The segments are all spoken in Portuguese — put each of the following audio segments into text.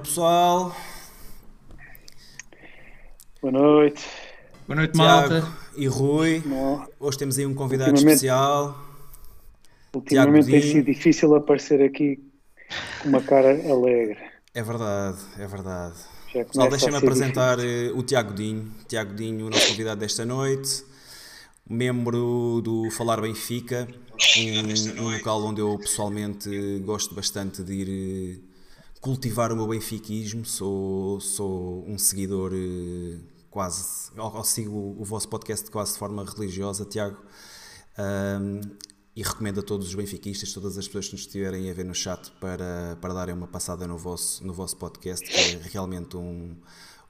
noite pessoal. Boa noite. Boa noite, Tiago malta. e Rui. Não, Hoje temos aí um convidado Ultimamente- especial. ultimamente tem sido difícil aparecer aqui com uma cara alegre. É verdade, é verdade. Pessoal, deixem-me apresentar eh, o Tiago Dinho. Tiago Dinho, o nosso convidado desta noite, membro do Falar Benfica, um, um local onde eu pessoalmente gosto bastante de ir eh, cultivar o meu benfiquismo. Sou, sou um seguidor eh, quase, ou, sigo o vosso podcast quase de forma religiosa, Tiago. Ahm, e recomendo a todos os benfiquistas, todas as pessoas que nos estiverem a ver no chat para, para darem uma passada no vosso, no vosso podcast, que é realmente um-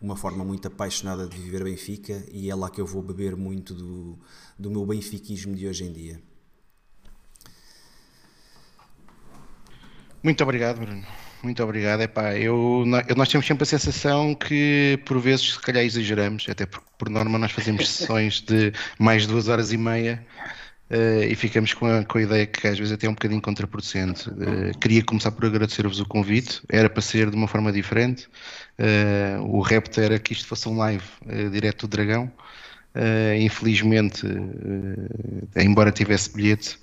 uma forma muito apaixonada de viver Benfica e é lá que eu vou beber muito do, do meu benfiquismo de hoje em dia. Muito obrigado, Bruno. Muito obrigado. Epá, eu, nó- eu- nós temos sempre a sensação que por vezes se calhar exageramos, até porque por norma nós fazemos sessões de mais de duas horas e meia eh, e ficamos com a, com a ideia que às vezes até é um bocadinho contraproducente. Eh, queria começar por agradecer-vos o convite, era para ser de uma forma diferente. Eh, o repto era que isto fosse um live direto do Dragão. Infelizmente, embora tivesse bilhete,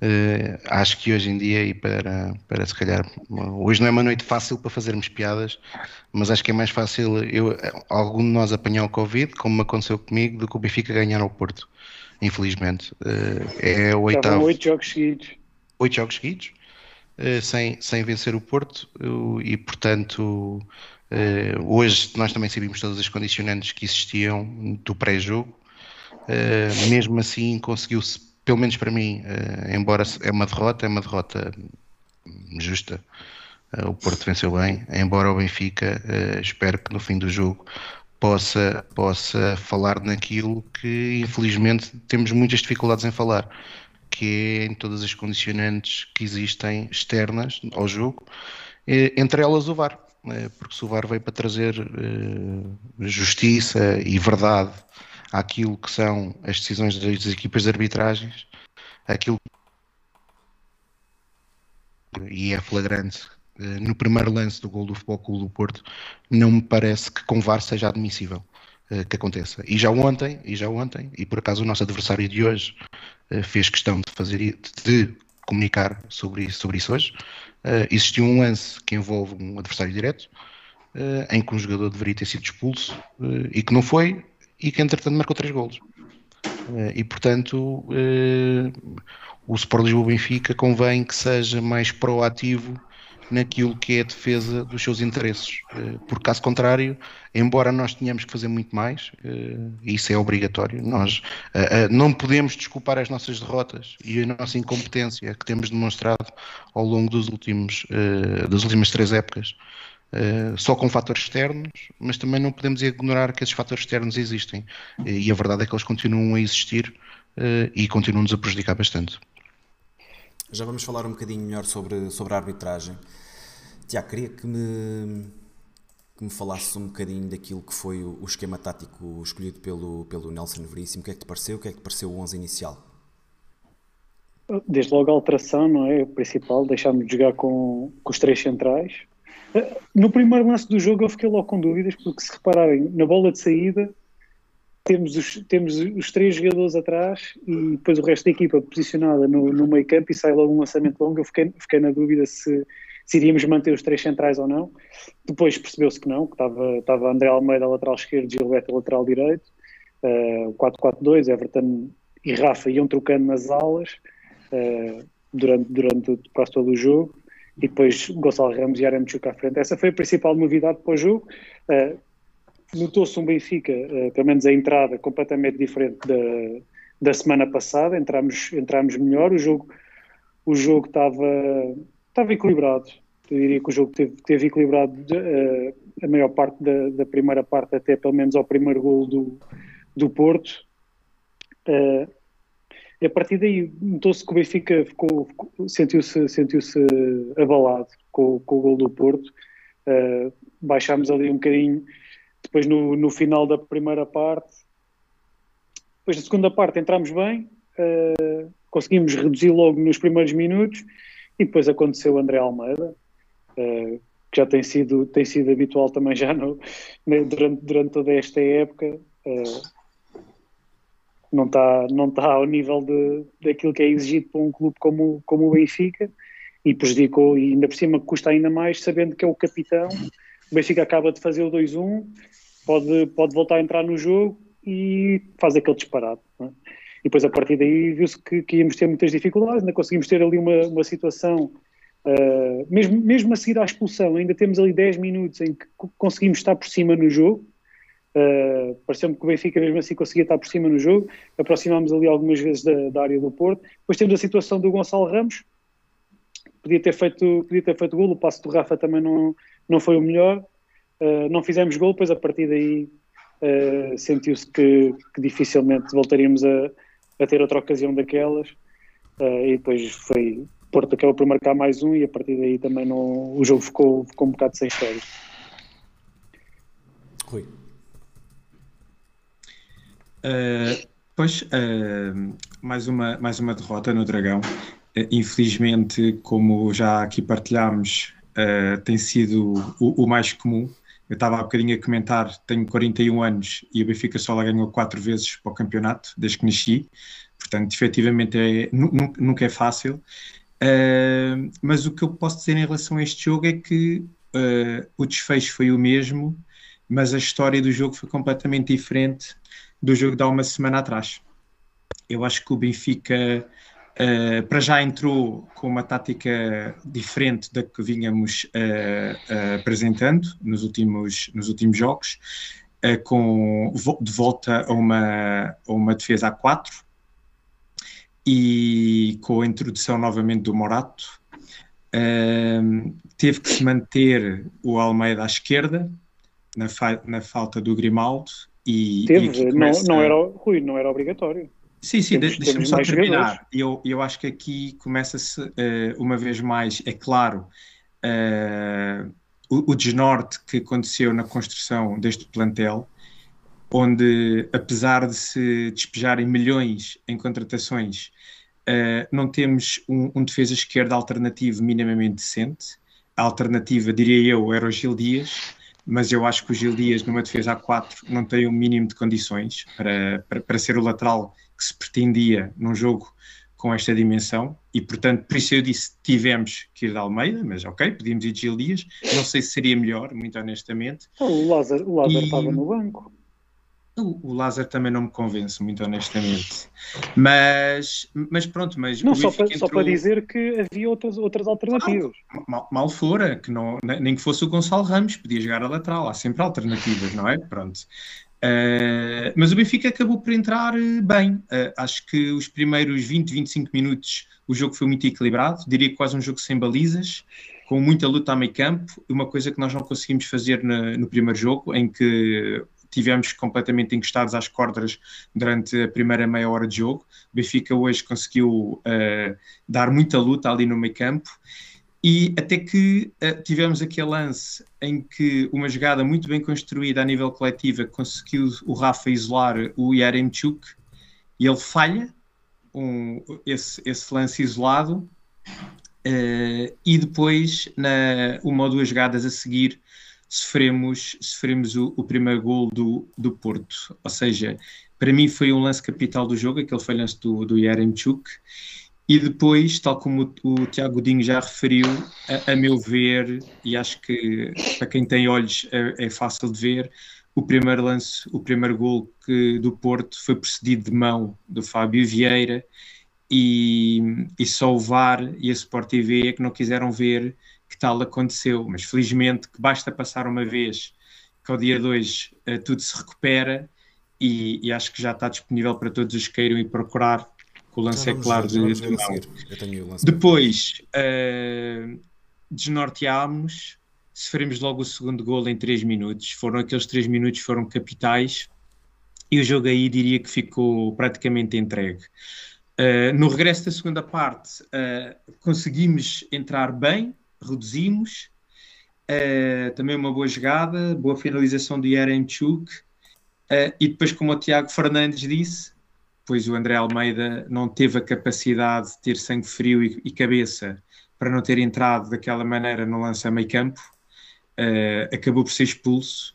eh, acho que hoje em dia, e para, para se calhar, hoje não é uma noite fácil para fazermos piadas, mas acho que é mais fácil eu, algum de nós apanhar o Covid, como aconteceu comigo, do que o Benfica ganhar ao Porto. Infelizmente, Eh, é o Estavam oitavo oito jogos seguidos. oito jogos seguidos. uh, sem, sem vencer o Porto uh, e, portanto, hoje nós também sabíamos todas as condicionantes que existiam do pré-jogo. mesmo assim, conseguiu-se, pelo menos para mim, embora é uma derrota, é uma derrota justa. o Porto venceu bem, embora o Benfica, espero que no fim do jogo possa, possa falar naquilo que infelizmente temos muitas dificuldades em falar, que é em todas as condicionantes que existem externas ao jogo, eh, entre elas o VAR, eh, porque o VAR veio para trazer eh, justiça e verdade àquilo que são as decisões das equipas de arbitragens, aquilo e é flagrante eh, no primeiro lance do gol do Futebol Clube do Porto, não me parece que com VAR seja admissível eh, que aconteça. E já ontem, e já ontem, e por acaso o nosso adversário de hoje eh, fez questão de fazer de comunicar sobre isso, sobre isso hoje. existiu um lance que envolve um adversário direto, em que um jogador deveria ter sido expulso e que não foi, e que entretanto marcou três golos. e portanto, o Sport Lisboa Benfica convém que seja mais proativo naquilo que é a defesa dos seus interesses. Eh, por caso contrário, embora nós tenhamos que fazer muito mais, eh, isso é obrigatório, nós eh, não podemos desculpar as nossas derrotas e a nossa incompetência que temos demonstrado ao longo dos últimos, das últimas três épocas. Só com fatores externos, mas também não podemos ignorar que esses fatores externos existem e a verdade é que eles continuam a existir e continuam-nos a prejudicar bastante. Já vamos falar um bocadinho melhor sobre, sobre a arbitragem. Tiago, queria que me, que me falasses um bocadinho daquilo que foi o, o, esquema tático escolhido pelo, pelo Nelson Veríssimo. O que é que te pareceu? O que é que te pareceu o 11 inicial? Desde logo a alteração, não é? O principal, deixámos de jogar com, com os três centrais. No primeiro lance do jogo eu fiquei logo com dúvidas, porque se repararem, na bola de saída temos os, temos os três jogadores atrás e depois o resto da equipa posicionada no, no meio campo e sai logo um lançamento longo. Eu fiquei, fiquei na dúvida se, se iríamos manter os três centrais ou não. Depois percebeu-se que não, que estava, estava André Almeida lateral esquerdo, Gilberto lateral direito, uh, 4-4-2, Everton e Rafa iam trocando nas alas uh, durante, durante quase todo o jogo, e depois Gonçalo Ramos e Aramchuk à frente. Essa foi a principal novidade para o jogo. Uh, Notou-se um Benfica, uh, pelo menos a entrada, completamente diferente da, da semana passada, entramos, entramos melhor, o jogo, o jogo estava estava equilibrado. Eu diria que o jogo teve, teve equilibrado uh, a maior parte da, da, primeira parte, até pelo menos ao primeiro gol do, do Porto. Uh, a partir daí notou-se que o Benfica ficou, sentiu-se sentiu abalado com, com, o gol do Porto. Uh, baixámos ali um bocadinho depois no, no final da primeira parte. Depois na segunda parte entramos bem, uh, conseguimos reduzir logo nos primeiros minutos e depois aconteceu o André Almeida, uh, que já tem sido, tem sido habitual também já no, durante, durante toda esta época. Uh, não está não tá ao nível de, daquilo que é exigido para um clube como, como o Benfica e prejudicou, e ainda por cima custa ainda mais sabendo que é o capitão. O Benfica acaba de fazer o 2-1, pode, pode voltar a entrar no jogo e faz aquele disparate. É? E depois, a partir daí, viu-se que, que, íamos ter muitas dificuldades, ainda conseguimos ter ali uma, uma situação, uh, mesmo, mesmo a seguir à expulsão, ainda temos ali 10 minutos em que conseguimos estar por cima no jogo. Uh, Pareceu-me que o Benfica, mesmo assim, conseguia estar por cima no jogo. Aproximámos ali algumas vezes da, da área do Porto. Depois temos a situação do Gonçalo Ramos, podia ter feito, podia ter feito gol. O passo do Rafa também não, não foi o melhor. Uh, não fizemos gol, depois a partir daí uh, sentiu-se que, que, dificilmente voltaríamos a, a ter outra ocasião daquelas. Uh, e depois foi. Porto acabou por marcar mais um e a partir daí também não, o jogo ficou, ficou um bocado sem história. Rui. Uh, pois, uh, mais, uma, mais uma derrota no Dragão. Uh, infelizmente, como já aqui partilhámos, tem sido o, o, mais comum. Eu estava há bocadinho a comentar, tenho 41 anos e o Benfica só lá ganhou quatro vezes para o campeonato, desde que nasci. Portanto, efetivamente, é, nunca é fácil. Mas o que eu posso dizer em relação a este jogo é que o desfecho foi o mesmo, mas a história do jogo foi completamente diferente do jogo de há uma semana atrás. Eu acho que o Benfica Uh, para já entrou com uma tática diferente da que vínhamos uh, uh, apresentando nos últimos, nos últimos jogos, com, de volta a uma, a uma defesa a 4 e com a introdução novamente do Morato. teve que se manter o Almeida à esquerda, na, fa na falta do Grimaldo. E, teve, e começa... não, não, era, Rui, não era obrigatório. Sim, sim, deixa-me só terminar. Eu, eu acho que aqui começa-se uh, uma vez mais, é claro, uh, o, o desnorte que aconteceu na construção deste plantel, onde, apesar de se despejarem milhões em contratações, uh, não temos um, um, defesa esquerda alternativo minimamente decente. A alternativa, diria eu, era o Gil Dias, mas eu acho que o Gil Dias, numa defesa a 4, não tem o um mínimo de condições para, para, para ser o lateral que se pretendia num jogo com esta dimensão e, portanto, por isso eu disse tivemos que ir de Almeida, mas ok, pedimos ir de Gil Dias, não sei se seria melhor, muito honestamente. O Lázaro, o Lázaro e... estava no banco. O, Lázaro também não me convence, muito honestamente. Mas, mas pronto, mas não, só para, entrou... só para dizer que havia outras, outras alternativas. Ah, mal, mal, fora, que não, nem que fosse o Gonçalo Ramos, podia jogar a lateral, há sempre alternativas, não é? Pronto. Uh, mas o Benfica acabou por entrar eh, bem. Uh, acho que os primeiros 20, 25 minutos o jogo foi muito equilibrado, diria quase um jogo sem balizas, com muita luta a meio campo, uma coisa que nós não conseguimos fazer no, no primeiro jogo, em que tivemos completamente encostados às cordas durante a primeira meia hora de jogo. O Benfica hoje conseguiu uh, dar muita luta ali no meio campo e até que uh, tivemos aquele lance em que uma jogada muito bem construída a nível coletivo conseguiu o Rafa isolar o Yaremchuk e ele falha um, esse, esse, lance isolado uh, e depois na uma ou duas jogadas a seguir sofremos, sofremos o, o primeiro gol do, do Porto, ou seja, para mim foi um lance capital do jogo, aquele falhanço do, do Yaremchuk. E depois, tal como o, o Tiago Godinho já referiu, a, a, meu ver, e acho que para quem tem olhos é, é, fácil de ver, o primeiro lance, o primeiro gol que, do Porto foi precedido de mão do Fábio Vieira. E, e só o VAR e a Sport TV é que não quiseram ver que tal aconteceu, mas felizmente que basta passar uma vez que ao dia 2 uh, tudo se recupera e, e, acho que já está disponível para todos os que queiram ir procurar o lance é claro de, de Depois uh, desnorteámos, sofremos logo o segundo gol em 3 minutos. Foram aqueles 3 minutos foram capitais e o jogo aí diria que ficou praticamente entregue. Uh, no regresso da segunda parte, uh, conseguimos entrar bem, reduzimos. Uh, também uma boa jogada, boa finalização de Yaremchuk. Uh, e depois, como o Tiago Fernandes disse, pois o André Almeida não teve a capacidade de ter sangue frio e, e cabeça para não ter entrado daquela maneira no lance a meio campo, uh, acabou por ser expulso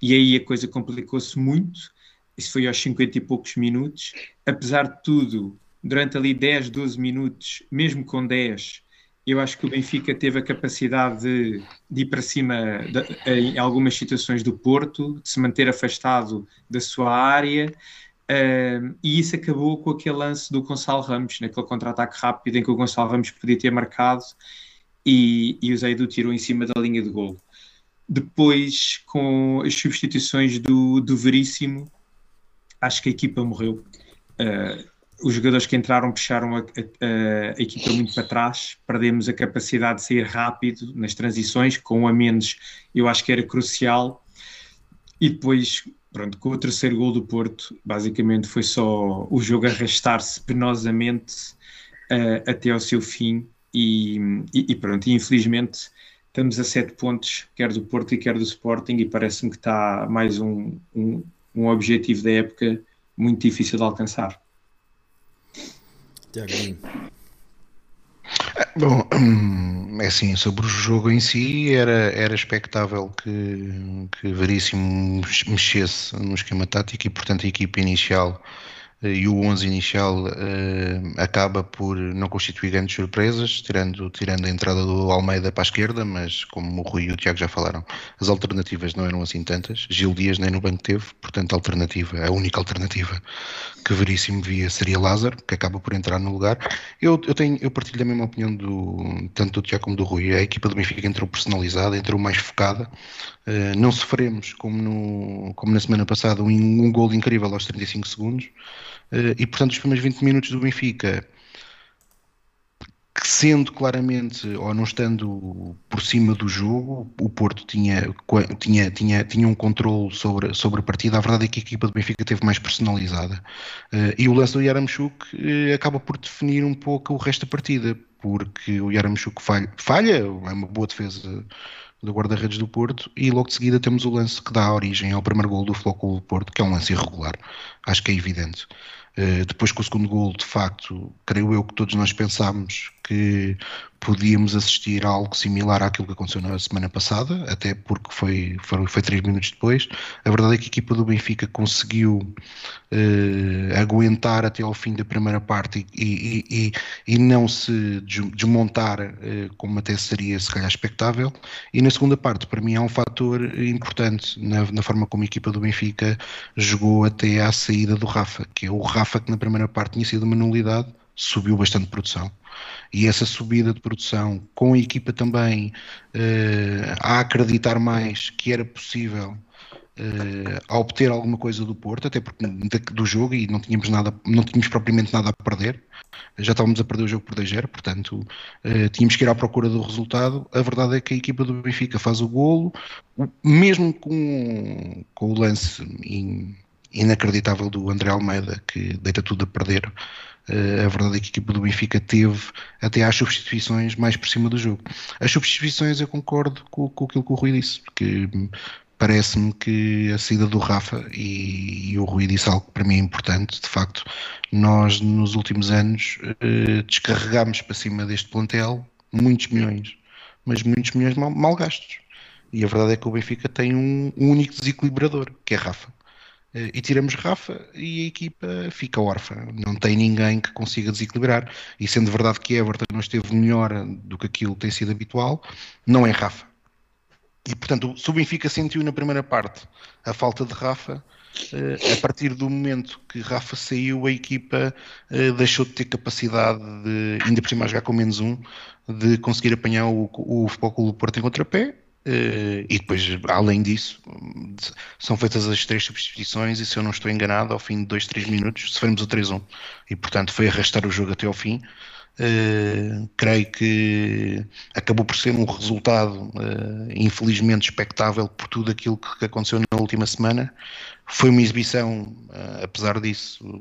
e aí a coisa complicou-se muito. Isso foi aos 50 e poucos minutos. Apesar de tudo, durante ali 10, 12 minutos, mesmo com 10, eu acho que o Benfica teve a capacidade de, de ir para cima de, em algumas situações do Porto, de se manter afastado da sua área. Uh, e isso acabou com aquele lance do Gonçalo Ramos, naquele contra-ataque rápido em que o Gonçalo Ramos podia ter marcado e, e o Zaidu tirou em cima da linha de gol. Depois, com as substituições do, do Veríssimo, acho que a equipa morreu. Uh, os jogadores que entraram puxaram a, a, a, equipa muito para trás, perdemos a capacidade de sair rápido nas transições, com a menos eu acho que era crucial. E depois pronto, com o terceiro gol do Porto, basicamente foi só o jogo arrastar-se penosamente uh, até ao seu fim e, e, e, pronto, e infelizmente estamos a sete pontos, quer do Porto e quer do Sporting e parece-me que está mais um, um, um objetivo da época muito difícil de alcançar. Tiago. Bom, é assim, sobre o jogo em si, era, era expectável que, que Veríssimo mexesse no esquema tático e, portanto, a equipa inicial e o 11 inicial uh, acaba por não constituir grandes surpresas, tirando, tirando a entrada do Almeida para a esquerda, mas como o Rui e o Tiago já falaram, as alternativas não eram assim tantas. Gil Dias nem no banco teve, portanto a alternativa, a única alternativa que Veríssimo via seria Lázaro, que acaba por entrar no lugar. Eu, eu, tenho, eu partilho a mesma opinião do, tanto do Tiago como do Rui. A equipa do Benfica entrou personalizada, entrou mais focada. Uh, não sofremos, como, no, como na semana passada, um, um gol incrível aos 35 segundos. Uh, e portanto, os primeiros 20 minutos do Benfica sendo claramente ou não estando por cima do jogo, o Porto tinha, tinha, tinha, tinha um controle sobre, sobre a partida. A verdade é que a equipa do Benfica teve mais personalizada. Uh, e o lance do Yaramchuk uh, acaba por definir um pouco o resto da partida, porque o Yaramchuk falha, falha, é uma boa defesa do guarda-redes do Porto e logo de seguida temos o lance que dá origem ao primeiro gol do Flóculo do Porto, que é um lance irregular. Acho que é evidente. Uh, depois com o segundo gol, de facto, creio eu que todos nós pensámos que podíamos assistir a algo similar àquilo que aconteceu na semana passada, até porque foi, foi, foi três minutos depois. A verdade é que a equipa do Benfica conseguiu uh, aguentar até ao fim da primeira parte e, e, e, e não se desmontar uh, como até seria se calhar expectável. E na segunda parte, para mim, há um fator importante na, na forma como a equipa do Benfica jogou até à saída do Rafa, que é o Rafa que na primeira parte tinha sido uma nulidade, subiu bastante produção e essa subida de produção, com a equipa também uh, a acreditar mais que era possível uh, a obter alguma coisa do Porto, até porque do jogo e não tínhamos nada, não tínhamos propriamente nada a perder, já estávamos a perder o jogo por 2-0, portanto uh, tínhamos que ir à procura do resultado. A verdade é que a equipa do Benfica faz o golo, mesmo com, com o lance in, inacreditável do André Almeida, que deita tudo a perder a verdade é que a equipa do Benfica teve até às substituições mais por cima do jogo. As substituições eu concordo com, com aquilo que o Rui disse, porque parece-me que a saída do Rafa e, e, o Rui disse algo que para mim é importante, de facto, nós nos últimos anos uh, descarregámos para cima deste plantel muitos milhões, mas muitos milhões mal, mal gastos. E a verdade é que o Benfica tem um, um único desequilibrador, que é Rafa. Eh, e tiramos Rafa e a equipa fica órfã. Não tem ninguém que consiga desequilibrar. E sendo verdade que Everton não esteve melhor do que aquilo que tem sido habitual, não é Rafa. E portanto, se o Benfica sentiu na primeira parte a falta de Rafa, eh, a partir do momento que Rafa saiu, a equipa eh, deixou de ter capacidade de, ainda por cima jogar com menos um, de conseguir apanhar o, o Futebol Clube Porto em contrapé Uh, e depois, além disso, são feitas as três substituições e se eu não estou enganado, ao fim de 2, 3 minutos, sofremos o 3-1. E portanto foi arrastar o jogo até ao fim. Uh, creio que acabou por ser um resultado uh, infelizmente expectável por tudo aquilo que, aconteceu na última semana. Foi uma exibição, apesar disso,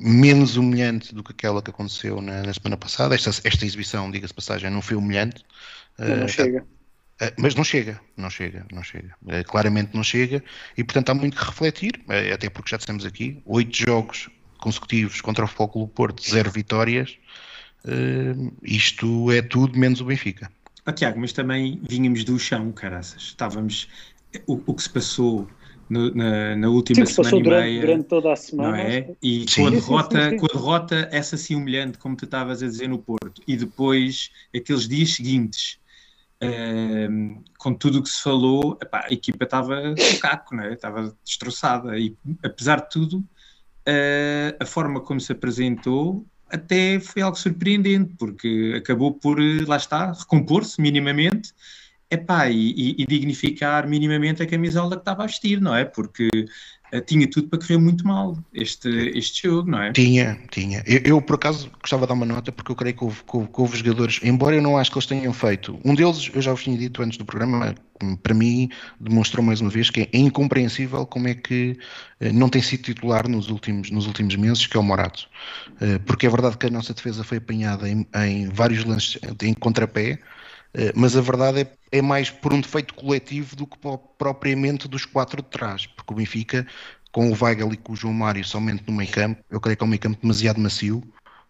menos humilhante do que aquela que aconteceu na, na semana passada. Esta, esta exibição, diga-se passagem, não foi humilhante. Não, chega mas não chega, não chega, não chega. Eh, claramente não chega e, portanto, há muito que refletir, eh, até porque já dissemos aqui, oito jogos consecutivos contra o Futebol Porto, zero vitórias. isto é tudo menos o Benfica. Ah, Tiago, mas também vínhamos do chão, caraças. Estávamos. O, o que se passou no, na, na, última sim, semana e durante, meia. Durante toda a semana. Não é? E com a, derrota, com a derrota, essa sim humilhante, como tu estavas a dizer no Porto, e depois aqueles dias seguintes com tudo o que se falou, epá, a equipa estava caco, né? estava destroçada. E apesar de tudo, uh, a forma como se apresentou até foi algo surpreendente, porque acabou por, lá está, recompor-se minimamente epá, e, e, dignificar minimamente a camisola que estava a vestir, não é? Porque tinha tudo para correr muito mal este, este jogo, não é? Tinha, tinha. Eu, eu, por acaso gostava de dar uma nota porque eu creio que houve, que, houve, que houve, jogadores, embora eu não acho que eles tenham feito, um deles eu já vos tinha dito antes do programa, para mim demonstrou mais uma vez que é incompreensível como é que uh, não tem sido titular nos últimos, nos últimos meses, que é o Morato. Uh, porque é verdade que a nossa defesa foi apanhada em, em vários lances em contrapé, eh, mas a verdade é, é, mais por um defeito coletivo do que propriamente dos quatro de trás, porque o Benfica, com o Weigel e com o João Mário somente no meio campo, eu creio que é um meio campo demasiado macio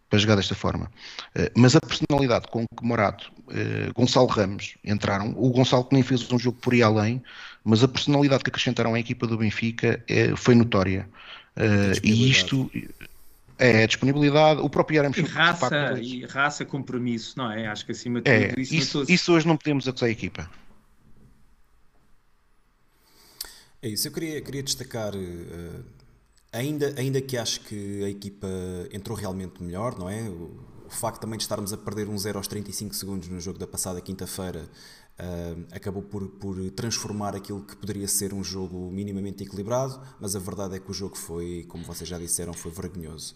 para jogar desta forma. Eh, mas a personalidade com que Morato, eh, Gonçalo Ramos entraram, o Gonçalo que nem fez um jogo por ir além, mas a personalidade que acrescentaram à equipa do Benfica foi notória. E isto é a disponibilidade, o próprio Yaramchuk. E raça, e raça, compromisso, não é? Acho que acima de é, tudo isso, isso, isso hoje não podemos acusar a equipa. É isso, eu queria, queria destacar, uh, ainda, ainda que acho que a equipa entrou realmente melhor, não é? O, o facto também de estarmos a perder um 0 aos 35 segundos no jogo da passada quinta-feira Uh, acabou por, por transformar aquilo que poderia ser um jogo minimamente equilibrado, mas a verdade é que o jogo foi, como vocês já disseram, foi vergonhoso.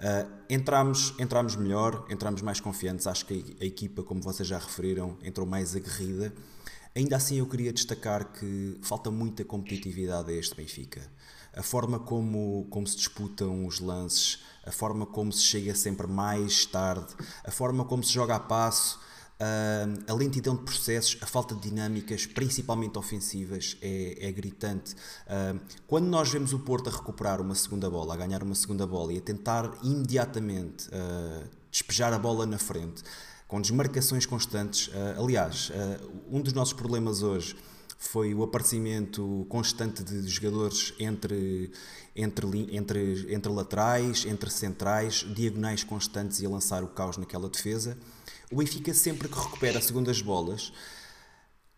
Uh, entramos, entramos melhor, entramos mais confiantes. Acho que a, a, equipa, como vocês já referiram, entrou mais aguerrida. Ainda assim, eu queria destacar que falta muita competitividade a este Benfica. A forma como, como se disputam os lances, a forma como se chega sempre mais tarde, a forma como se joga a passo a lentidão de processos, a falta de dinâmicas, principalmente ofensivas, é, é gritante. Quando nós vemos o Porto a recuperar uma segunda bola, a ganhar uma segunda bola e a tentar imediatamente uh, despejar a bola na frente, com desmarcações constantes, aliás, um dos nossos problemas hoje foi o aparecimento constante de jogadores entre, entre, entre, entre laterais, entre centrais, diagonais constantes e a lançar o caos naquela defesa o Benfica sempre que recupera segundas bolas,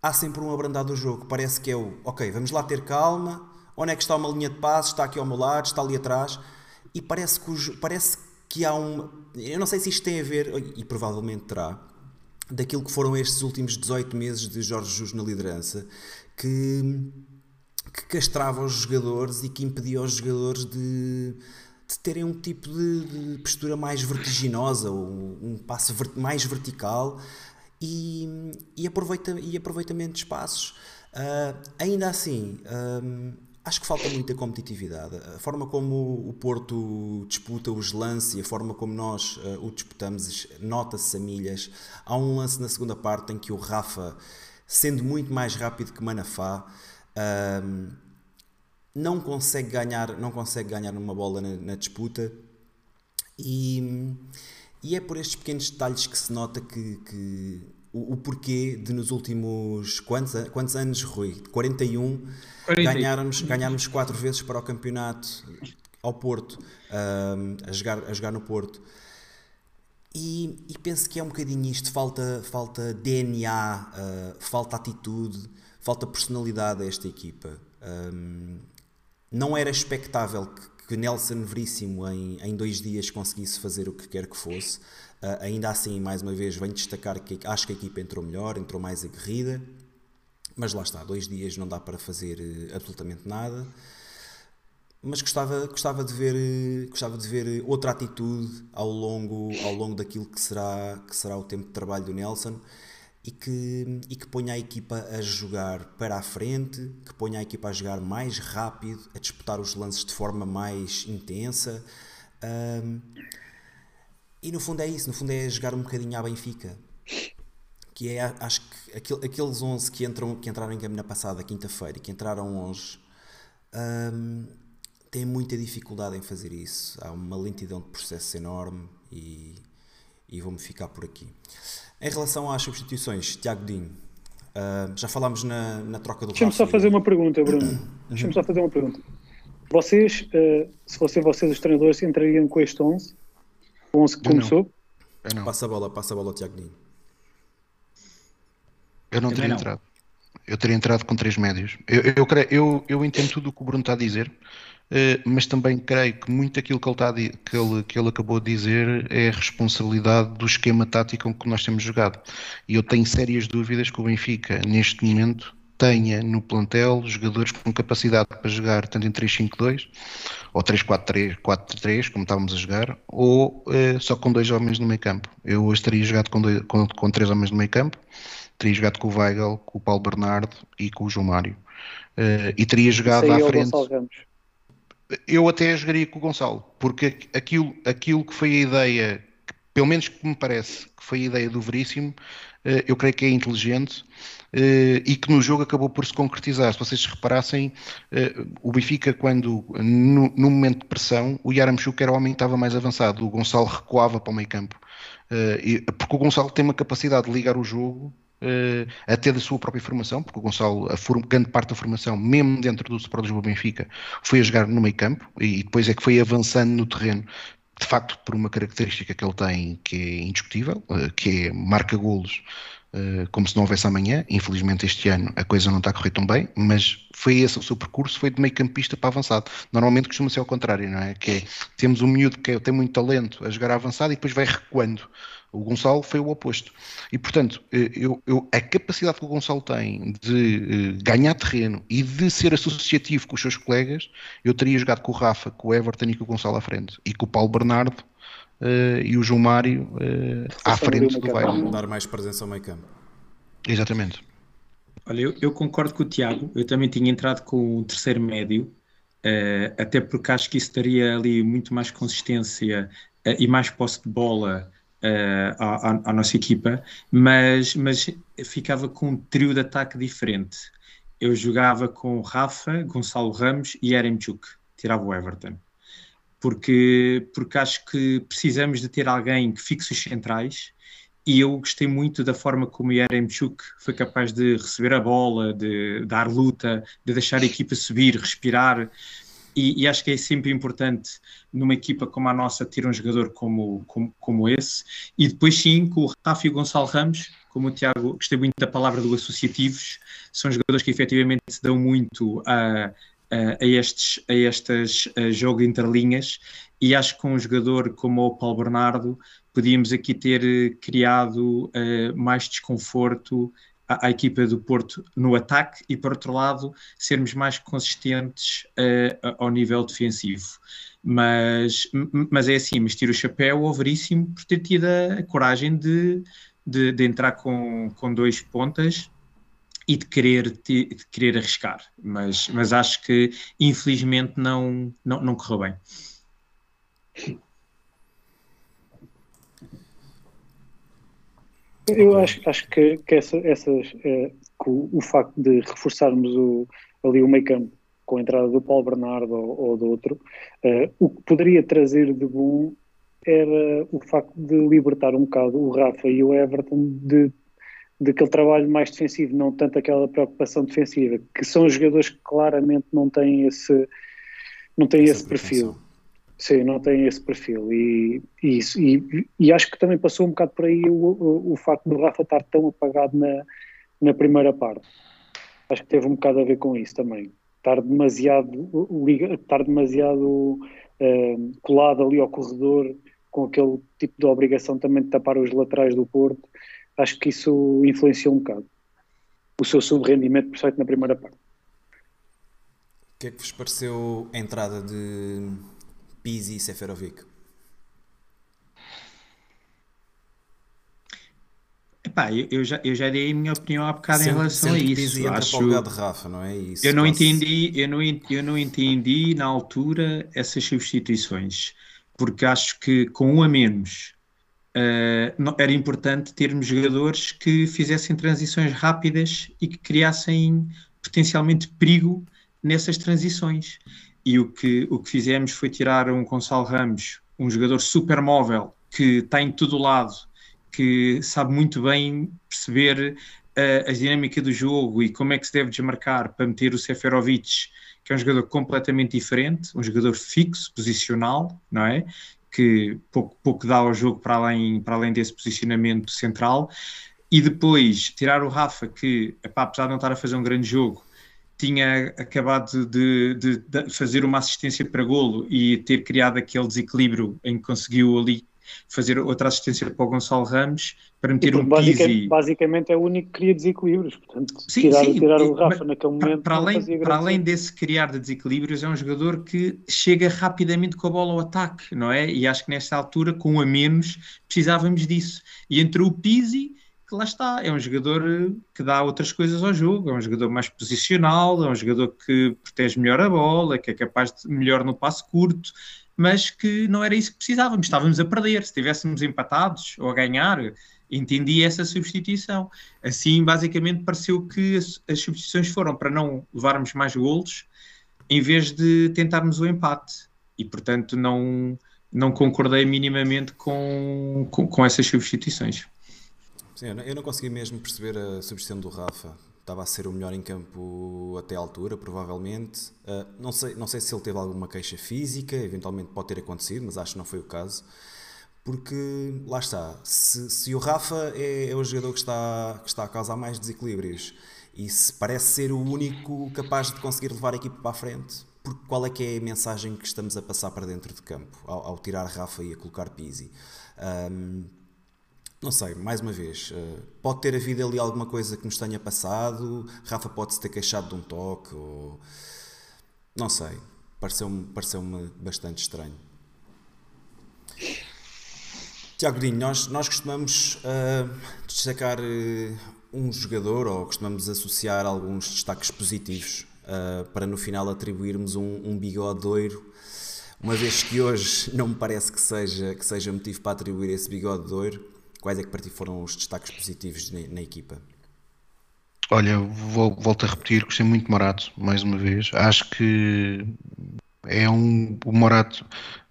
há sempre um abrandado do jogo. Parece que é o, ok, vamos lá ter calma, onde é que está uma linha de passos, está aqui ao meu lado, está ali atrás, e parece que, o, parece que há um... Eu não sei se isto tem a ver, e provavelmente terá, daquilo que foram estes últimos 18 meses de Jorge Jesus na liderança, que, que castrava os jogadores e que impedia os jogadores de de terem um tipo de, de postura mais vertiginosa, ou um passo mais vertical e, e, aproveita, e aproveitamento de espaços. Uh, ainda assim, um, acho que falta muita competitividade. A forma como o Porto disputa os lances e a forma como nós uh, o disputamos nota-se a milhas. Há um lance na segunda parte em que o Rafa, sendo muito mais rápido que Manafá, não consegue ganhar, não consegue ganhar uma bola na, na disputa e, e, é por estes pequenos detalhes que se nota que, que o, o, porquê de nos últimos quantos, quantos anos, Rui? 41, 40. ganharmos, ganharmos quatro vezes para o campeonato ao Porto, um, a, jogar, a jogar no Porto. E, e, penso que é um bocadinho isto, falta, falta DNA, uh, falta atitude, falta personalidade a esta equipa. Um, não era expectável que, que Nelson Veríssimo em, em dois dias conseguisse fazer o que quer que fosse. Uh, ainda assim, mais uma vez, venho destacar que acho que a equipa entrou melhor, entrou mais aguerrida, mas lá está, dois dias não dá para fazer uh, absolutamente nada. Mas gostava, gostava, de ver, uh, gostava de ver outra atitude ao longo, ao longo daquilo que será, que será o tempo de trabalho do Nelson e que, e que ponha a equipa a jogar para a frente, que ponha a equipa a jogar mais rápido, a disputar os lances de forma mais intensa. Um, e no fundo é isso, no fundo é jogar um bocadinho à Benfica. Que é, acho que aquele, aqueles 11 que, entram, que entraram em campo na passada quinta-feira e que entraram hoje um, têm muita dificuldade em fazer isso. Há uma lentidão de processo enorme e, e vou-me ficar por aqui. Em relação às substituições, Tiago Dinho, uh, já falámos na, na troca do Deixa-me só fazer uma pergunta, Bruno. Uhum. Deixa-me só fazer uma pergunta. Vocês, uh, se fossem vocês os treinadores, entrariam com este 11? O 11 que começou? Eu não. Passa a bola, passa a bola ao Tiago Dinho. Eu não teria entrado. Eu teria entrado com três médios. Eu, eu, eu, eu, eu entendo tudo o que o Bruno está a dizer. Eh, mas também creio que muito aquilo que ele, está que, ele, que ele acabou de dizer é a responsabilidade do esquema tático com que nós temos jogado. E eu tenho sérias dúvidas que o Benfica, neste momento, tenha no plantel jogadores com capacidade para jogar tanto em 3-5-2 ou 3-4-3, como estávamos a jogar, ou eh, só com dois homens no meio campo. Eu hoje teria jogado com, dois, com, com, três homens no meio campo, teria jogado com o Weigl, com o Paulo Bernardo e com o João Mário. Uh, e teria jogado à frente eu até jogaria com o Gonçalo, porque aquilo, aquilo que foi a ideia, pelo menos que me parece que foi a ideia do Veríssimo, eh, eu creio que é inteligente eh, e que no jogo acabou por se concretizar. Se vocês reparassem, eh, o Benfica, quando no, no momento de pressão, o Yaramchuk era o homem que estava mais avançado, o Gonçalo recuava para o meio campo. Porque o Gonçalo tem uma capacidade de ligar o jogo uh, até da sua própria formação, porque o Gonçalo, a for, grande parte da formação, mesmo dentro do Sport Lisboa Benfica, foi a jogar no meio campo e, depois é que foi avançando no terreno, de facto, por uma característica que ele tem que é indiscutível, uh, que é marca golos Uh, como se não houvesse amanhã. Infelizmente, este ano a coisa não está a correr tão bem, mas foi esse o seu percurso, foi de meio campista para avançado. Normalmente costuma ser ao contrário, não é? Que é, temos um miúdo que é, tem muito talento a jogar avançado e depois vai recuando. O Gonçalo foi o oposto. E, portanto, eh, eu, eu, a capacidade que o Gonçalo tem de uh, ganhar terreno e de ser associativo com os seus colegas, eu teria jogado com o Rafa, com o Everton e com o Gonçalo à frente. E com o Paulo Bernardo uh, e o João Mário uh, à frente do bairro. Dar mais presença ao meio campo. Exatamente. Olha, eu, eu, concordo com o Tiago, eu também tinha entrado com o terceiro médio, uh, até porque acho que isso daria ali muito mais consistência e mais posse de bola à, à, à, nossa equipa, mas, mas ficava com um trio de ataque diferente. Eu jogava com Rafa, Gonçalo Ramos e Eremchuk, tirava o Everton porque, porque acho que precisamos de ter alguém que fixe os centrais e eu gostei muito da forma como Yaremchuk foi capaz de receber a bola, de dar luta, de deixar a equipa subir, respirar e, e, acho que é sempre importante numa equipa como a nossa ter um jogador como, como, como esse. E depois sim com o Rafa e o Gonçalo Ramos como o Tiago, gostei muito da palavra do associativos, são jogadores que efetivamente se dão muito a, a, estes, a estas a interlinhas e acho que com um jogador como o Paulo Bernardo podíamos aqui ter eh, criado uh, mais desconforto à, à, equipa do Porto no ataque e, por outro lado, sermos mais consistentes uh, ao nível defensivo. Mas, mas é assim, mas tiro o chapéu ao Veríssimo por ter tido a coragem de, de, de entrar com, com dois pontas e de querer, de querer arriscar, mas, mas acho que infelizmente não, não, não correu bem. Eu acho, acho que, que, essa, essas, é, que o, o, facto de reforçarmos o, ali o meio campo com a entrada do Paulo Bernardo ou, ou do outro, é, o que poderia trazer de bom era o facto de libertar um bocado o Rafa e o Everton de daquele trabalho mais defensivo, não tanto aquela preocupação defensiva, que são jogadores que claramente não têm esse, não têm esse perfil. Sim, não têm esse perfil. E, e, isso, e, e, acho que também passou um bocado por aí o, o, o facto do Rafa estar tão apagado na, na primeira parte. Acho que teve um bocado a ver com isso também. Estar demasiado, estar demasiado uh, colado ali ao corredor, com aquele tipo de obrigação também de tapar os laterais do Porto acho que isso influenciou um bocado o seu subrendimento, principalmente na primeira parte. O que é que vos pareceu a entrada de Pizzi e Seferovic? Epá, eu, eu, já, eu já dei a minha opinião há bocado em relação a isso. Acho... de Rafa, não é isso? Eu não, entendi, eu, não, eu não entendi na altura essas substituições, porque acho que com um a menos Uh, não, era importante termos jogadores que fizessem transições rápidas e que criassem potencialmente perigo nessas transições. E o que, o que fizemos foi tirar um Gonçalo Ramos, um jogador super móvel, que está em todo lado, que sabe muito bem perceber uh, a dinâmica do jogo e como é que se deve desmarcar para meter o Seferovic, que é um jogador completamente diferente, um jogador fixo, posicional, não é? que pouco, pouco dá ao jogo para além, para além desse posicionamento central. E depois tirar o Rafa, que epá, apesar de não estar a fazer um grande jogo, tinha acabado de, de, de, fazer uma assistência para golo e ter criado aquele desequilíbrio em que conseguiu ali fazer outra assistência para o Gonçalo Ramos para meter um basicamente, basicamente é o único que cria desequilíbrios portanto sim, tirar, sim, tirar o Rafa naquele momento para além, para além desse criar de desequilíbrios é um jogador que chega rapidamente com a bola ao ataque não é? e acho que nesta altura com a menos precisávamos disso. E entre o Pizzi lá está, é um jogador que dá outras coisas ao jogo, é um jogador mais posicional, é um jogador que protege melhor a bola, que é capaz de melhor no passo curto, mas que não era isso que precisávamos, estávamos a perder. Se estivéssemos empatados ou a ganhar, entendi essa substituição. Assim, basicamente, pareceu que as, as substituições foram para não levarmos mais golos em vez de tentarmos o empate. E, portanto, não, não concordei minimamente com, com, com essas substituições. Sim, eu não, eu não consegui mesmo perceber a substituição do Rafa. Estava a ser o melhor em campo até à altura, provavelmente. Uh, não, sei, não sei se ele teve alguma queixa física, eventualmente pode ter acontecido, mas acho que não foi o caso. Porque, lá está, se, se o Rafa é, é, o jogador que está, que está a causar mais desequilíbrios e se parece ser o único capaz de conseguir levar a equipa para a frente, porque qual é que é a mensagem que estamos a passar para dentro de campo ao, ao tirar Rafa e a colocar Pizzi? Um, não sei, mais uma vez, uh, pode ter havido ali alguma coisa que nos tenha passado, Rafa pode-se ter queixado de um toque, ou... não sei, pareceu-me pareceu bastante estranho. Tiago Dinho, nós, nós costumamos uh, destacar uh, um jogador ou costumamos associar alguns destaques positivos uh, para no final atribuirmos um, um bigodeiro. Uma vez que hoje não me parece que seja, que seja motivo para atribuir esse bigode de ouro, quais é que para ti foram os destaques positivos na, na equipa? Olha, vou, volto a repetir, gostei muito de Morato, mais uma vez. Acho que é um. O Morato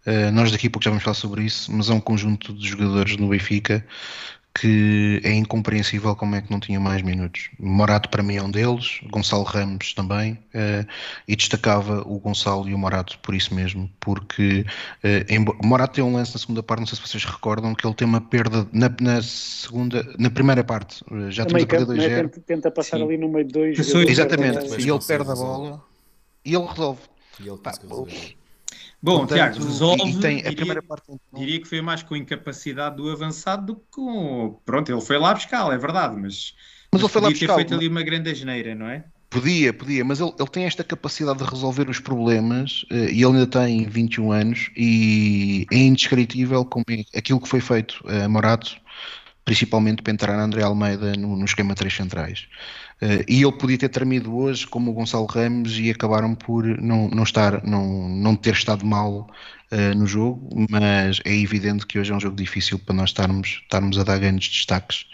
eh, nós daqui a pouco já vamos falar sobre isso, mas há um conjunto de jogadores no Benfica que é incompreensível como é que não tinha mais minutos. Morato para mim é um deles, Gonçalo Ramos também, uh, e destacava o Gonçalo e o Morato por isso mesmo, porque uh, Morato tem um lance na segunda parte, não sei se vocês recordam, que ele tem uma perda na, na segunda, na primeira parte, já temos a perder 2 né? tenta, tenta, passar Sim. ali no meio de dois. Exatamente, e ele perde a bola e ele resolve. E ele Pá, Bom, Portanto, Tiago, resolve. Tem a diria, parte... diria que foi mais com incapacidade do avançado do que com. Pronto, ele foi lá buscar, é verdade, mas. Mas, mas ele foi lá buscar. ter feito ali uma grande asneira, não é? Podia, podia, mas ele, ele tem esta capacidade de resolver os problemas uh, e ele ainda tem 21 anos e é indescritível como é aquilo que foi feito a Morato, principalmente para entrar André Almeida no, no esquema três centrais. Uh, e ele podia ter tremido hoje, como o Gonçalo Ramos, e acabaram por não, não, estar, não, não ter estado mal uh, no jogo, mas é evidente que hoje é um jogo difícil para nós estarmos, estarmos a dar grandes destaques.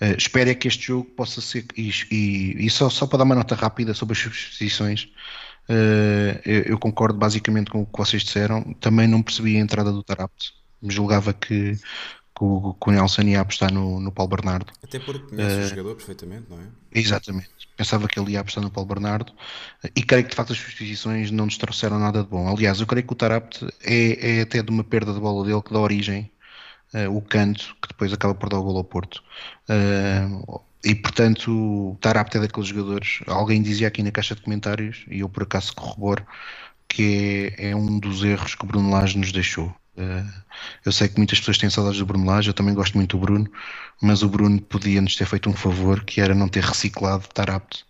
Uh, espero é que este jogo possa ser, e, e, e só, só para dar uma nota rápida sobre as substituições, uh, eu, eu, concordo basicamente com o que vocês disseram, também não percebi a entrada do Tarapte, me julgava que que o, que o Nelson ia apostar no, no Paulo Bernardo. Até porque conhece uh, o jogador perfeitamente, não é? Exatamente. Pensava que ele ia apostar no Paulo Bernardo e creio que de facto as substituições não nos trouxeram nada de bom. Aliás, eu creio que o Tarapt é, é até de uma perda de bola dele que dá origem uh, o canto que depois acaba por dar o gol ao Porto. Uh, e portanto, o Tarapt é daqueles jogadores. Alguém dizia aqui na caixa de comentários, e eu por acaso corroboro, que é, é um dos erros que o Bruno Lage nos deixou. Eh, eu sei que muitas pessoas têm saudades do Bruno Lage, eu também gosto muito do Bruno, mas o Bruno podia-nos ter feito um favor que era não ter reciclado estar apto,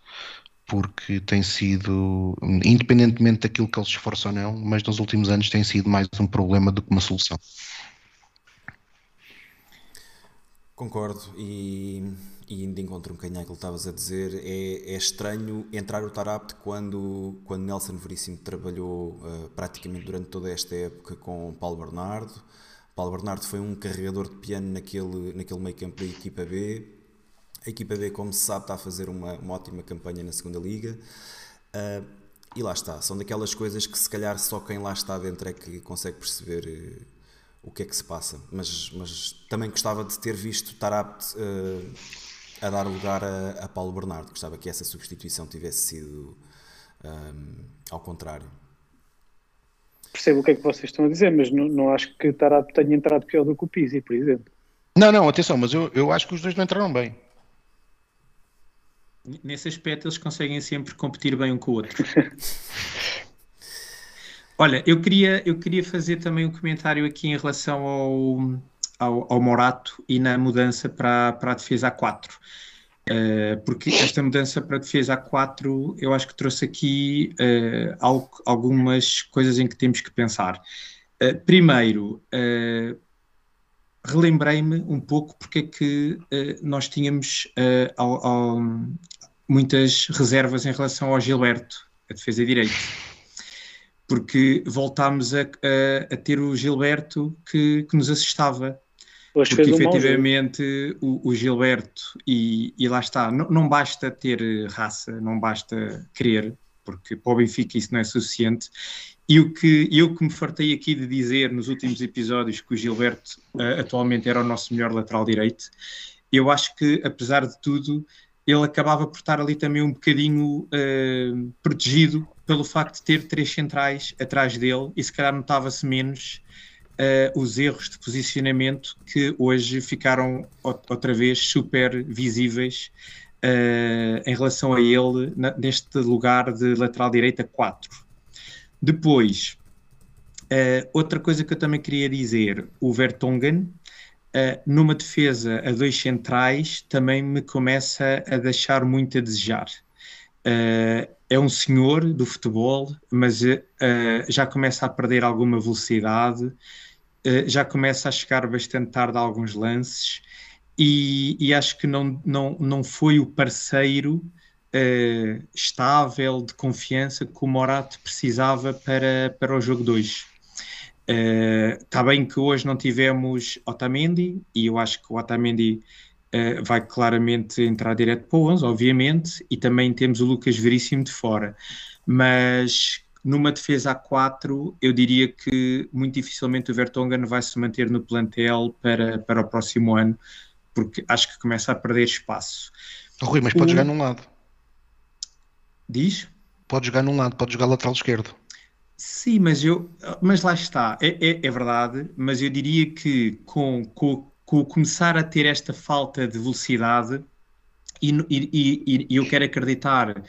porque tem sido, independentemente daquilo que ele se esforça ou não, mas nos últimos anos tem sido mais um problema do que uma solução. Concordo, e e de encontro um àquilo que estavas a dizer, é, é estranho entrar o Tarapt quando, quando Nelson Veríssimo trabalhou uh, praticamente durante toda esta época com Paulo Bernardo. Paulo Bernardo foi um carregador de piano naquele, naquele meio campo da equipa B. A equipa B, como se sabe, está a fazer uma, uma ótima campanha na segunda Liga. Uh, e lá está, são daquelas coisas que se calhar só quem lá está dentro é que consegue perceber uh, o que é que se passa. Mas, mas também gostava de ter visto Tarapt uh, a dar lugar a, a Paulo Bernardo. Gostava que essa substituição tivesse sido um, ao contrário. Percebo o que é que vocês estão a dizer, mas não, não acho que Tarado tenha entrado pior do que o Pizzi, por exemplo. Não, não, atenção, mas eu, eu acho que os dois não entraram bem. Nesse aspecto, eles conseguem sempre competir bem um com o outro. Olha, eu queria, eu queria fazer também um comentário aqui em relação ao, ao, ao Morato e na mudança para, para a defesa A4. Uh, eh, porque esta mudança para a defesa A4 eu acho que trouxe aqui uh, algo, algumas coisas em que temos que pensar. Uh, primeiro, relembrei-me um pouco porque é que nós tínhamos ao, ao, muitas reservas em relação ao Gilberto, a defesa direita porque voltámos a, a, a, ter o Gilberto que, que nos assustava Hoje Porque efetivamente o, o, Gilberto, e, e lá está, não, não, basta ter raça, não basta querer, porque para o Benfica isso não é suficiente. E o que eu que me fartei aqui de dizer nos últimos episódios que o Gilberto uh, atualmente era o nosso melhor lateral direito, eu acho que, apesar de tudo, ele acabava por estar ali também um bocadinho uh, protegido pelo facto de ter três centrais atrás dele e se calhar notava-se menos uh, os erros de posicionamento que hoje ficaram outra vez super visíveis uh, em relação a ele na, neste lugar de lateral direita 4. Depois, outra coisa que eu também queria dizer, o Vertonghen, Uh, numa defesa a dois centrais também me começa a deixar muito a desejar. Uh, é um senhor do futebol, mas uh, já começa a perder alguma velocidade, já começa a chegar bastante tarde a alguns lances e, e acho que não, não, não foi o parceiro estável, de confiança que o Morato precisava para, para o jogo 2. Está uh, bem que hoje não tivemos Otamendi, e eu acho que o Otamendi uh, vai claramente entrar direto para o 11, obviamente, e também temos o Lucas Veríssimo de fora. Mas numa defesa a 4, eu diria que muito dificilmente o Vertonghen vai se manter no plantel para, para o próximo ano, porque acho que começa a perder espaço. Rui, mas pode o... jogar num lado. Diz? Pode jogar num lado, pode jogar lateral esquerdo. Sim, mas eu, mas lá está, é, é, é verdade, mas eu diria que com, com, com começar a ter esta falta de velocidade, e, e, e eu quero acreditar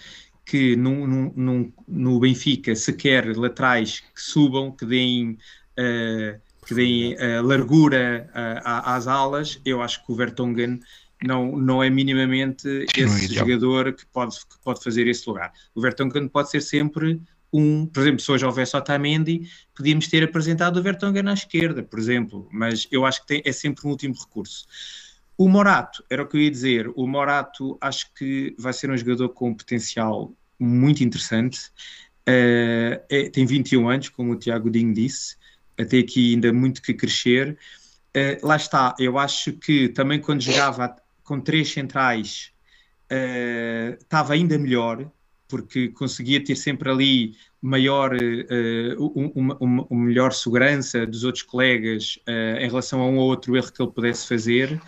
que no, no, no, Benfica se quer laterais que subam, que deem, uh, que deem uh, largura uh, às alas, eu acho que o Vertonghen não, não é minimamente esse jogador que pode, que pode fazer esse lugar. O Vertonghen pode ser sempre um, por exemplo, se hoje houvesse Otamendi, podíamos ter apresentado o Vertonghen à esquerda, por exemplo, mas eu acho que tem, é sempre um último recurso. O Morato, era o que eu ia dizer, o Morato acho que vai ser um jogador com potencial muito interessante, uh, é, tem 21 anos, como o Tiago Dinho disse, até aqui ainda muito que crescer. Uh, lá está, eu acho que também quando jogava com três centrais uh, estava ainda melhor, porque conseguia ter sempre ali maior, uh, uma, uma, uma, melhor segurança dos outros colegas uh, em relação a um ou outro erro que ele pudesse fazer.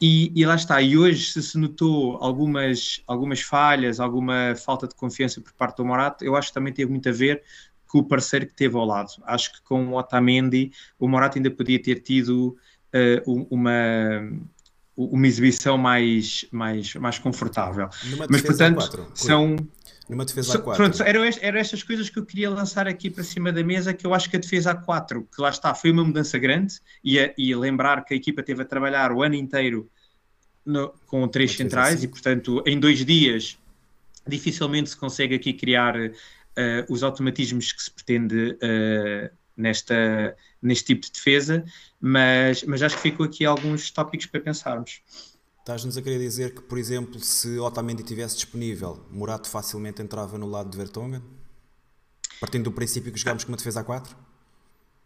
E, e, lá está, e hoje se se notou algumas, algumas falhas, alguma falta de confiança por parte do Morato, eu acho que também teve muito a ver com o parceiro que teve ao lado. Acho que com o Otamendi, o Morato ainda podia ter tido uh, uma, uma exibição mais, mais, mais confortável. Mas, portanto, são... Numa defesa a 4. Pronto, eram, eram estas coisas que eu queria lançar aqui para cima da mesa, que eu acho que a defesa a 4, que lá está, foi uma mudança grande, e, a, e lembrar que a equipa teve a trabalhar o ano inteiro no, com três centrais, assim. e portanto, em dois dias, dificilmente se consegue aqui criar uh, os automatismos que se pretende uh, nesta, neste tipo de defesa, mas, mas acho que ficou aqui alguns tópicos para pensarmos. Estás-nos a querer dizer que, por exemplo, se Otamendi estivesse disponível, Murato facilmente entrava no lado de Vertonghen? Partindo do princípio que jogámos com uma defesa a 4?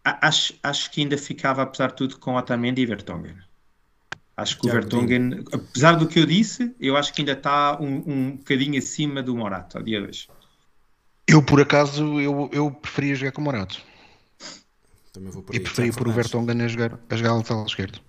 Acho, acho que ainda ficava, apesar de tudo, com Otamendi e Vertonghen. Acho que o Vertonghen, apesar do que eu disse, eu acho que ainda está um, um bocadinho acima do Morato, a dia 2. Eu, por acaso, eu, eu preferia jogar com o Morato. Também vou por e preferia por o Vertonghen a jogar, a jogar lateral esquerdo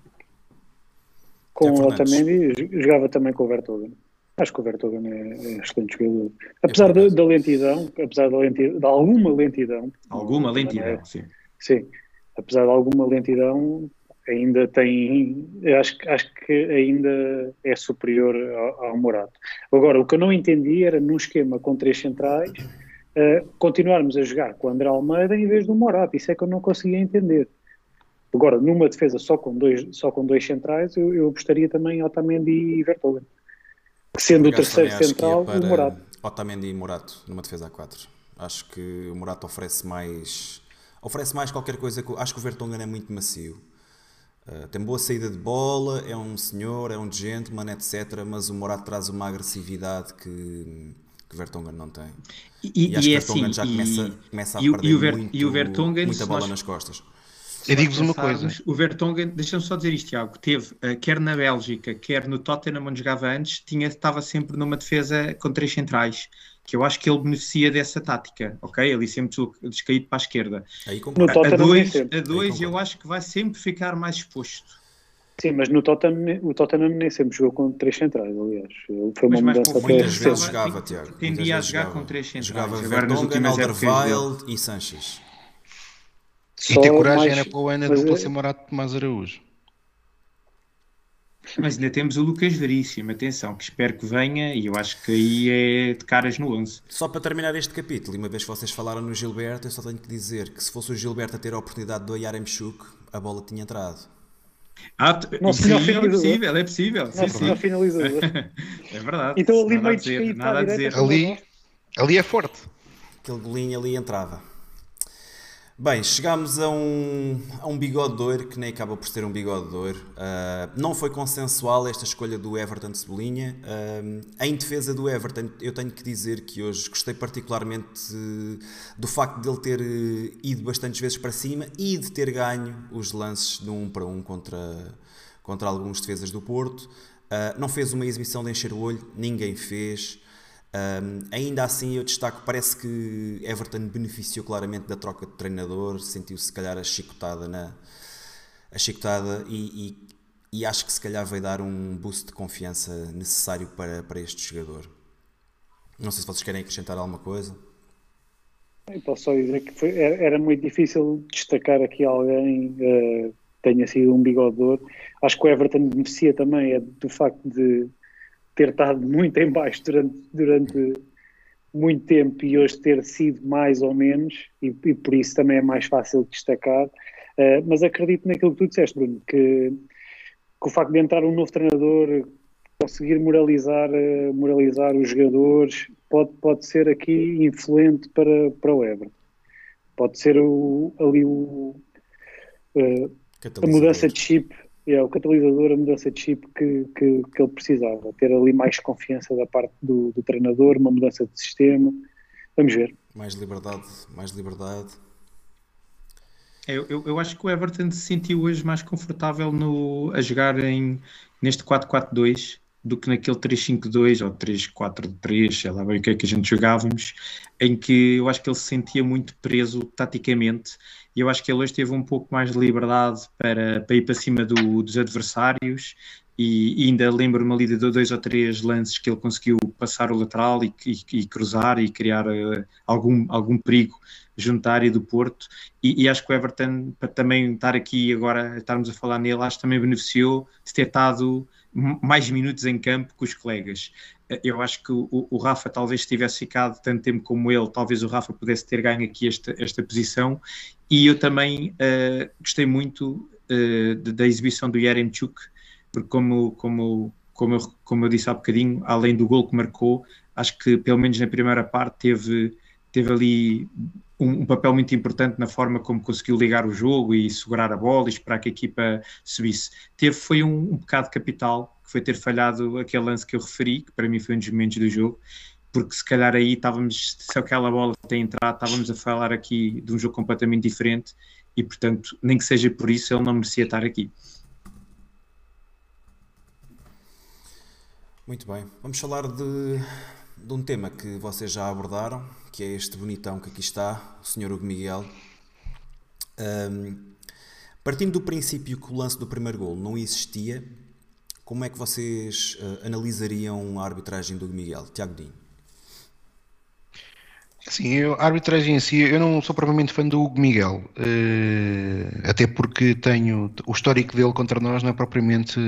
com o Otamendi, jogava também com o Vertonghen. Acho que o Vertonghen é, é excelente jogador. Apesar da, da, lentidão, apesar da lentidão, de alguma lentidão. Alguma lentidão, é, sim. Sim, apesar de alguma lentidão, ainda tem. Acho, acho que ainda é superior ao, ao Morato. Agora, o que eu não entendi era num esquema com três centrais. Uh, continuarmos a jogar com o André Almeida em vez do Morato, isso é que eu não conseguia entender. Agora, numa defesa só com dois, só com dois centrais, eu, eu apostaria também Otamendi e Vertonghen. Sendo o terceiro central, o Morato. Otamendi e Morato numa defesa a 4. Acho que o Morato oferece mais oferece mais qualquer coisa. Acho que o Vertonghen é muito macio. Uh, tem boa saída de bola, é um senhor, é um gentleman, etc. Mas o Morato traz uma agressividade que, que o Vertonghen não tem. E, e acho e que o Vertonghen assim, já começa, começa a e, perder e o Ver, muito, e muita bola nós, nas costas. Eu digo-vos uma coisa. O Vertonghen, deixa-me só dizer isto, Tiago, teve, uh, quer na Bélgica, quer no Tottenham, onde jogava antes, tinha, estava sempre numa defesa com três centrais, que eu acho que ele beneficia dessa tática, ok? Ele sempre descaído para a esquerda. Aí a, a dois, a dois eu acho que vai sempre ficar mais exposto. Sim, mas no Tottenham, o Tottenham nem sempre jogou com três centrais, aliás. Foi Mas uma mais mudança até Muitas vezes jogava, Tiago. tendia a jogar com três centrais. Jogava Vertonghen, Alderweireld e Sanches. E Só ter coragem mais- era para o Ana mas, dupla ser Morato de Tomás Araújo. Mas ainda temos o Lucas Veríssimo, atenção, que espero que venha e eu acho que aí é de caras no 11. Só para terminar este capítulo, e uma vez que vocês falaram no Gilberto, eu só tenho que dizer que se fosse o Gilberto a ter a oportunidade do Yaremchuk, a bola tinha entrado. Ah, Nosso sim, é possível, é possível. Sim, Nosso melhor sim. finalizador. É verdade. Então ali nada a meio dizer, descaído nada a a dizer. Ali, ali é forte. Aquele golinho ali entrava. Bem, chegámos a um, a um bigode de que nem acaba por ser um bigode de. Ah, não foi consensual esta escolha do Everton de Cebolinha. Ah, em defesa do Everton, eu tenho que dizer que hoje gostei particularmente do facto de ele ter eh, ido bastantes vezes para cima e de ter ganho os lances de um para um contra, contra alguns defesas do Porto. Ah, não fez uma exibição de encher o olho, ninguém fez. Um, ainda assim, eu destaco, parece que Everton beneficiou claramente da troca de treinador, sentiu-se se calhar a chicotada, na, a chicotada e, e, e acho que se calhar vai dar um boost de confiança necessário para, para este jogador. Não sei se vocês querem acrescentar alguma coisa. Eu posso só dizer que foi- era, era muito difícil destacar aqui alguém que tenha sido um bigodor. Acho que o Everton beneficia também é do facto de ter estado muito em baixo durante, durante muito tempo e hoje ter sido mais ou menos, e, e por isso também é mais fácil de destacar. Eh, mas acredito naquilo que tu disseste, Bruno, que, que o facto de entrar um novo treinador, conseguir moralizar, eh, moralizar os jogadores, pode, pode ser aqui influente para, para o Everton. Pode ser o, ali o, eh, a mudança de chip, é, o catalisador, a mudança de chip que, que, que ele precisava. Ter ali mais confiança da parte do, do treinador, uma mudança de sistema. Vamos ver. Mais liberdade, mais liberdade. Eu, eu, eu acho que o Everton se sentiu hoje mais confortável no, a jogar em, neste 4-4-2 do que naquele 3-5-2 ou 3-4-3, sei lá bem o que é que a gente jogávamos, em que eu acho que ele se sentia muito preso taticamente e eu acho que ele hoje teve um pouco mais de liberdade para, para ir para cima do- dos adversários e, e ainda lembro-me ali de dois ou três lances que ele conseguiu passar o lateral e, e- e cruzar e criar eh, algum, algum perigo junto à área do Porto e, acho que o Everton, para também estar aqui agora, estarmos a falar nele, acho que também beneficiou de ter estado mais minutos em campo com os colegas. Eh, Eu acho que o, o Rafa talvez tivesse ficado tanto tempo como ele, talvez o Rafa pudesse ter ganho aqui esta, esta posição e eu também eh, gostei muito de- da exibição do Yaremchuk, porque como, como, como, eu, como eu disse há bocadinho, além do gol que marcou, acho que pelo menos na primeira parte teve, teve ali um, um papel muito importante na forma como conseguiu ligar o jogo e segurar a bola e esperar que a equipa subisse. Teve, foi um, um pecado capital, que foi ter falhado aquele lance que eu referi, que para mim foi um dos momentos do jogo, porque se calhar aí estávamos, se aquela bola tem entrado, estávamos a falar aqui de um jogo completamente diferente e, portanto, nem que seja por isso, ele não merecia estar aqui. Muito bem, vamos falar de, de um tema que vocês já abordaram, que é este bonitão que aqui está, o Sr. Hugo Miguel. Ahm, partindo do princípio que o lance do primeiro gol não existia, como é que vocês ah, analisariam a arbitragem do Hugo Miguel? Tiago Dinho. Sim, eu, a arbitragem em si, eu não sou propriamente fã do Hugo Miguel, eh, até porque tenho o histórico dele contra nós não é propriamente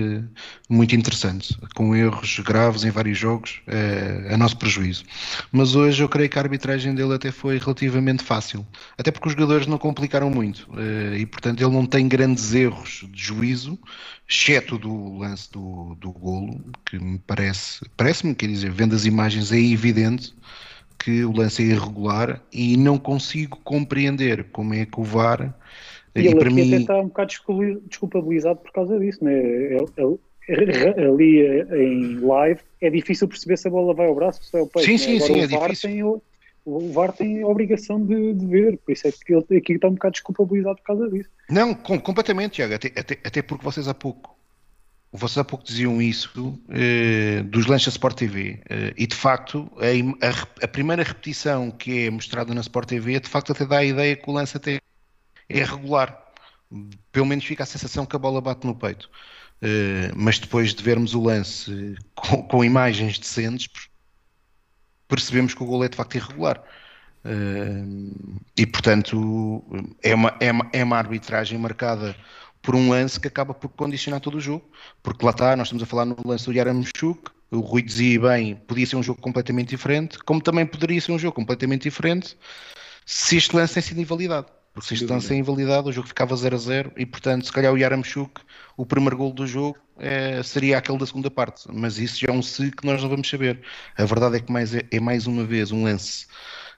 muito interessante, com erros graves em vários jogos, eh, a nosso prejuízo. Mas hoje eu creio que a arbitragem dele até foi relativamente fácil, até porque os jogadores não complicaram muito eh, e, portanto, ele não tem grandes erros de juízo, exceto do lance do, do golo, que me parece, parece-me, quer dizer, vendo as imagens é evidente que o lance é irregular e não consigo compreender como é que o VAR E e, ele para aqui até mim está um bocado desculpa- desculpabilizado por causa disso, né? Ele- ele- Ali eh, em live é difícil perceber se a bola vai ao braço ou se vai ao peito. Sim, né? sim, Agora sim, o é VAR difícil. Tem, o, o VAR tem a obrigação de, de ver, por isso é que ele aqui está um bocado desculpabilizado por causa disso. não, com- completamente Tiago, até, até, até porque vocês há pouco vocês há pouco diziam isso eh, dos lances da Sport TV eh, e de facto a, a a primeira repetição que é mostrada na Sport TV de facto até dá a ideia que o lance até é regular pelo menos fica a sensação que a bola bate no peito Uh, mas depois de vermos o lance com, com, imagens decentes, percebemos que o gol é de facto irregular. Uh, e portanto é uma, é, uma, é uma arbitragem marcada por um lance que acaba por condicionar todo o jogo, porque lá está, nós estamos a falar no lance do Yaramchuk, o Rui dizia bem, podia ser um jogo completamente diferente, como também poderia ser um jogo completamente diferente se este lance tem sido invalidado. Porque se este lance é invalidado, o jogo ficava 0 a 0 e, portanto, se calhar o Yaramchuk, o primeiro gol do jogo, é, seria aquele da segunda parte. Mas isso já é um se que nós não vamos saber. A verdade é que mais, é, é mais uma vez um lance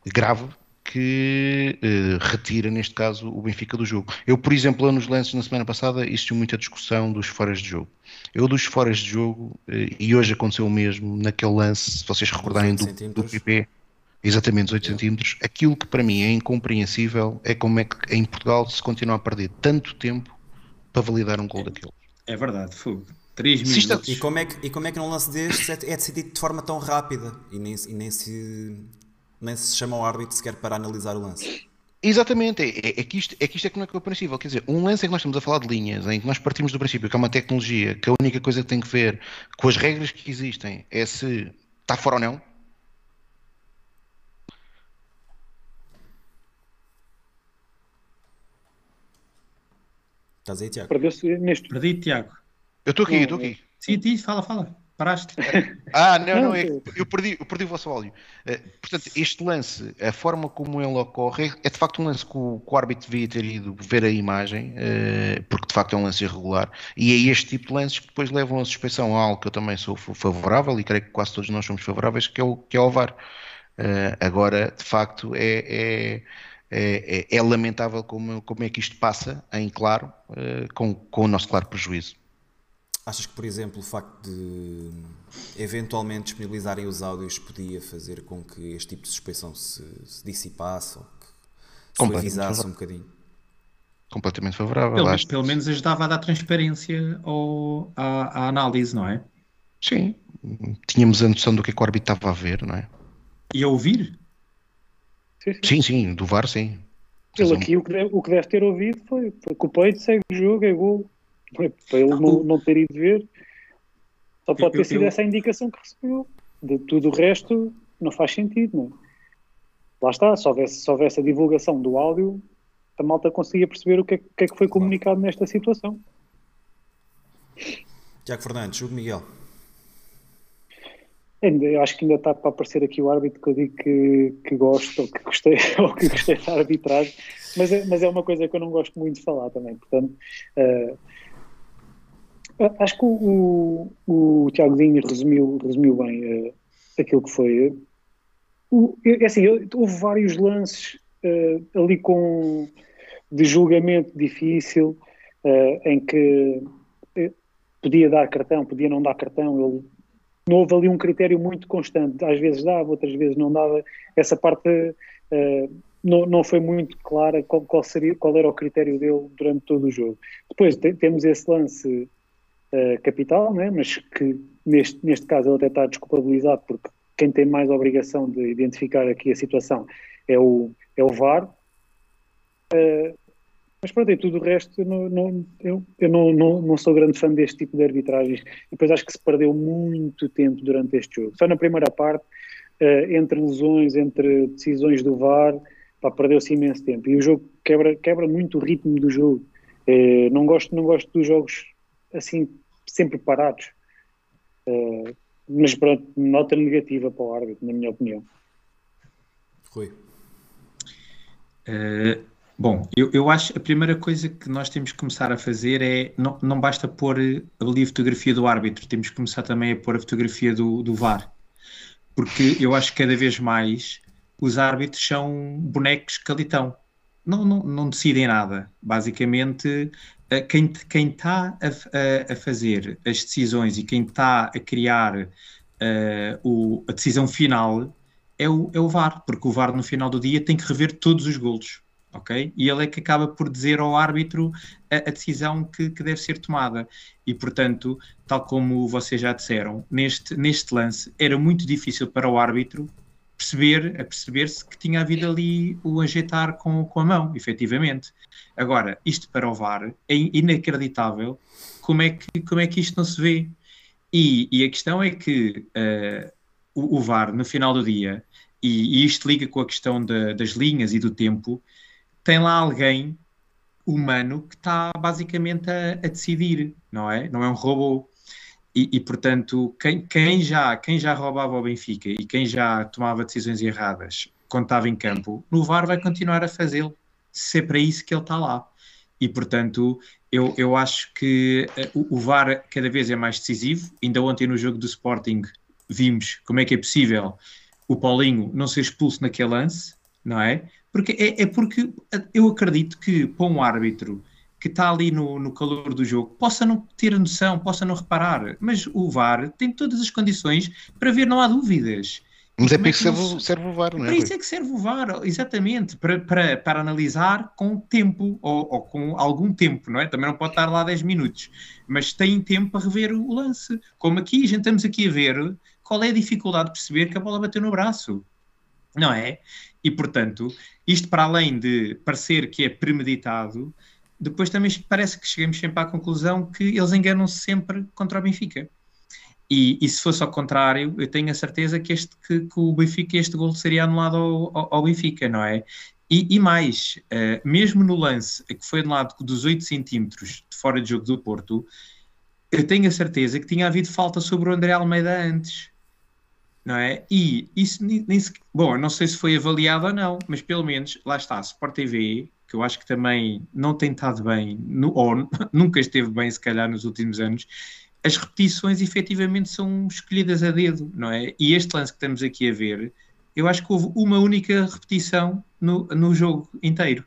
grave que eh, retira, neste caso, o Benfica do jogo. Eu, por exemplo, nos lances na semana passada, existiu muita discussão dos foras de jogo. Eu, dos foras de jogo, eh, e hoje aconteceu o mesmo naquele lance, se vocês recordarem do, do PP, exatamente 8 centímetros, aquilo que para mim é incompreensível é como é que em Portugal se continua a perder tanto tempo para validar um gol é, daquele. É verdade, fogo. 3 minutos. E como, é que, e como é que num lance destes é, é decidido de forma tão rápida e nem, e nem, se, nem se chama o árbitro sequer para analisar o lance? Exatamente, é, é, que isto, é que isto é que não é compreensível. Quer dizer, um lance em que nós estamos a falar de linhas, em que nós partimos do princípio que é uma tecnologia, que a única coisa que tem que ver com as regras que existem é se está fora ou não, Estás aí, Tiago? Perdeu-se neste. Perdi, Tiago. Eu estou aqui, estou aqui. Sim, diz, fala, fala. Paraste. Ah, não, não, é, eu, perdi, eu perdi o vosso áudio. Uh, portanto, este lance, a forma como ele ocorre, é de facto um lance que o, que o árbitro devia ter ido ver a imagem, uh, porque de facto é um lance irregular, e é este tipo de lances que depois levam a suspeição a algo que eu também sou favorável, e creio que quase todos nós somos favoráveis, que é o, que é o VAR. Uh, agora, de facto, é, é é, é, é, lamentável como, como é que isto passa em claro, uh, com, com o nosso claro prejuízo. Achas que, por exemplo, o facto de eventualmente disponibilizarem os áudios podia fazer com que este tipo de suspeição se, se dissipasse ou que suavizasse um bocadinho? Completamente favorável. Pelo, pelo, menos ajudava a dar transparência ao, à, à, análise, não é? Sim, tínhamos a noção do que, é que o árbitro estava a ver, não é? E a ouvir? Sim, sim, sim, sim do VAR, sim. Ele aqui o que, deve, o que deve ter ouvido foi, foi que o peito segue o jogo, é gol. Para ele não, não ter ido ver, só pode ter sido essa a indicação que recebeu. De tudo o resto, não faz sentido, não é? Lá está, se houvesse, se houvesse a divulgação do áudio, a malta conseguia perceber o que é que, é que foi comunicado nesta situação. Tiago Fernandes, Hugo Miguel. Ainda, acho que ainda está para aparecer aqui o árbitro que eu digo que, que gosto ou que gostei, ou que gostei da arbitragem, mas é, mas é uma coisa que eu não gosto muito de falar também. Portanto, uh, acho que o, o, o Tiago Dinho resumiu, resumiu bem uh, aquilo que foi. Uh, é assim, houve vários lances uh, ali com de julgamento difícil em que podia dar cartão, podia não dar cartão, ele não houve ali um critério muito constante. Às vezes dava, outras vezes não dava. Essa parte uh, não, não foi muito clara qual, qual, seria, qual era o critério dele durante todo o jogo. Depois te, temos esse lance uh, capital, né? mas que neste, neste caso ele até está desculpabilizado porque quem tem mais obrigação de identificar aqui a situação é o, é o VAR. Uh, mas pronto, e tudo o resto, não, não, eu, eu não, não, não, sou grande fã deste tipo de arbitragens. E depois acho que se perdeu muito tempo durante este jogo. Só na primeira parte, uh, entre lesões, entre decisões do VAR, perdeu-se imenso tempo. E o jogo quebra, quebra muito o ritmo do jogo. Uh, não, gosto, não gosto dos jogos assim, sempre parados. Uh, mas pronto, nota negativa para o árbitro, na minha opinião. Rui. Uh, Bom, eu, eu acho que a primeira coisa que nós temos que começar a fazer é não, não basta pôr ali a fotografia do árbitro, temos que começar também a pôr a fotografia do, do VAR. Porque eu acho que cada vez mais os árbitros são bonecos calitão. Não, não, não decidem nada. Basicamente, eh, quem, quem está a, a, fazer as decisões e quem está a criar uh, o, a decisão final é o, é o VAR, porque o VAR no final do dia tem que rever todos os golos ok? E ele é que acaba por dizer ao árbitro a, a decisão que, que, deve ser tomada. E, portanto, tal como vocês já disseram, neste, neste lance era muito difícil para o árbitro perceber, a perceber-se que tinha havido ali o ajeitar com, com a mão, efetivamente. Agora, isto para o VAR é inacreditável como é que, como é que isto não se vê. E, e a questão é que uh, o, o, VAR, no final do dia, e, e isto liga com a questão das linhas e do tempo, tem lá alguém humano que está basicamente a, a, decidir, não é? Não é um robô. E, e portanto, quem, quem, já, quem já roubava o Benfica e quem já tomava decisões erradas quando estava em campo, no VAR vai continuar a fazê-lo, se é para isso que ele está lá. E portanto, eu, eu acho que uh, o, o VAR cada vez é mais decisivo. Ainda ontem no jogo do Sporting vimos como é que é possível o Paulinho não ser expulso naquele lance, não é? Porque é, é porque eu acredito que para um árbitro que está ali no, no calor do jogo possa não ter noção, possa não reparar, mas o VAR tem todas as condições para ver, não há dúvidas. Mas é para isso que serve, serve, o VAR, não é? Para isso é que serve o VAR, exatamente, para, para, para analisar com tempo ou, ou, com algum tempo, não é? Também não pode estar lá 10 minutos, mas tem tempo para rever o lance. Como aqui, gente estamos aqui a ver qual é a dificuldade de perceber que a bola bateu no braço, não é? E portanto, isto para além de parecer que é premeditado, depois também parece que chegamos sempre à conclusão que eles enganam-se sempre contra o Benfica. E, e, se fosse ao contrário, eu tenho a certeza que, este, que, que o Benfica, este gol seria anulado ao, ao, ao Benfica, não é? E, e mais, uh, mesmo no lance que foi anulado dos 8 centímetros de fora de jogo do Porto, eu tenho a certeza que tinha havido falta sobre o André Almeida antes, não é? E isso nem, nem se, bom, não sei se foi avaliado ou não, mas pelo menos lá está, Sport TV, que eu acho que também não tem estado bem, no, ou nunca esteve bem, se calhar, nos últimos anos as repetições efetivamente são escolhidas a dedo, não é? E este lance que estamos aqui a ver, eu acho que houve uma única repetição no, no jogo inteiro.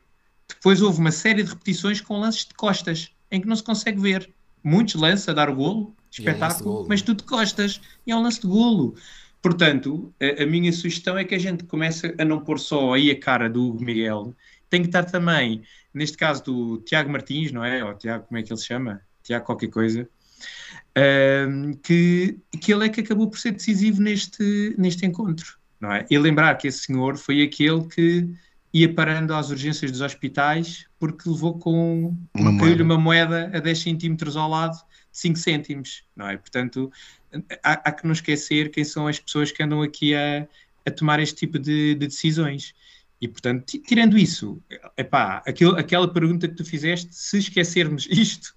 Depois houve uma série de repetições com lances de costas, em que não se consegue ver. Muitos lances a dar o golo, espetáculo, é um golo, mas tudo de costas, e é um lance de golo. Portanto, a, a, minha sugestão é que a gente comece a não pôr só aí a cara do Hugo Miguel, tem que estar também, neste caso do Tiago Martins, não é? Ou Tiago, como é que ele se chama? Tiago qualquer coisa, que, que ele é que acabou por ser decisivo neste, neste encontro. Não é? E lembrar que esse senhor foi aquele que ia parando às urgências dos hospitais porque levou com uma, moeda. uma moeda a 10 centímetros ao lado, 5 cêntimos, não é? Portanto, há, há, que não esquecer quem são as pessoas que andam aqui a, a tomar este tipo de, de decisões. E, portanto, tirando isso, epá, aquilo, aquela pergunta que tu fizeste, se esquecermos isto,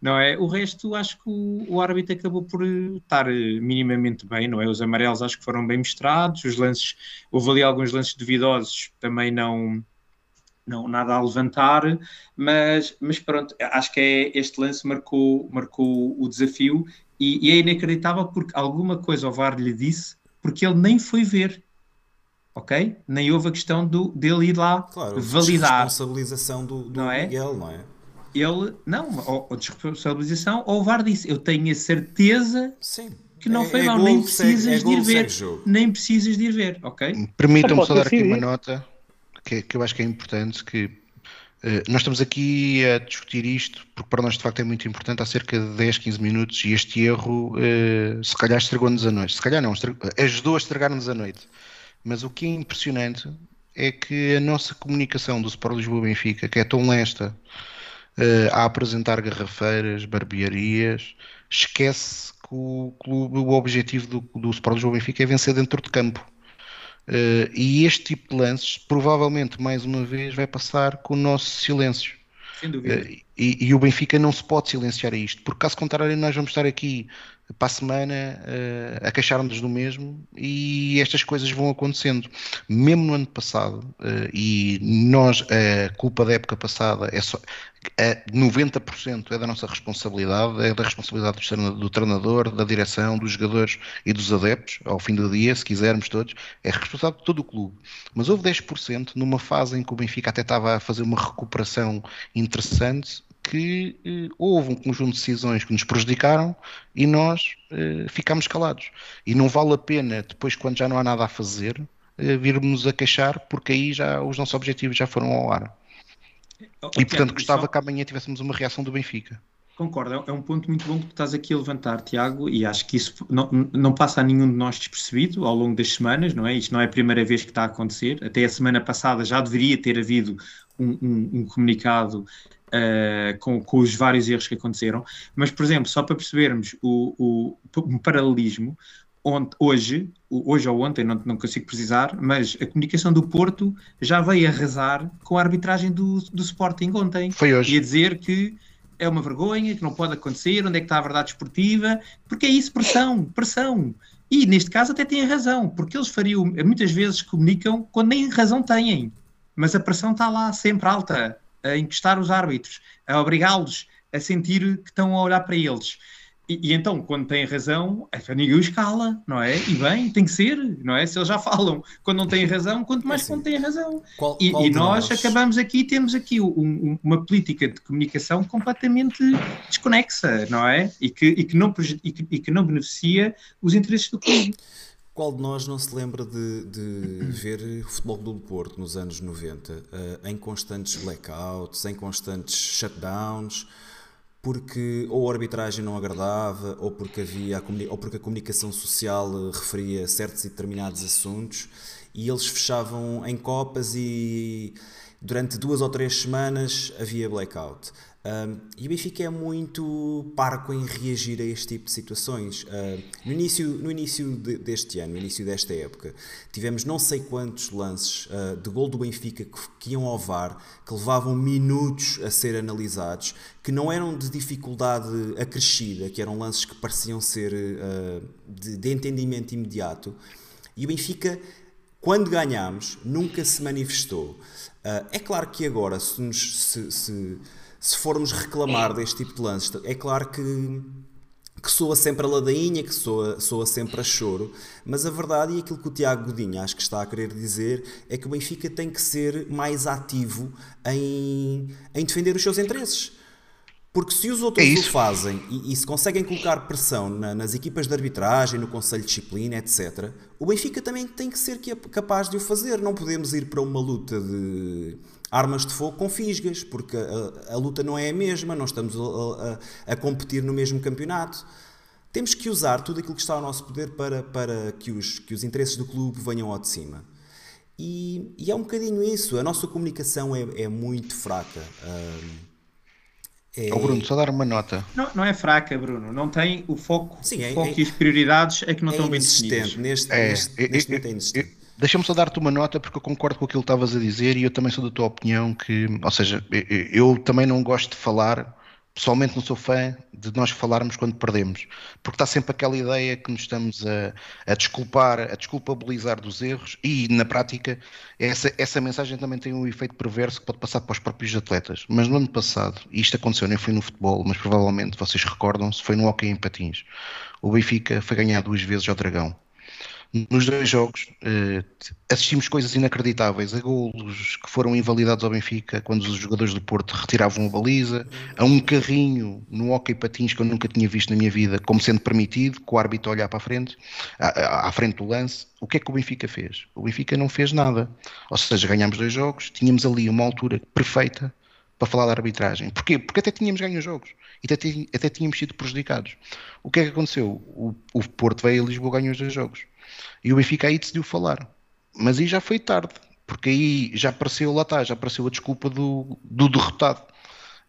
não é? O resto, acho que o, o árbitro acabou por estar minimamente bem, não é? Os amarelos acho que foram bem mostrados, os lances, houve ali alguns lances duvidosos, também não, não nada a levantar, mas, mas pronto, acho que é, este lance marcou, marcou o desafio e, e é inacreditável porque alguma coisa o VAR lhe disse, porque ele nem foi ver ok? Nem houve a questão do, dele ir lá claro, validar. responsabilização do, do não é? Miguel, não é? Ele, não, ou, ou desresponsabilização, ou o VAR disse, eu tenho a certeza Sim. que não é, foi é mal, nem precisas segue, é de ir ver, nem precisas de ir ver, ok? Permitam-me só dar aqui uma nota, que, que eu acho que é importante, que Uh, nós estamos aqui a discutir isto, porque para nós de facto é muito importante, há cerca de 10, 15 minutos, e este erro uh, se calhar estragou-nos a noite. Se calhar não, ajudou a estragar-nos a noite. Mas o que é impressionante é que a nossa comunicação do Sport Lisboa Benfica, que é tão lesta uh, a apresentar garrafeiras, barbearias, esquece que o clube, o objetivo do, do Sport Lisboa Benfica é vencer dentro de campo. Uh, e este tipo de lances, provavelmente, mais uma vez, vai passar com o nosso silêncio. Sem dúvida. Uh, e, e, o Benfica não se pode silenciar a isto, porque caso contrário, nós vamos estar aqui para a semana uh, a queixar-nos do mesmo e estas coisas vão acontecendo. Mesmo no ano passado, uh, e nós, a culpa da época passada é só. É 90% é da nossa responsabilidade, é da responsabilidade do treinador, da direção, dos jogadores e dos adeptos, ao fim do dia, se quisermos todos, é responsabilidade de todo o clube. Mas houve 10% numa fase em que o Benfica até estava a fazer uma recuperação interessante, que eh, houve um conjunto de decisões que nos prejudicaram e nós eh, ficámos calados. E não vale a pena, depois, quando já não há nada a fazer, eh, virmos a queixar, porque aí já os nossos objetivos já foram ao ar. Oh, e portanto, gostava só... que amanhã tivéssemos uma reação do Benfica. Concordo, é um ponto muito bom que tu estás aqui a levantar, Tiago, e acho que isso não, não passa a nenhum de nós despercebido ao longo das semanas, não é? Isto não é a primeira vez que está a acontecer, até a semana passada já deveria ter havido um, um, um comunicado uh, com, com, os vários erros que aconteceram, mas, por exemplo, só para percebermos o, o paralelismo, onde, hoje, hoje ou ontem, não, não consigo precisar, mas a comunicação do Porto já veio arrasar com a arbitragem do, do Sporting ontem. Foi hoje. E a dizer que é uma vergonha, que não pode acontecer, onde é que está a verdade esportiva, porque é isso, pressão, pressão. E neste caso até têm razão, porque eles fariam, muitas vezes comunicam quando nem razão têm, mas a pressão está lá sempre alta, a encostar os árbitros, a obrigá-los a sentir que estão a olhar para eles. E, e, então, quando têm razão, é ninguém os cala, não é? E bem, tem que ser, não é? Se eles já falam quando não têm razão, quanto mais assim, quando têm razão. Qual, e, qual e nós, nós, acabamos aqui, temos aqui um, um, uma política de comunicação completamente desconexa, não é? E que, e que, não, e que, e que não beneficia os interesses do clube. Qual de nós não se lembra de, de ver o Futebol do Porto nos anos 90 uh, eh, em constantes blackouts, em constantes shutdowns? porque ou a arbitragem não agradava, ou porque, havia ou porque a comunicação social eh, referia certos e determinados assuntos, e eles fechavam em copas e durante duas ou três semanas havia blackout. E o Benfica é muito parco em reagir a este tipo de situações. Uh, no início, no início de, deste ano, no início desta época, tivemos não sei quantos lances uh, de gol do Benfica que, que, iam ao VAR, que levavam minutos a ser analisados, que não eram de dificuldade acrescida, que eram lances que pareciam ser uh, de, de entendimento imediato. E o Benfica, quando ganhámos, nunca se manifestou. é claro que agora, se, nos, se, se se formos reclamar deste tipo de lances, é claro que, que soa sempre a ladainha, que soa, soa sempre a choro, mas a verdade e aquilo que o Tiago Godinho acho que está a querer dizer é que o Benfica tem que ser mais ativo em, em defender os seus interesses. Porque se os outros é o fazem e, e, se conseguem colocar pressão na, nas equipas de arbitragem, no Conselho de Disciplina, etc., o Benfica também tem que ser capaz de o fazer. Não podemos ir para uma luta de armas de fogo com fisgas, porque a, a luta não é a mesma, não estamos a, a, a, competir no mesmo campeonato. Temos que usar tudo aquilo que está ao nosso poder para, para que, os, que os interesses do clube venham ao de cima. E, e é um bocadinho isso, a nossa comunicação é, é muito fraca. é... Oh Bruno, só dar uma nota. Não, não é fraca, Bruno. Não tem o foco, Sim, é, o foco é, e as prioridades é que não é estão bem definidas. Neste, é, neste, é, neste momento é inexistente. Deixa-me só dar-te uma nota porque eu concordo com aquilo que estavas a dizer e eu também sou da tua opinião que, ou seja, eu também não gosto de falar, pessoalmente não sou fã de nós falarmos quando perdemos, porque está sempre aquela ideia que nos estamos a, a desculpar, a desculpabilizar dos erros e na prática essa, essa mensagem também tem um efeito perverso que pode passar para os próprios atletas. Mas no ano passado, e isto aconteceu nem foi no futebol, mas provavelmente vocês recordam-se, foi no hockey em patins. O Benfica foi ganhar duas vezes ao Dragão nos dois jogos eh, assistimos coisas inacreditáveis a golos que foram invalidados ao Benfica quando os jogadores do Porto retiravam a baliza, a um carrinho no hockey patins que eu nunca tinha visto na minha vida como sendo permitido, com o árbitro olhar para a frente, à, à frente do lance. O que é que o Benfica fez? O Benfica não fez nada. Ou seja, ganhámos dois jogos, tínhamos ali uma altura perfeita para falar da arbitragem. Porquê? Porque até tínhamos ganho os jogos e até, até tínhamos sido prejudicados. O que é que aconteceu? O, o Porto veio a Lisboa ganhou os dois jogos. E o Benfica aí decidiu falar. Mas aí já foi tarde, porque aí já apareceu lá está, já apareceu a desculpa do, do derrotado.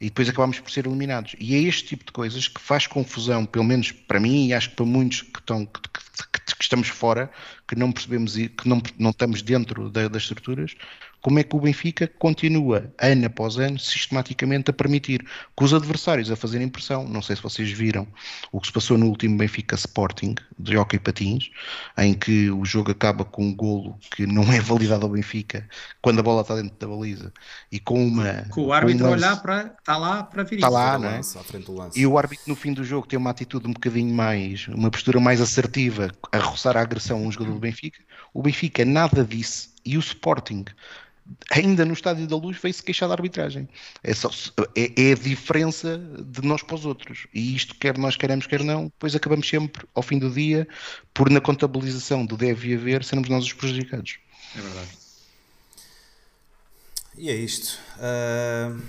E depois acabámos por ser eliminados. E é este tipo de coisas que faz confusão, pelo menos para mim e acho que para muitos que, estão, que, que, que estamos fora, que não percebemos, que não, não estamos dentro da, das estruturas, como é que o Benfica continua, ano após ano, sistematicamente a permitir que os adversários a fazerem pressão. Não sei se vocês viram o que se passou no último Benfica Sporting de Hockey Patins, em que o jogo acaba com um golo que não é validado ao Benfica quando a bola está dentro da baliza e com uma. Com o árbitro um lance, olhar para. está lá para vir Está lá, não é? E o árbitro no fim do jogo tem uma atitude um bocadinho mais. uma postura mais assertiva a roçar a agressão a um jogador do Benfica. O Benfica nada disse e o Sporting ainda no Estádio da Luz veio-se queixar da arbitragem. É, só, é, é, a diferença de nós para os outros. E isto, quer nós queremos, quer não, depois acabamos sempre, ao fim do dia, por na contabilização do deve haver, sermos nós os prejudicados. É verdade. E é isto. Uh,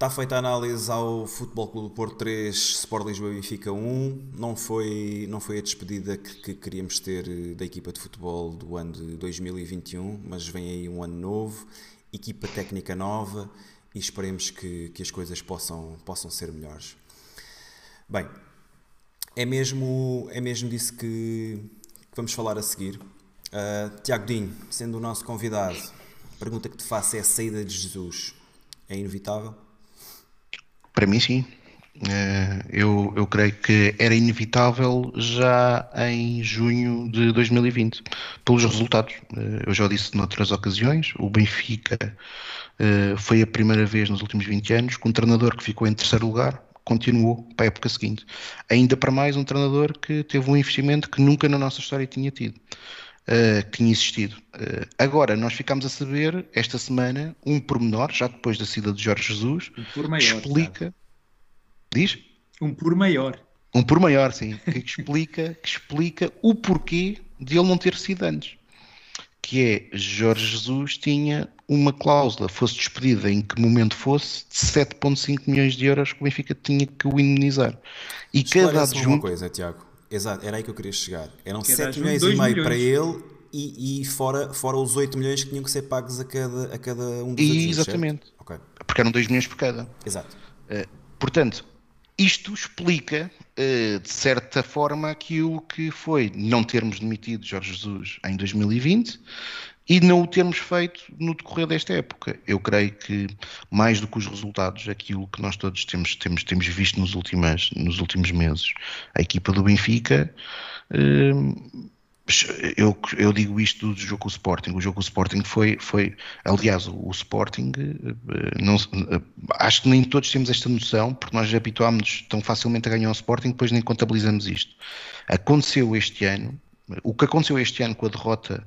Está feita a análise ao Futebol Clube Porto 3, Sport Lisboa Benfica 1. Não foi, não foi a despedida que, que, queríamos ter eh, da equipa de futebol do ano de 2021, mas vem aí um ano novo, equipa técnica nova e esperemos que, que as coisas possam, possam ser melhores. Bem, é mesmo, é mesmo disso que, que vamos falar a seguir. Uh, Tiago Dinho, sendo o nosso convidado, a pergunta que te faço é a saída de Jesus. É inevitável? Para mim, sim. Eh, eu, eu creio que era inevitável já em junho de 2020, pelos resultados. Eh, eu já disse noutras ocasiões, o Benfica eh, foi a primeira vez nos últimos 20 anos que um treinador que ficou em terceiro lugar continuou para a época seguinte. Ainda para mais um treinador que teve um investimento que nunca na nossa história tinha tido. Uh, que tinha existido. Uh, agora, nós ficámos a saber, esta semana, um pormenor, já depois da saída de Jorge Jesus, um por maior, que explica. Sabe? Diz? Um por maior. Um por maior, sim. que, explica, que explica o porquê de ele não ter sido antes. Que é, Jorge Jesus tinha uma cláusula, fosse despedida em que momento fosse, de 7,5 milhões de euros que o Benfica tinha que o indemnizar. E cada adjunto... uma coisa, Tiago Exato, era aí que eu queria chegar. Eram que 7 milhões e meio milhões. para ele e, e, fora, fora os 8 milhões que tinham que ser pagos a cada, a cada um dos e, Exatamente. Okay. Porque eram 2 milhões por cada. Exato. Uh, portanto, isto explica, uh, de certa forma, aquilo que foi não termos demitido Jorge Jesus em 2020 e não o termos feito no decorrer desta época. Eu creio que, mais do que os resultados, aquilo que nós todos temos, temos, temos visto nos, últimas, nos últimos meses, a equipa do Benfica. Hum, eu, eu, digo isto do jogo com o Sporting. O jogo com o Sporting foi, foi aliás, o, o Sporting, eh, não, eh, acho que nem todos temos esta noção, porque nós habituámos tão facilmente a ganhar o Sporting, depois nem contabilizamos isto. Aconteceu este ano, o que aconteceu este ano com a derrota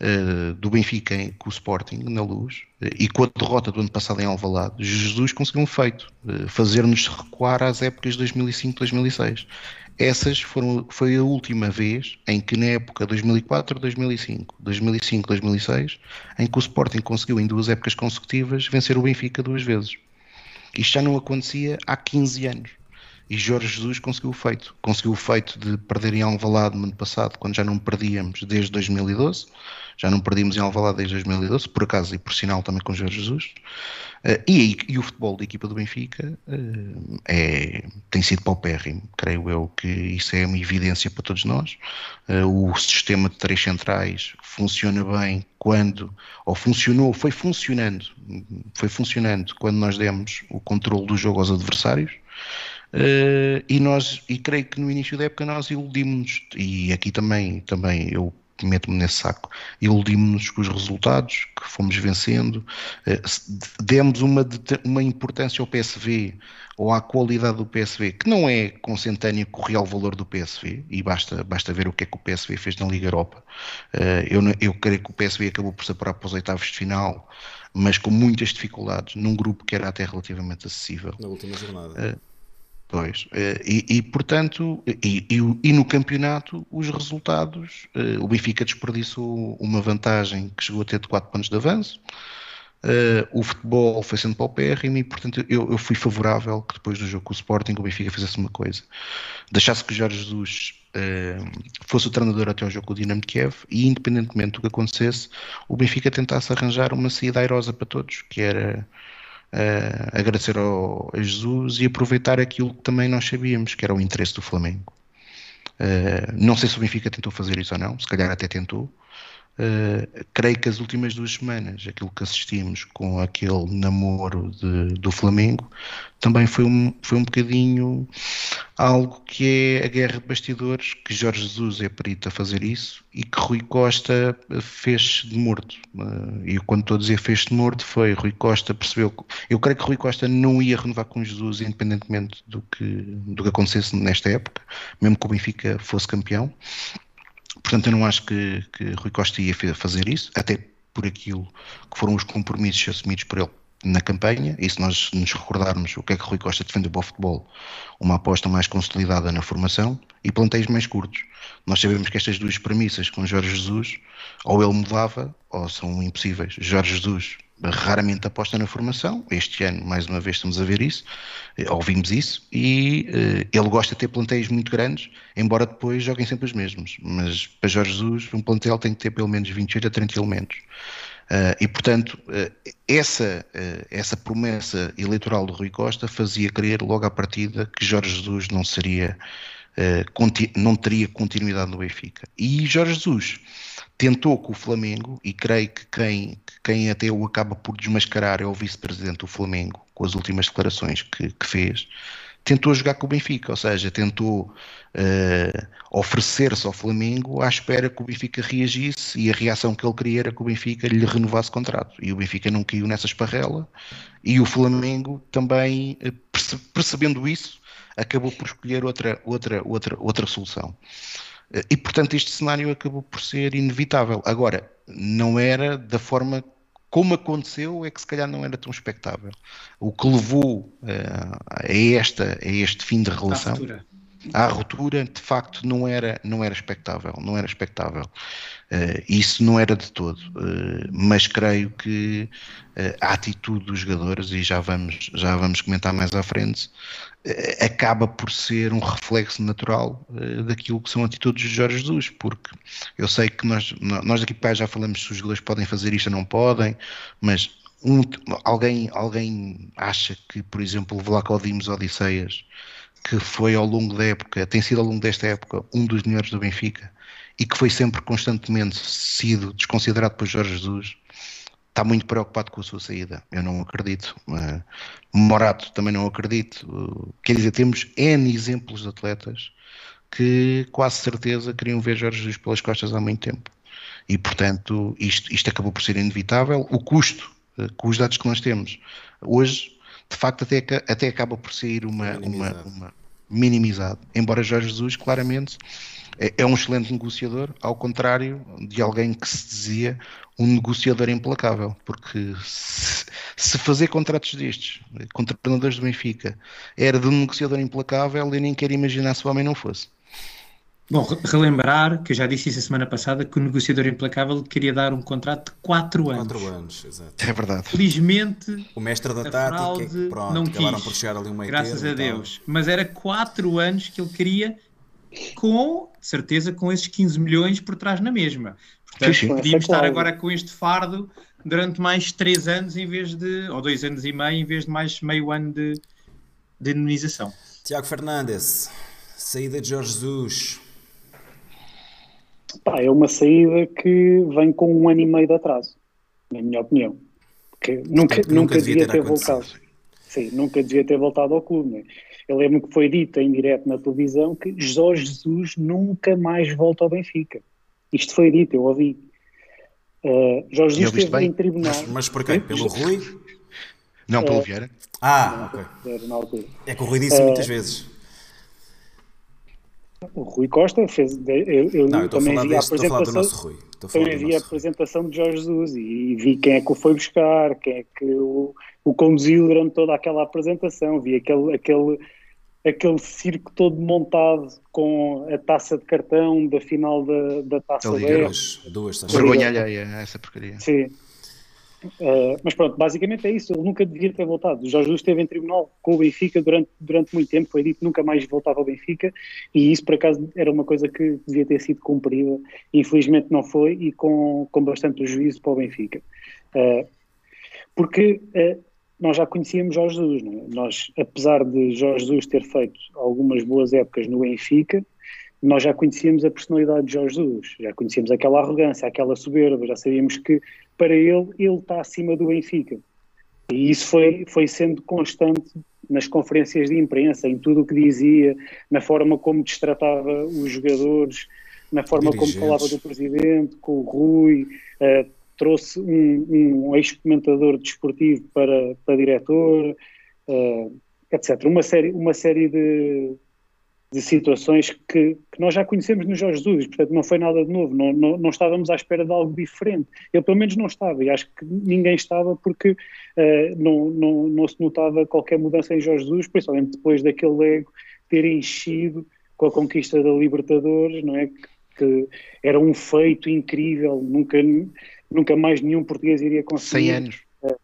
uh, do Benfica com o Sporting na luz uh, e com a derrota do ano passado em Alvalade, Jesus conseguiu um feito, uh, fazer-nos recuar às épocas de 2005-2006. Essas foram, foi a última vez em que na época 2004-2005, 2005-2006, em que o Sporting conseguiu em duas épocas consecutivas vencer o Benfica duas vezes. Isto já não acontecia há 15 anos. E Jorge Jesus conseguiu o feito. Conseguiu o feito de perder em Alvalade no ano passado, quando já não perdíamos desde 2012. Já não perdíamos em Alvalade desde 2012, por acaso e por sinal também com Jorge Jesus. Uh, e, e, o futebol da equipa do Benfica uh, é, tem sido paupérrimo. Creio eu que isso é uma evidência para todos nós. Uh, o sistema de três centrais funciona bem quando, ou funcionou, foi funcionando, foi funcionando quando nós demos o controle do jogo aos adversários. Uh, e nós, e creio que no início da época nós iludimos-nos, e aqui também, também eu meto-me nesse saco, iludimos-nos com os resultados que fomos vencendo, uh, demos uma, uma importância ao PSV ou à qualidade do PSV, que não é consentânea com o real valor do PSV, e basta, basta ver o que é que o PSV fez na Liga Europa. Uh, eu, eu creio que o PSV acabou por se apurar para os oitavos de final, mas com muitas dificuldades, num grupo que era até relativamente acessível. Na última jornada. Pois, eh, e, e portanto, e, e, no campeonato, os resultados, eh, o Benfica desperdiçou uma vantagem que chegou a ter de 4 pontos de avanço, eh, o futebol foi sendo paupérrimo e, portanto, eu, eu, fui favorável que depois do jogo com o Sporting o Benfica fizesse uma coisa. Deixasse que Jorge Jesus fosse o treinador até ao jogo com o Dinamo de Kiev e, independentemente do que acontecesse, o Benfica tentasse arranjar uma saída airosa para todos, que era uh, agradecer ao, a Jesus e aproveitar aquilo que também nós sabíamos, que era o interesse do Flamengo. Uh, não sei se o Benfica tentou fazer isso ou não, se calhar até tentou, Uh, creio que as últimas duas semanas, aquilo que assistimos com aquele namoro de, do Flamengo, também foi um, foi um bocadinho algo que é a guerra de bastidores, que Jorge Jesus é perito a fazer isso e que Rui Costa fez de morto. Uh, e quando estou a dizer fez de morto, foi Rui Costa percebeu. Eu creio que Rui Costa não ia renovar com Jesus, independentemente do que, do que acontecesse nesta época, mesmo que o Benfica fosse campeão. Portanto, eu não acho que, que Rui Costa ia fazer isso, até por aquilo que foram os compromissos assumidos por ele na campanha, e se nós nos recordarmos o que é que Rui Costa defendeu para o futebol, uma aposta mais consolidada na formação e planteios mais curtos. Nós sabemos que estas duas premissas com Jorge Jesus, ou ele mudava, ou são impossíveis. Jorge Jesus raramente aposta na formação, este ano mais uma vez estamos a ver isso, eh, ouvimos isso, e uh, ele gosta de ter planteios muito grandes, embora depois joguem sempre os mesmos, mas para Jorge Jesus um plantel tem que ter pelo menos 28 a 30 elementos. Uh, e, portanto, uh, essa, uh, essa promessa eleitoral do Rui Costa fazia crer logo à partida que Jorge Jesus não seria, não teria continuidade no Benfica. E Jorge Jesus tentou com o Flamengo, e creio que quem, quem até o acaba por desmascarar é o vice-presidente do Flamengo, com as últimas declarações que, que fez, tentou jogar com o Benfica, ou seja, tentou uh, oferecer-se ao Flamengo à espera que o Benfica reagisse e a reação que ele queria era que o Benfica lhe renovasse contrato. E o Benfica não caiu nessa esparrela e o Flamengo também, eh, percebendo isso, acabou por escolher outra, outra, outra, outra solução. Eh, e portanto este cenário acabou por ser inevitável. Agora, não era da forma como aconteceu é que se calhar não era tão expectável. O que levou uh, a, esta, a este fim de relação, à ruptura, de facto não era, não era expectável, não era expectável. Uh, isso não era de todo, uh, mas creio que a atitude dos jogadores, e já vamos, já vamos comentar mais à frente, acaba por ser um reflexo natural uh, daquilo que são atitudes de Jorge Jesus, porque eu sei que nós, nós daqui para já falamos se os jogadores podem fazer isto ou não podem, mas um, alguém, alguém acha que, por exemplo, Vlaco Dimos Odisseias, que foi ao longo da época, tem sido ao longo desta época um dos melhores do Benfica e que foi sempre constantemente sido desconsiderado por Jorge Jesus, está muito preocupado com a sua saída. Eu não acredito. Uh, Morato também não acredito. Uh, quer dizer, temos N exemplos de atletas que quase certeza queriam ver Jorge Jesus pelas costas há muito tempo. E, portanto, isto, isto acabou por ser inevitável. O custo, uh, com os dados que nós temos, hoje, de facto, até, até acaba por sair uma, minimizado. uma, uma minimizado. Embora Jorge Jesus, claramente, é, é um excelente negociador, ao contrário de alguém que se dizia um negociador implacável, porque se, se fazer contratos destes, contra treinadores do Benfica, era de um negociador implacável, eu nem quero imaginar se o homem não fosse. Bom, relembrar que eu já disse isso a semana passada que o negociador implacável queria dar um contrato de 4 anos. 4 anos, exato. É verdade. Felizmente, o mestre da tática, que, pronto, não acabaram quis, por chegar ali um meio Graças a Deus. Mas era 4 anos que ele queria, com certeza, com esses 15 milhões por trás na mesma. Portanto, sim, sim. podíamos estar agora com este fardo durante mais 3 anos em vez de, ou 2 anos e meio, em vez de mais meio ano de, de indemnização. Tiago Fernandes, saída de Jorge Jesus Pá, é uma saída que vem com um ano e meio de atraso, na minha opinião. Porque nunca, nunca, nunca devia, ter, ter voltado. Sim, nunca devia ter voltado ao clube. Né? Eu lembro que foi dito em direto na televisão que Jorge Jesus nunca mais volta ao Benfica. Isto foi dito, eu ouvi. Uh, Jorge Jesus esteve bem? em tribunal. Mas, mas por quem? Pelo Rui? Não, pelo uh, Vieira. Ah, ok. É que o Rui disse uh, muitas vezes. O Rui Costa fez. Eu, eu, não, eu também vi a apresentação. Também vi a apresentação de Jorge Jesus e, vi quem é que o foi buscar, quem é que o, o conduziu durante toda aquela apresentação. Vi aquele, aquele, aquele circo todo montado com a taça de cartão da final da, da taça Duas, duas Vergonha alheia, essa porcaria. Sim. Uh, mas pronto, basicamente é isso. Ele nunca devia ter voltado. O Jorge Jesus esteve em tribunal com o Benfica durante, durante muito tempo. Foi dito nunca mais voltava ao Benfica. E isso, por acaso, era uma coisa que devia ter sido cumprida. Infelizmente não foi e com, com bastante juízo para o Benfica. Uh, porque uh, nós já conhecíamos Jorge Jesus. É? Nós, apesar de Jorge Jesus ter feito algumas boas épocas no Benfica, nós já conhecíamos a personalidade de Jorge Jesus, já conhecíamos aquela arrogância, aquela soberba, já sabíamos que para ele, ele está acima do Benfica. E isso foi, foi sendo constante nas conferências de imprensa, em tudo o que dizia, na forma como destratava os jogadores, na forma como falava do presidente, com o Rui, uh, trouxe um, um ex-comentador desportivo para, para diretor, uh, etc. Uma série, uma série de, de situações que, que, nós já conhecemos no Jorge Jesus, portanto não foi nada de novo, não, não, não, estávamos à espera de algo diferente. Eu pelo menos não estava, e acho que ninguém estava porque uh, não, não, não se notava qualquer mudança em Jorge Jesus, principalmente depois daquele ego ter enchido com a conquista da Libertadores, não é? Que, que era um feito incrível, nunca, nunca mais nenhum português iria conseguir. 100 anos. Uh,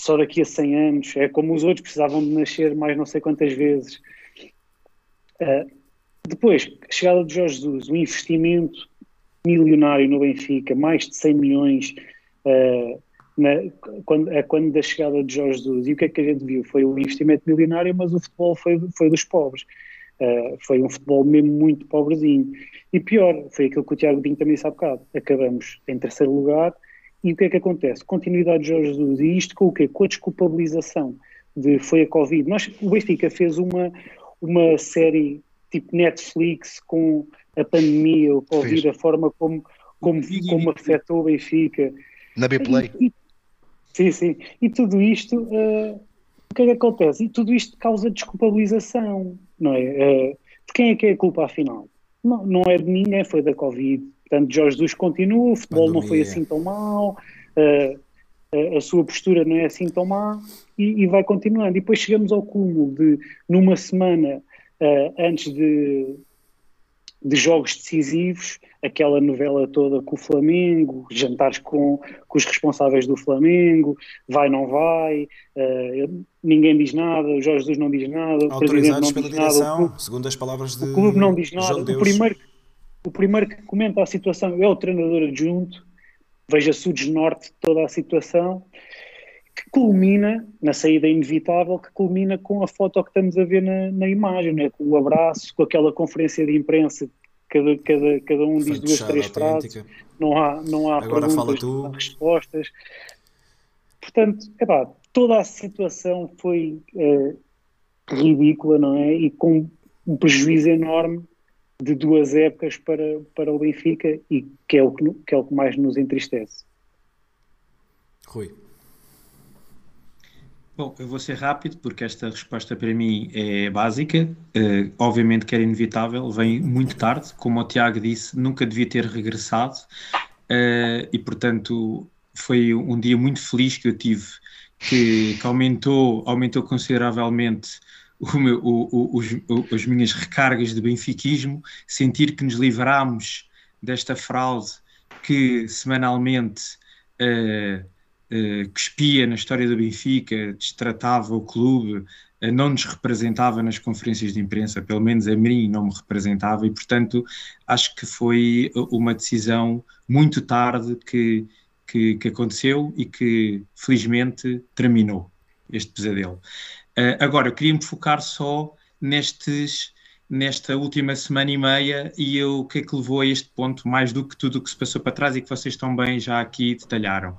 só daqui a 100 anos, é como os outros precisavam de nascer mais não sei quantas vezes Uh, depois, chegada de Jorge Jesus, o investimento milionário no Benfica, mais de 100 milhões uh, na, quando, a quando da chegada de Jorge Jesus. E o que é que a gente viu? Foi o investimento milionário, mas o futebol foi, foi dos pobres. Uh, foi um futebol mesmo muito pobrezinho. E pior, foi aquilo que o Tiago Dinho também sabe bocado. Acabamos em terceiro lugar e o que é que acontece? Continuidade de Jorge Jesus. E isto com o quê? Com a desculpabilização de foi a Covid. Nós, o Benfica fez uma, uma série tipo Netflix com a pandemia, o Covid, a forma como, como, como afetou o Benfica. Na B-Play. Sim, sim. E tudo isto, uh, o que é que acontece? E tudo isto causa desculpabilização, não é? Uh, de quem é que é a culpa afinal? Não, não é de ninguém, foi da Covid. Portanto, Jorge Jesus continua, o futebol Pandemia. não foi assim tão mal, uh, a sua postura não é assim tão má e, e, vai continuando. E depois chegamos ao cúmulo de, numa semana uh, antes de, de jogos decisivos, aquela novela toda com o Flamengo, jantares com, com os responsáveis do Flamengo, vai, não vai, uh, ninguém diz nada, o Jorge Jesus não diz nada, o Presidente não diz nada, clube, segundo as palavras de o clube não diz nada, o primeiro, o primeiro que comenta a situação é o treinador adjunto, veja-se o desnorte de toda a situação, que culmina na saída inevitável, que culmina com a foto que estamos a ver na, na imagem, né? com o abraço, com aquela conferência de imprensa, cada, cada, cada um diz duas, três frases, não há, não há Agora perguntas, não há respostas. Portanto, epá, toda a situação foi é, ridícula, não é? E com um prejuízo enorme de duas épocas para, para o Benfica e que é o que, que é o que mais nos entristece. Rui. Bom, eu vou ser rápido porque esta resposta para mim é básica. Uh, obviamente que era inevitável, vem muito tarde, como o Tiago disse, nunca devia ter regressado uh, e, portanto, foi um dia muito feliz que eu tive, que, que aumentou, aumentou consideravelmente o meu, o, o, os, as minhas recargas de benfiquismo, sentir que nos livrámos desta fraude que semanalmente. Uh, que espia na história do Benfica, destratava o clube, uh, não nos representava nas conferências de imprensa, pelo menos a mim não me representava, e portanto acho que foi uma decisão muito tarde que, que, que aconteceu e que felizmente terminou este pesadelo. Agora, eu queria me focar só nestes nesta última semana e meia e o que é que levou a este ponto, mais do que tudo o que se passou para trás e que vocês também já aqui detalharam.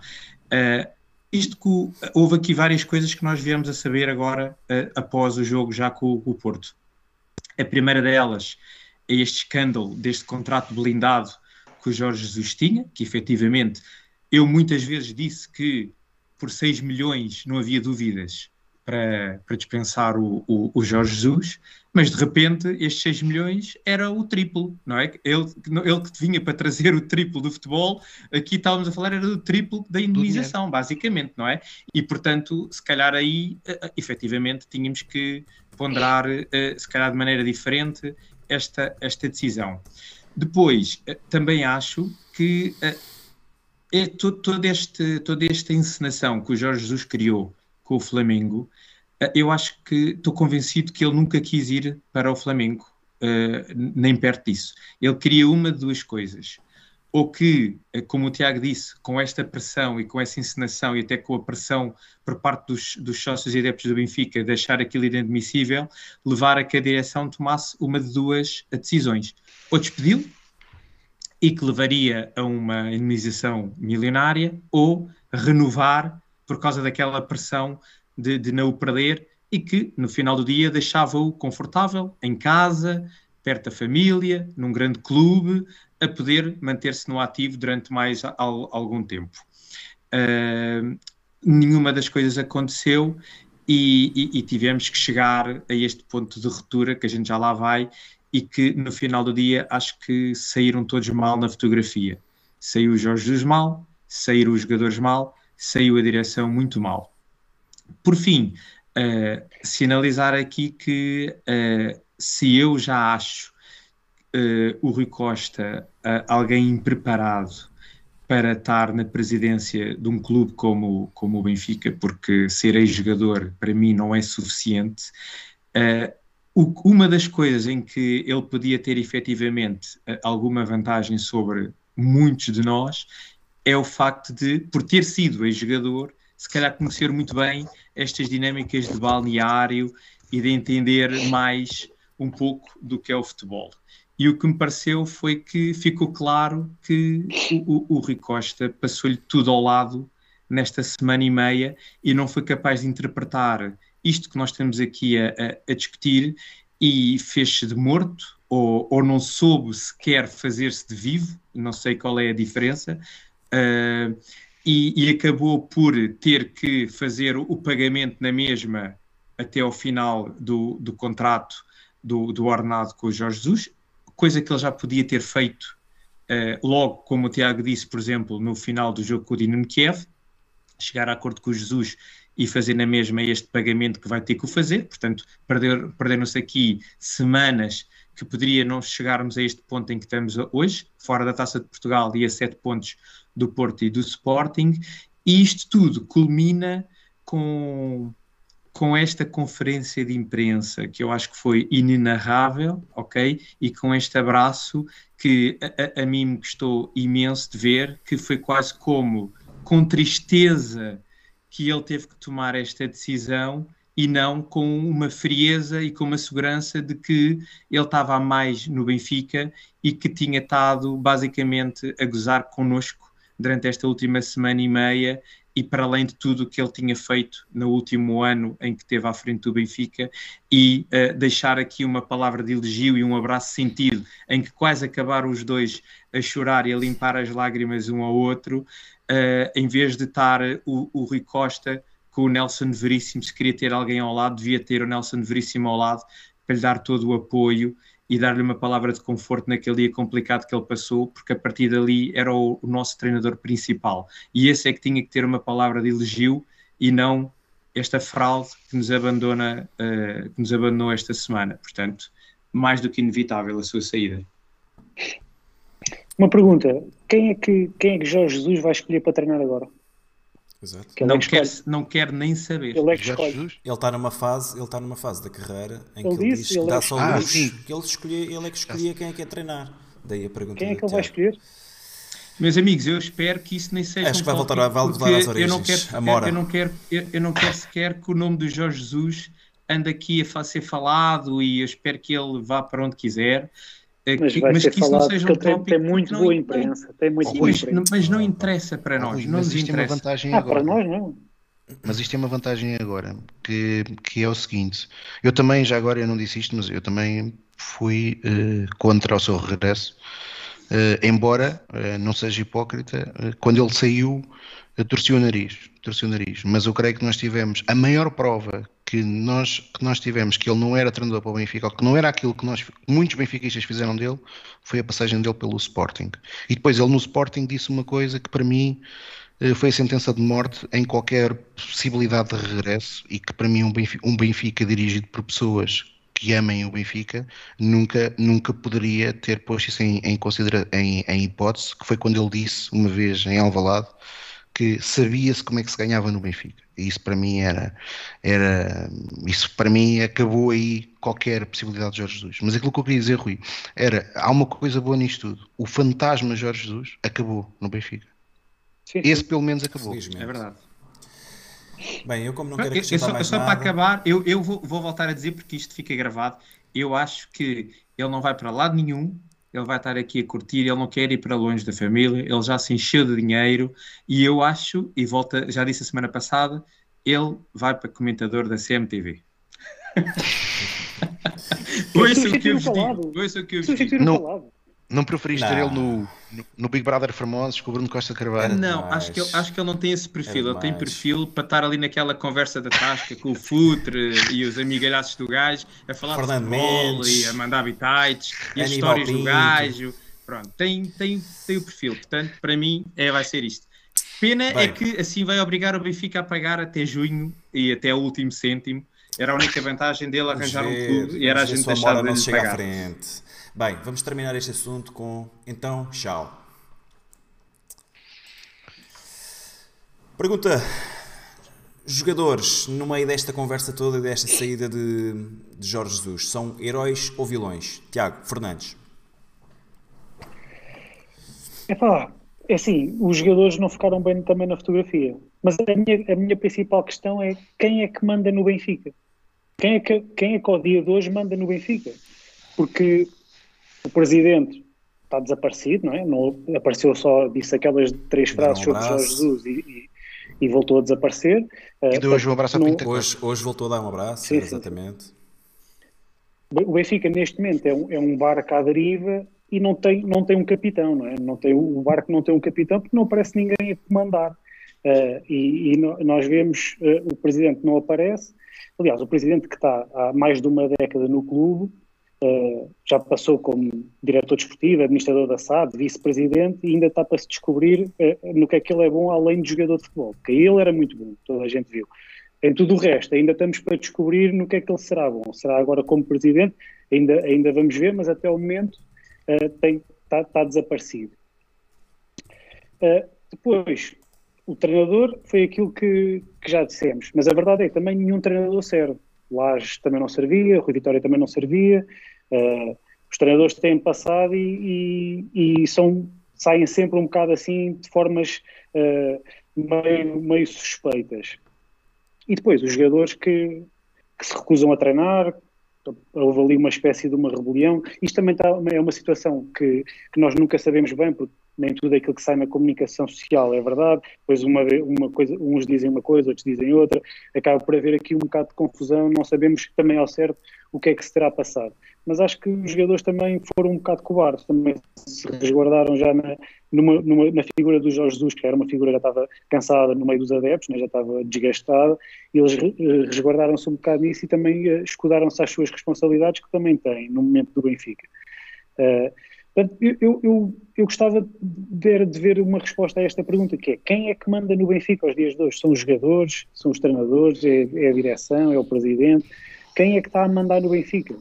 Uh, isto que houve aqui várias coisas que nós viemos a saber agora uh, após o jogo já com, com, o Porto. A primeira delas é este escândalo deste contrato blindado que o Jorge Jesus tinha, que efetivamente eu muitas vezes disse que por 6 milhões não havia dúvidas para, para dispensar o, o, o, Jorge Jesus, mas de repente estes 6 milhões era o triplo, não é? Ele, ele que vinha para trazer o triplo do futebol, aqui estávamos a falar era do triplo da indemnização, basicamente, não é? E portanto, se calhar aí, uh, efetivamente, tínhamos que ponderar, uh, se calhar de maneira diferente, esta, esta decisão. Depois, também acho que é todo, todo este, toda esta encenação que o Jorge Jesus criou com o Flamengo, eh, eu acho que estou convencido que ele nunca quis ir para o Flamengo, uh, nem perto disso. Ele queria uma de duas coisas. Ou que, eh, como o Tiago disse, com esta pressão e com essa encenação e até com a pressão por parte dos, dos sócios e adeptos do Benfica de achar aquilo inadmissível, levar a que a direção tomasse uma de duas decisões. Ou despedi-lo, e que levaria a uma indemnização milionária, ou renovar por causa daquela pressão de, de não o perder e que no final do dia deixava-o confortável em casa, perto da família, num grande clube, a poder manter-se no ativo durante mais al, algum tempo. Uh, nenhuma das coisas aconteceu e, e, e, tivemos que chegar a este ponto de ruptura que a gente já lá vai e que no final do dia acho que saíram todos mal na fotografia. Saiu o Jorge Jesus mal, saíram os jogadores mal, saiu a direção muito mal. Por fim, uh, sinalizar aqui que uh, se eu já acho uh, o Rui Costa alguém impreparado para estar na presidência de um clube como, como o Benfica, porque ser ex-jogador para mim não é suficiente. Uma das coisas em que ele podia ter efetivamente alguma vantagem sobre muitos de nós é o facto de, por ter sido ex-jogador, se calhar conhecer muito bem estas dinâmicas de balneário e de entender mais um pouco do que é o futebol. E o que me pareceu foi que ficou claro que o, o, o Rui Costa passou-lhe tudo ao lado nesta semana e meia e não foi capaz de interpretar isto que nós estamos aqui a, a, a discutir e fez-se de morto ou, ou não soube sequer fazer-se de vivo, não sei qual é a diferença, uh, e, e, acabou por ter que fazer o pagamento na mesma até ao final do, do contrato do, do ordenado com o Jorge Jesus, coisa que ele já podia ter feito uh, logo, como o Tiago disse, por exemplo, no final do jogo com o Dinamo Kiev, chegar a acordo com o Jesus e fazer na mesma este pagamento que vai ter que o fazer, portanto, perder, perderam-se aqui semanas que poderia não chegarmos a este ponto em que estamos hoje, fora da Taça de Portugal e a sete pontos do Porto e do Sporting, e isto tudo culmina com com esta conferência de imprensa que eu acho que foi inenarrável, ok? E com este abraço que a, a, mim me gostou imenso de ver, que foi quase como com tristeza que ele teve que tomar esta decisão e não com uma frieza e com uma segurança de que ele estava mais no Benfica e que tinha estado basicamente a gozar connosco durante esta última semana e meia e para além de tudo o que ele tinha feito no último ano em que esteve à frente do Benfica e uh, deixar aqui uma palavra de elogio e um abraço sentido em que quase acabaram os dois a chorar e a limpar as lágrimas um ao outro, uh, em vez de estar o, o Rui Costa com o Nelson Veríssimo, se queria ter alguém ao lado, devia ter o Nelson Veríssimo ao lado para lhe dar todo o apoio e dar-lhe uma palavra de conforto naquele dia complicado que ele passou, porque a partir dali era o, o, nosso treinador principal. E esse é que tinha que ter uma palavra de elogio e não esta fraude que nos abandona, uh, que nos abandonou esta semana. Portanto, mais do que inevitável a sua saída. Uma pergunta: quem é que, quem é que Jorge Jesus vai escolher para treinar agora? Exato. Que não, quer, não quer nem saber. Ele é está numa fase, ele está numa fase da carreira em Ele que ele disse, diz que ele dá é- só Ah, luz, sim. que ele escolhe, ele é que escolhia quem é que é treinar. Daí a pergunta Quem é que ele vai escolher? Meus amigos, eu espero que isso nem seja Acho um que vai voltar a- voltar às eu não origens, quero. Eu não quero, eu, eu não quero sequer que o nome do Jorge Jesus ande aqui a ser falado e eu espero que ele vá para onde quiser. Eh, Mas que- ser que isso não seja um ele tem, tópico. tem muito boa não- imprensa. Tem muito Oh, boa Mas, imprensa. mas não interessa para nós, Rui, não mas nos isto tem uma interessa. vantagem Ah, agora. para nós não. Mas isto tem uma vantagem agora, que, que é o seguinte: eu também, já agora eu não disse isto, mas eu também fui eh, contra o seu regresso, eh, embora eh, não seja hipócrita, quando ele saiu, torci o nariz, torci o nariz. Mas eu creio que nós tivemos a maior prova que nós, que nós tivemos que ele não era treinador para o Benfica, ou que não era aquilo que nós, muitos benfiquistas fizeram dele, foi a passagem dele pelo Sporting. E depois ele no Sporting disse uma coisa que para mim eh, foi a sentença de morte em qualquer possibilidade de regresso e que para mim um Benfica, um Benfica dirigido por pessoas que amem o Benfica nunca, nunca poderia ter posto isso em, em, considera em, em hipótese, que foi quando ele disse uma vez em Alvalade que sabia-se como é que se ganhava no Benfica. E isso para mim era, era isso para mim acabou aí qualquer possibilidade de Jorge Jesus. Mas aquilo que eu queria dizer, Rui, era há uma coisa boa nisto tudo. O fantasma Jorge Jesus acabou no Benfica. Sim, Esse pelo menos acabou. Felizmente. É verdade. Bem, eu como não Eu, quero eu acrescentar só, mais só para nada. acabar, eu, eu vou, vou voltar a dizer porque isto fica gravado. Eu acho que ele não vai para lado nenhum, ele vai estar aqui a curtir, ele não quer ir para longe da família, ele já se encheu de dinheiro e eu acho, e volta, já disse a semana passada, ele vai para comentador da CMTV. Ouça o que eu vos digo. Ouça o que eu vos digo. Não. Não preferiste Não. ver ele no, no, no Big Brother Famosos com o Bruno Costa Carvalho? Não, demais. acho que, ele, acho que ele não tem esse perfil. Ele tem perfil para estar ali naquela conversa da tasca com o Futre e os amigalhaços do gajo a falar Fernando de futebol Mendes, e a mandar bitites e as histórias do Pinto. gajo. Pronto, tem, tem, tem o perfil. Portanto, para mim, é, vai ser isto. Pena é Bem. que assim vai obrigar o Benfica a pagar até junho e até o último cêntimo. Era a única vantagem dele arranjar um clube e era a gente deixar de não chega à pagar. frente. Bem, vamos terminar este assunto com então, tchau. Pergunta: jogadores no meio desta conversa toda e desta saída de, de Jorge Jesus são heróis ou vilões? Tiago Fernandes. Epá, é assim, os jogadores não ficaram bem também na fotografia. Mas a minha, a minha principal questão é quem é que manda no Benfica? Quem é que, quem é que ao dia de hoje manda no Benfica? Porque o presidente está desaparecido, não é? Não, apareceu só, disse aquelas três Dar um frases sobre. Jorge Jesus e, e- e voltou a desaparecer. E deu hoje um abraço ao Não- Pinto da Hoje, hoje voltou a dar um abraço, Sim, sim, exatamente. O Benfica neste momento é um, é um barco à deriva e não tem, não tem um capitão, não é? Não tem, o barco não tem um capitão porque não aparece ninguém a comandar. Eh, e e no- nós vemos eh, o presidente não aparece. Aliás, o presidente que está há mais de uma década no clube eh, já passou como diretor desportivo, administrador da SAD, vice-presidente e ainda está para se descobrir eh, no que é que ele é bom além de jogador de futebol. Porque ele era muito bom, toda a gente viu. Em tudo o resto, ainda estamos para descobrir no que é que ele será bom. Será agora como presidente? Ainda, ainda vamos ver, mas até o momento eh, tem- está está desaparecido. Eh, depois, o treinador foi aquilo que, que já dissemos, mas a verdade é que também nenhum treinador serve. Lages também não servia, Rui Vitória também não servia. Eh, os treinadores têm passado e, e- e são, saem sempre um bocado assim de formas eh, meio, meio suspeitas. E depois, os jogadores que, que se recusam a treinar, houve ali uma espécie de uma rebelião. Isto também está, é uma situação que, que nós nunca sabemos bem, porque nem tudo aquilo que sai na comunicação social é verdade. Depois uma, uma coisa, uns dizem uma coisa, outros dizem outra. Acaba por haver aqui um bocado de confusão, não sabemos também ao certo o que é que se terá passado. Mas acho que os jogadores também foram um bocado cobardes, também se resguardaram já na, numa, numa- na figura do Jorge Jesus, que era uma figura que já estava cansada no meio dos adeptos, né, já estava desgastada, e eles eh, resguardaram-se um bocado nisso e também eh, escudaram-se às suas responsabilidades que também têm no momento do Benfica. Eh, portanto, eu, eu, eu, eu gostava de, de ver uma resposta a esta pergunta, que é quem é que manda no Benfica aos dias de hoje? São os jogadores, são os treinadores, é, é a direção, é o presidente? Quem é que está a mandar no Benfica?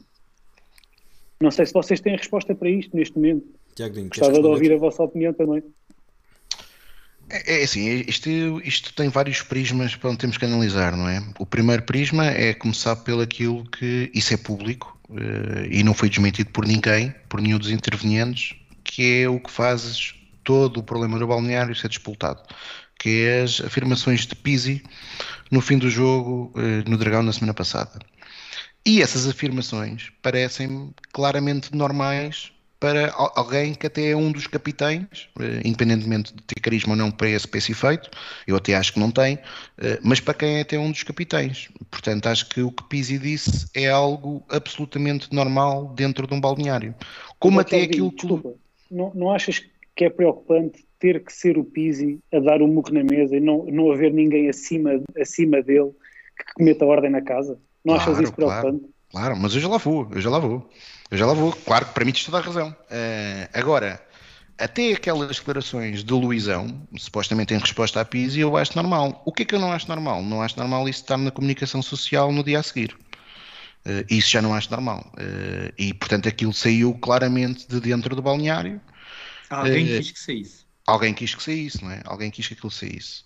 Não sei se vocês têm a resposta para isto neste momento. Tiago Gostava de ouvir a vossa opinião também. É, é assim, isto, isto tem vários prismas para onde temos que analisar, não é? O primeiro prisma é começar pelo aquilo que isso é público e não foi desmentido por ninguém, por nenhum dos intervenientes, que é o que faz todo o problema do balneário ser disputado, que é as afirmações de Pizzi no fim do jogo eh, no Dragão na semana passada. E essas afirmações parecem claramente normais para al- alguém que até é um dos capitães, eh, independentemente de ter carisma ou não para esse, para esse efeito, eu até acho que não tem, eh, mas para quem é até um dos capitães. Portanto, acho que o que Pizzi disse é algo absolutamente normal dentro de um balneário. Como até aquilo que... Desculpa, não, não achas que é preocupante ter que ser o Pizzi a dar o murro na mesa e não, não haver ninguém acima, acima dele que meta ordem na casa? Não achas Claro, isso preocupante? Claro, mas eu já lá vou, eu já lá vou. Eu já lá vou. Claro que para mim tens toda a razão. Eh, agora, até aquelas declarações de Luizão, supostamente em resposta à Pizzi, eu acho normal. O que é que eu não acho normal? Não acho normal isso estar na comunicação social no dia a seguir. Eh, isso já não acho normal. Eh, e, portanto, aquilo saiu claramente de dentro do balneário. Alguém quis que saísse. Alguém quis que saísse, não é? Alguém quis que aquilo saísse.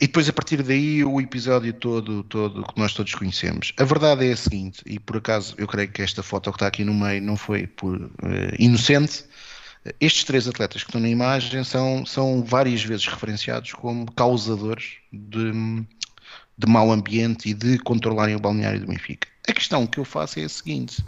E depois, a partir daí, o episódio todo, todo que nós todos conhecemos. A verdade é a seguinte, e por acaso eu creio que esta foto que está aqui no meio não foi por eh, inocente. Estes três atletas que estão na imagem são, são várias vezes referenciados como causadores de, de mau ambiente e de controlarem o balneário do Benfica. A questão que eu faço é a seguinte: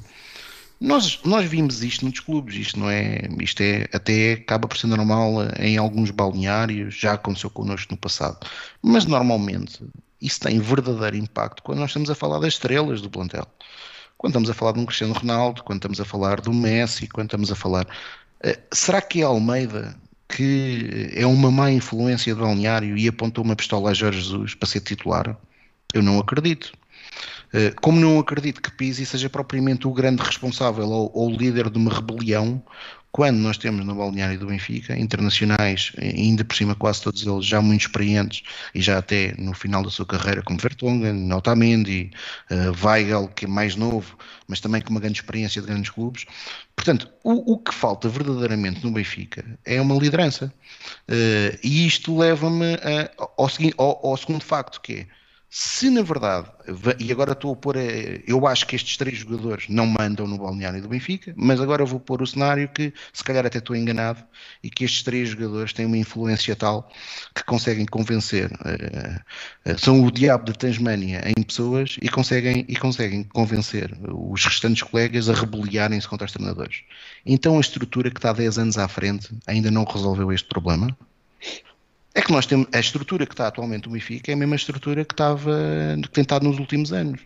nós, nós vimos isto nos clubes, isto não é, isto é até acaba por ser normal em alguns balneários, já aconteceu connosco no passado, mas normalmente isso tem verdadeiro impacto quando nós estamos a falar das estrelas do plantel. Quando estamos a falar de um Cristiano Ronaldo, quando estamos a falar do Messi, quando estamos a falar Uh, será que é Almeida que é uma má influência do balneário e apontou uma pistola a Jorge Jesus para ser titular? Eu não acredito. Uh, como não acredito que Pizzi seja propriamente o grande responsável ou, ou líder de uma rebelião, quando nós temos no balneário do Benfica internacionais, ainda por cima quase todos eles já muito experientes e já até no final da sua carreira, como Vertonghen, Otamendi, uh, que é mais novo, mas também com uma grande experiência de grandes clubes. Portanto, o, o que falta verdadeiramente no Benfica é uma liderança. Uh, e isto leva-me ao, ao, ao segundo facto, que é se na verdade, e agora estou a pôr, eh, eu acho que estes três jogadores não mandam no balneário do Benfica, mas agora vou pôr o cenário que se calhar até estou enganado e que estes três jogadores têm uma influência tal que conseguem convencer, uh, uh, são o diabo de Tasmânia em pessoas e conseguem, e conseguem convencer os restantes colegas a rebeliarem-se contra os treinadores. Então a estrutura que está 10 anos à frente ainda não resolveu este problema? É que nós temos a estrutura que está atualmente o Benfica é a mesma estrutura que estava que tem estado nos últimos anos.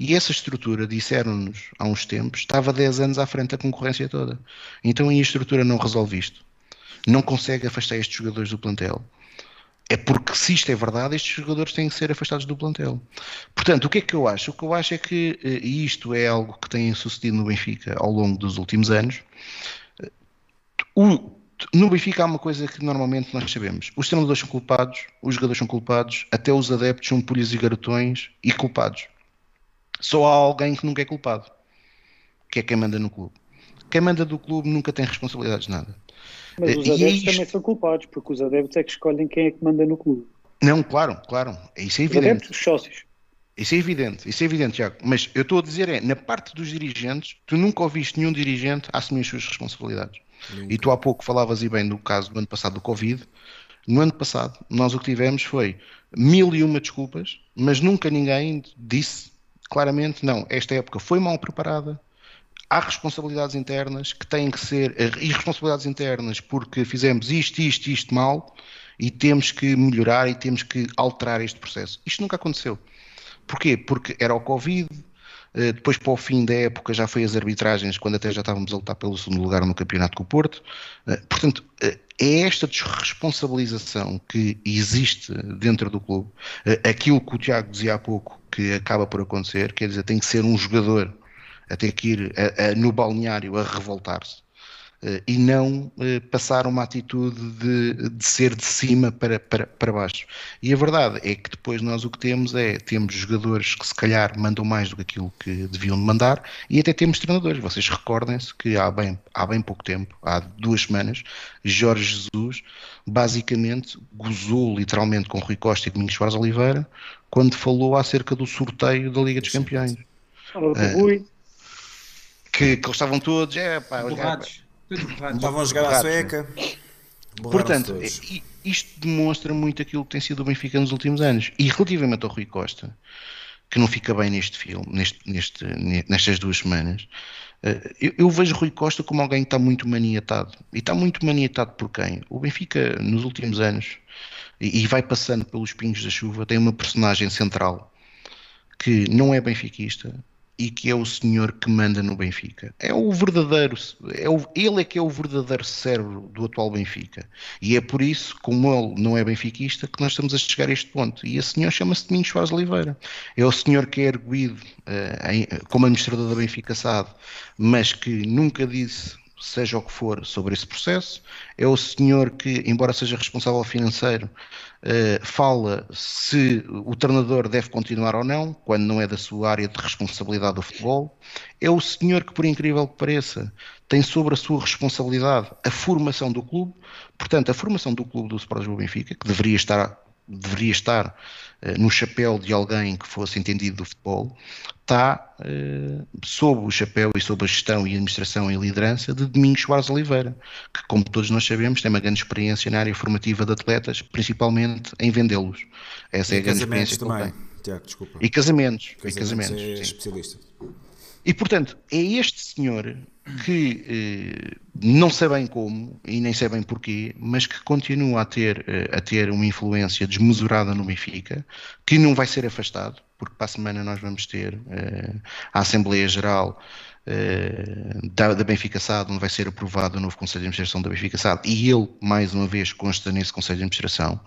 E essa estrutura, disseram-nos há uns tempos, estava 10 anos à frente da concorrência toda. Então a estrutura não resolve isto. Não consegue afastar estes jogadores do plantel. É porque, se isto é verdade, estes jogadores têm que ser afastados do plantel. Portanto, o que é que eu acho? O que eu acho é que, eh, e isto é algo que tem sucedido no Benfica ao longo dos últimos anos, o, no Benfica há uma coisa que normalmente nós sabemos: os treinadores são culpados, os jogadores são culpados, até os adeptos são pulhas e garotões e culpados. Só há alguém que nunca é culpado, que é quem manda no clube. Quem manda do clube nunca tem responsabilidades de nada. Mas os adeptos isto... também são culpados, porque os adeptos é que escolhem quem é que manda no clube. Não, claro, claro. Isso é evidente. Os adeptos, os sócios. Isso é evidente, isso é evidente, Tiago. Mas eu estou a dizer é, na parte dos dirigentes, tu nunca ouviste nenhum dirigente assumir as suas responsabilidades. Nunca. E tu há pouco falavas e bem do caso do ano passado do Covid. No ano passado, nós o que tivemos foi mil e uma desculpas, mas nunca ninguém disse claramente: não, esta época foi mal preparada, há responsabilidades internas que têm que ser irresponsabilidades internas porque fizemos isto, isto, isto mal e temos que melhorar e temos que alterar este processo. Isto nunca aconteceu. Porquê? Porque era o Covid, depois, para o fim da época, já foi as arbitragens, quando até já estávamos a lutar pelo segundo lugar no campeonato com o Porto. Eh, portanto, eh, é esta desresponsabilização que existe dentro do clube. Aquilo que o Tiago dizia há pouco, que acaba por acontecer, quer dizer, tem que ser um jogador a ter que ir a, a, no balneário a revoltar-se. Eh, e não eh, passar uma atitude de, de ser de cima para, para, para baixo. E a verdade é que depois nós o que temos é, temos jogadores que se calhar mandam mais do que aquilo que deviam mandar e até temos treinadores. Vocês recordem-se que há bem, há bem pouco tempo, há duas semanas, Jorge Jesus basicamente gozou literalmente com Rui Costa e Domingos Soares Oliveira quando falou acerca do sorteio da Liga dos Campeões. Uh, que, que eles estavam todos, é pá, Estavam a jogar à sueca. Portanto, isto demonstra muito aquilo que tem sido o Benfica nos últimos anos. E relativamente ao Rui Costa, que não fica bem neste filme, neste, neste, nestas duas semanas, eh, eu, eu, vejo Rui Costa como alguém que está muito maniatado. E está muito maniatado por quem? O Benfica, nos últimos anos, e, e vai passando pelos pingos da chuva, tem uma personagem central que não é benfiquista, e que é o senhor que manda no Benfica. É o verdadeiro, é o, ele é que é o verdadeiro cérebro do atual Benfica. E é por isso, como ele não é benfiquista, que nós estamos a chegar a este ponto. E esse senhor chama-se Domingos Soares Oliveira. É o senhor que é erguido uh, em, como administrador da Benfica SAD, mas que nunca disse seja o que for, sobre esse processo. É o senhor que, embora seja responsável financeiro, uh, fala se o treinador deve continuar ou não, quando não é da sua área de responsabilidade do futebol. É o senhor que, por incrível que pareça, tem sobre a sua responsabilidade a formação do clube. Portanto, a formação do clube do Sport Lisboa Benfica, que deveria estar deveria estar uh, no chapéu de alguém que fosse entendido do futebol, está uh, sob o chapéu e sob a gestão e administração e liderança de Domingos Soares Oliveira, que, como todos nós sabemos, tem uma grande experiência na área formativa de atletas, principalmente em vendê-los. Essa e é a grande experiência também. Tiago, desculpa. E casamentos. casamentos e casamentos. É especialista. E, portanto, é este senhor que eh, não sei bem como e nem sei bem porquê, mas que continua a ter, eh, a ter uma influência desmesurada no Benfica, que não vai ser afastado, porque para a semana nós vamos ter eh, a Assembleia Geral uh, da, da, Benfica SAD, onde vai ser aprovado o novo Conselho de Administração da Benfica SAD, e ele, mais uma vez, consta nesse Conselho de Administração.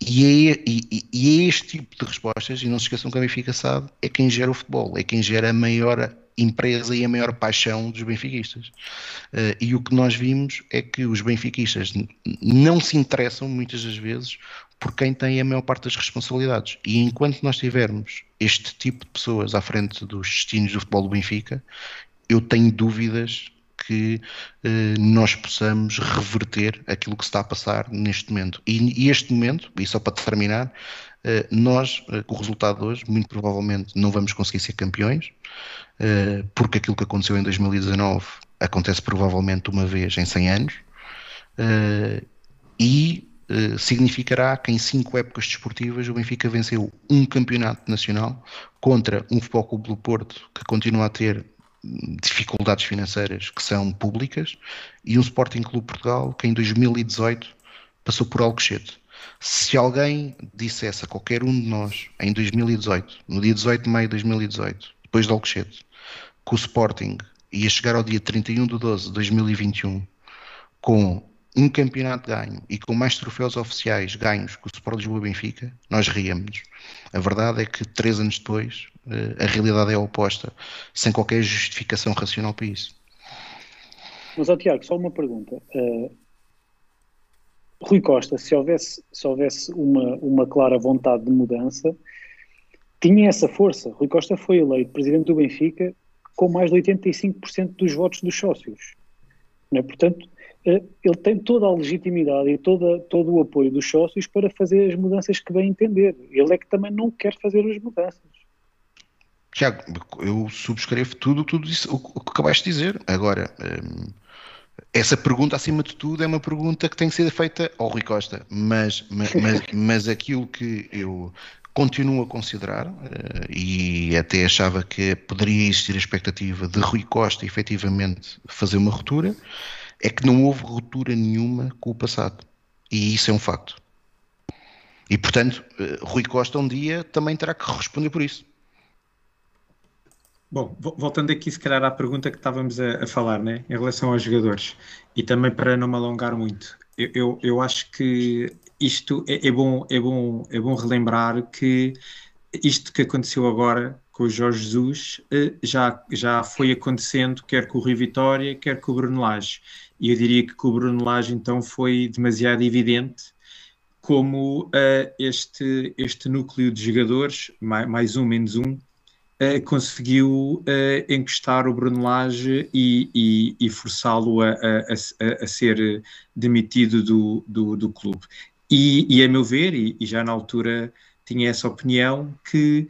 E é, e, e é este tipo de respostas, e não se esqueçam que a Benfica SAD é quem gera o futebol, é quem gera a maior empresa e a maior paixão dos benfiquistas. Uh, e o que nós vimos é que os benfiquistas não se interessam muitas das vezes por quem tem a maior parte das responsabilidades. E enquanto nós tivermos este tipo de pessoas à frente dos destinos do futebol do Benfica, eu tenho dúvidas que eh, nós possamos reverter aquilo que está a passar neste momento. E, e este momento, e só para terminar, eh, nós, eh, com o resultado de hoje, muito provavelmente não vamos conseguir ser campeões, eh, porque aquilo que aconteceu em 2019 acontece provavelmente uma vez em 100 anos, eh, e significará que em cinco épocas desportivas o Benfica venceu um campeonato nacional contra um Futebol Clube do Porto que continua a ter dificuldades financeiras que são públicas e um Sporting Clube Portugal que em 2018 passou por Alcochete. Se alguém dissesse a qualquer um de nós em 2018, no dia 18 de maio de 2018, depois de Alcochete, que o Sporting ia chegar ao dia 31 de 12 de 2021 com um campeonato ganho e com mais troféus oficiais ganhos que o Sport Lisboa Benfica, nós ríamos. A verdade é que três anos depois eh, a realidade é oposta, sem qualquer justificação racional para isso. Mas, ó, Tiago, só uma pergunta. Uh, Rui Costa, se houvesse, se houvesse uma, uma clara vontade de mudança, tinha essa força. Rui Costa foi eleito presidente do Benfica com mais de 85% dos votos dos sócios. Não é? Portanto, ele tem toda a legitimidade e toda, todo o apoio dos sócios para fazer as mudanças que bem entender. Ele é que também não quer fazer as mudanças. Tiago, eu subscrevo tudo, tudo isso, o que acabaste de dizer. Agora, hum, essa pergunta, acima de tudo, é uma pergunta que tem que ser feita ao Rui Costa, mas, mas, mas, mas aquilo que eu continuo a considerar, eh, e até achava que poderia existir a expectativa de Rui Costa efetivamente fazer uma ruptura, é que não houve ruptura nenhuma com o passado. E isso é um facto. E, portanto, eh, Rui Costa um dia também terá que responder por isso. Bom, voltando aqui, se calhar, à pergunta que estávamos a, a falar, né, em relação aos jogadores, e também para não me alongar muito, eu, eu, eu acho que isto é, é, bom, é, bom, é bom relembrar que isto que aconteceu agora com o Jorge Jesus eh, já, já foi acontecendo, quer com o Rio Vitória, quer com o Bruno Lage. E eu diria que com o Bruno Lage então foi demasiado evidente como uh, este, este núcleo de jogadores, mais, mais um, menos um, uh, conseguiu uh, encostar o Bruno Lage e, e, e forçá-lo a, a, a, ser demitido do, do, do clube. E, e, a meu ver, e, e, já na altura tinha essa opinião, que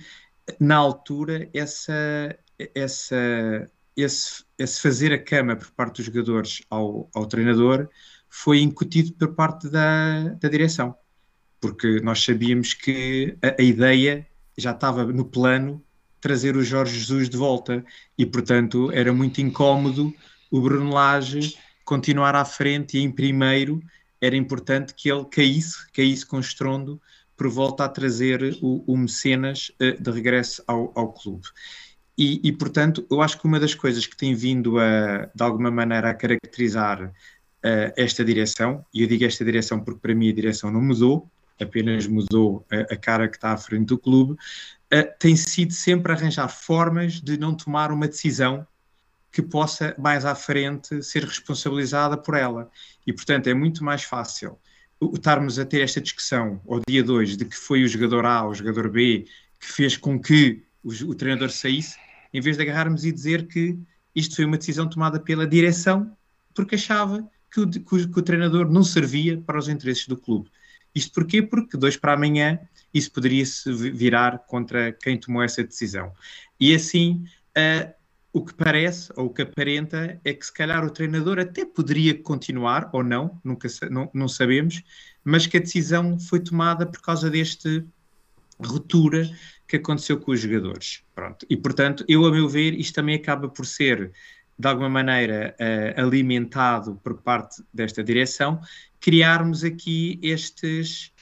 na altura essa, essa esse, esse fazer a cama por parte dos jogadores ao, ao treinador foi incutido por parte da, da direção, porque nós sabíamos que a, a, ideia já estava no plano trazer o Jorge Jesus de volta e, portanto, era muito incómodo o Bruno Lage continuar à frente e em primeiro era importante que ele caísse, caísse com estrondo por volta a trazer o, o Mecenas uh, de regresso ao, ao clube. E, e, portanto, eu acho que uma das coisas que tem vindo a, de alguma maneira, a caracterizar uh, esta direção, e eu digo esta direção porque para mim a direção não mudou, apenas mudou a, a cara que está à frente do clube, uh, tem sido sempre arranjar formas de não tomar uma decisão que possa mais à frente ser responsabilizada por ela. E, portanto, é muito mais fácil estarmos a ter esta discussão ao dia 2 de que foi o jogador A ou o jogador B que fez com que o, o treinador saísse, em vez de agarrarmos e dizer que isto foi uma decisão tomada pela direção porque achava que o, que o, que o treinador não servia para os interesses do clube. Isto porquê? Porque dois para amanhã isso poderia se virar contra quem tomou essa decisão. E assim, uh, o que parece, ou o que aparenta, é que se calhar o treinador até poderia continuar, ou não, nunca não, não sabemos, mas que a decisão foi tomada por causa deste ruptura que aconteceu com os jogadores. Pronto. E, portanto, eu, a meu ver, isto também acaba por ser, de alguma maneira, uh, alimentado por parte desta direção, criarmos aqui estes,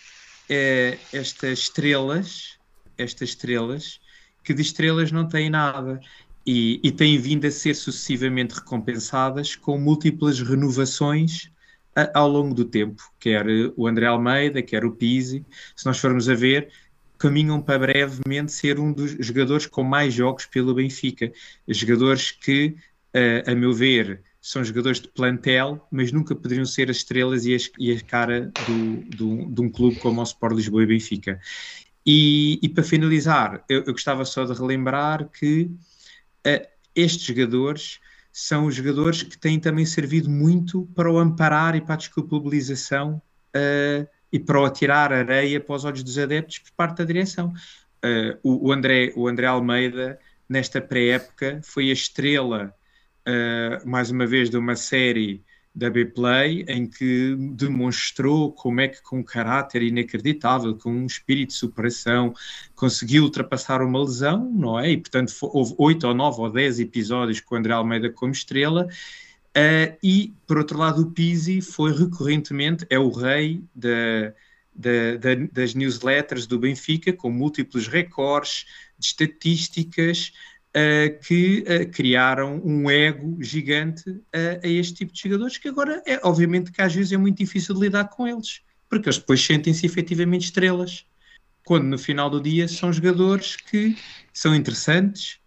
uh, estas estrelas, estas estrelas, que de estrelas não têm nada. e, e têm vindo a ser sucessivamente recompensadas com múltiplas renovações a, ao longo do tempo, quer o André Almeida, quer o Pizzi, se nós formos a ver, caminham para brevemente ser um dos jogadores com mais jogos pelo Benfica, jogadores que, a, meu ver, são jogadores de plantel, mas nunca poderiam ser as estrelas e, as, e a cara do, do, de um clube como o Sport Lisboa e Benfica. E, e para finalizar, eu, eu, gostava só de relembrar que uh, estes jogadores são os jogadores que têm também servido muito para o amparar e para a desculpabilização uh, e para o atirar areia para os olhos dos adeptos por parte da direção. Uh, o, o, André, o André Almeida, nesta pré-época, foi a estrela uh, mais uma vez, de uma série da B-Play em que demonstrou como é que com um caráter inacreditável, com um espírito de superação, conseguiu ultrapassar uma lesão, não é? E portanto houve oito ou nove ou dez episódios com o André Almeida como estrela. Uh, e por outro lado o Pizzi foi recorrentemente, é o rei da, da, da, das newsletters do Benfica, com múltiplos recordes de estatísticas, uh, que uh, criaram um ego gigante a este tipo de jogadores, que agora é obviamente que às vezes é muito difícil de lidar com eles, porque eles depois sentem-se efetivamente estrelas, quando no final do dia são jogadores que são interessantes,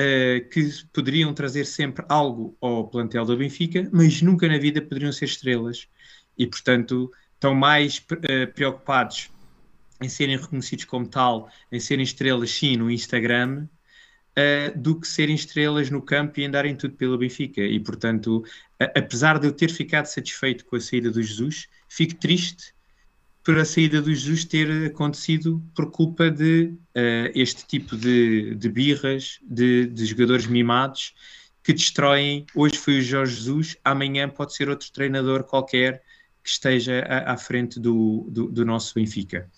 Uh, que poderiam trazer sempre algo ao plantel do Benfica, mas nunca na vida poderiam ser estrelas. E, portanto, estão mais uh, preocupados em serem reconhecidos como tal, em serem estrelas, sim, no Instagram, uh, do que serem estrelas no campo e andarem tudo pelo Benfica. E, portanto, apesar de eu ter ficado satisfeito com a saída do Jesus, fico triste por a saída do Jesus ter acontecido por culpa de uh, este tipo de, de birras, de, de, jogadores mimados que destroem. Hoje foi o Jorge Jesus, amanhã pode ser outro treinador qualquer que esteja à, à frente do, do, do, nosso Benfica.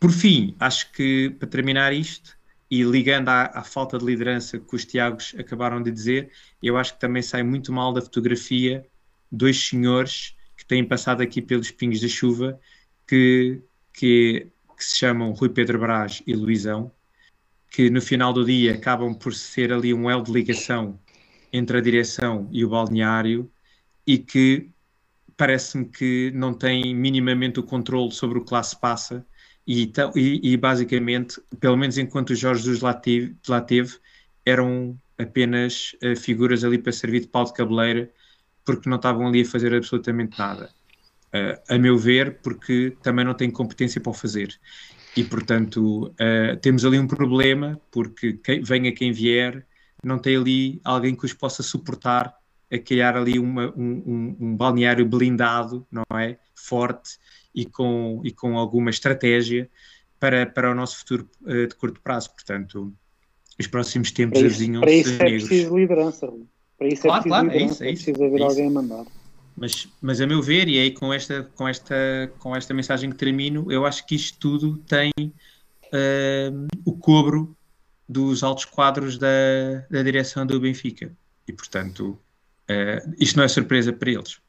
Por fim, acho que para terminar isto, e ligando à, à, falta de liderança que os Tiagos acabaram de dizer, eu acho que também sai muito mal da fotografia dois senhores que têm passado aqui pelos pingos da chuva, que, que, que se chamam Rui Pedro Brás e Luizão, que no final do dia acabam por ser ali um elo de ligação entre a direção e o balneário e que parece-me que não têm minimamente o controle sobre o que lá se passa e, e, e, basicamente, pelo menos enquanto o Jorge Jesus lá teve, lá teve eram apenas uh, figuras ali para servir de pau de cabeleira, porque não estavam ali a fazer absolutamente nada. Uh, a meu ver, porque também não têm competência para o fazer. E, portanto, uh, temos ali um problema, porque quem, venha quem vier, não tem ali alguém que os possa suportar a criar ali uma, um, um, um balneário blindado, não é? Forte e com, e com alguma estratégia para, para o nosso futuro uh, de curto prazo. Portanto, os próximos tempos para isso, para isso é preciso liderança. Para isso claro, é preciso claro, liderança. É isso, é, isso, é preciso haver é alguém a mandar. Mas, mas a meu ver, e aí com esta, com, esta, com esta mensagem que termino, eu acho que isto tudo tem uh, o cobro dos altos quadros da, da direção do Benfica. E, portanto, uh, isto não é surpresa para eles.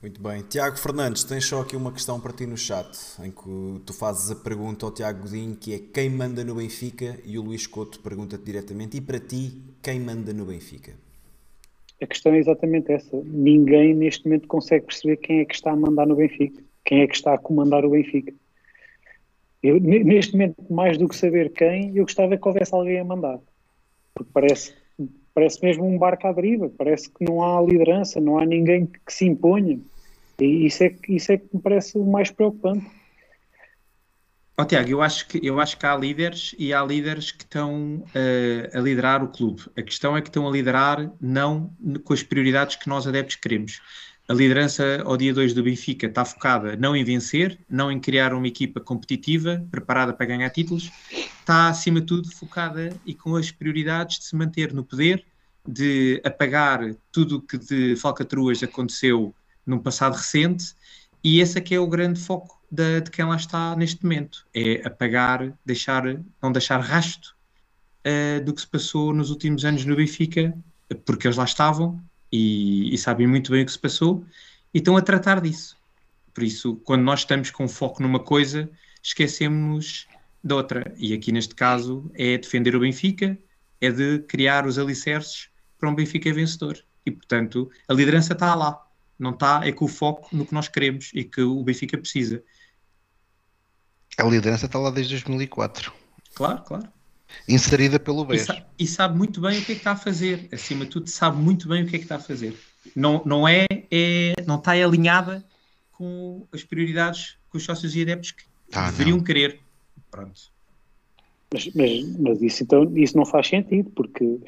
Muito bem. Tiago Fernandes, tens só aqui uma questão para ti no chat, em que tu fazes a pergunta ao Tiago Godinho, que é quem manda no Benfica, e o Luís Couto pergunta-te diretamente, e para ti, quem manda no Benfica? A questão é exatamente essa. Ninguém neste momento consegue perceber quem é que está a mandar no Benfica, quem é que está a comandar o Benfica. Eu, neste momento, mais do que saber quem, eu gostava que houvesse alguém a mandar. Porque parece, parece mesmo um barco à deriva, parece que não há liderança, não há ninguém que se imponha. E isso é, isso é que me parece o mais preocupante. Oh, Tiago, eu acho, que, eu acho que há líderes e há líderes que estão uh, a liderar o clube. A questão é que estão a liderar não com as prioridades que nós adeptos queremos. A liderança ao dia 2 do Benfica está focada não em vencer, não em criar uma equipa competitiva, preparada para ganhar títulos, está acima de tudo focada e com as prioridades de se manter no poder, de apagar tudo o que de falcatruas aconteceu num passado recente, e esse é que é o grande foco de, de quem lá está neste momento, é apagar, deixar, não deixar rasto uh, do que se passou nos últimos anos no Benfica, porque eles lá estavam e, e sabem muito bem o que se passou e estão a tratar disso. Por isso, quando nós estamos com foco numa coisa, esquecemos de outra. E aqui neste caso é defender o Benfica, é de criar os alicerces para um Benfica vencedor. E portanto a liderança está lá. Não está, é com o foco no que nós queremos e que o Benfica precisa. A liderança está lá desde 2004. Claro, claro. Inserida pelo E, BES. sa- e sabe muito bem o que é que está a fazer. Acima de tudo, sabe muito bem o que é que está a fazer. Não, não, é, é, não está alinhada com as prioridades que os sócios e adeptos que Tá, deveriam querer. Pronto. Mas, mas, mas isso, então, isso não faz sentido, porque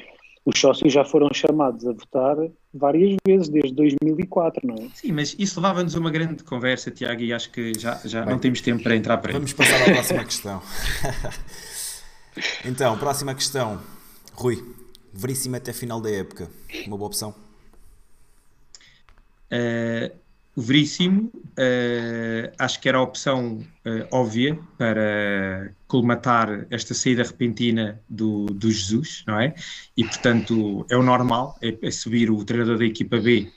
os sócios já foram chamados a votar várias vezes, desde 2004, não é? Sim, mas isso levava-nos a uma grande conversa, Tiago, e acho que já, já não temos tempo para entrar para aí. Vamos passar à próxima questão. então, próxima questão. Rui, Veríssimo até final da época. Uma boa opção? Uh, Veríssimo, uh, acho que era a opção uh, óbvia para colmatar esta saída repentina do, do Jesus, não é? E, portanto, é o normal, é, é subir o treinador da equipa B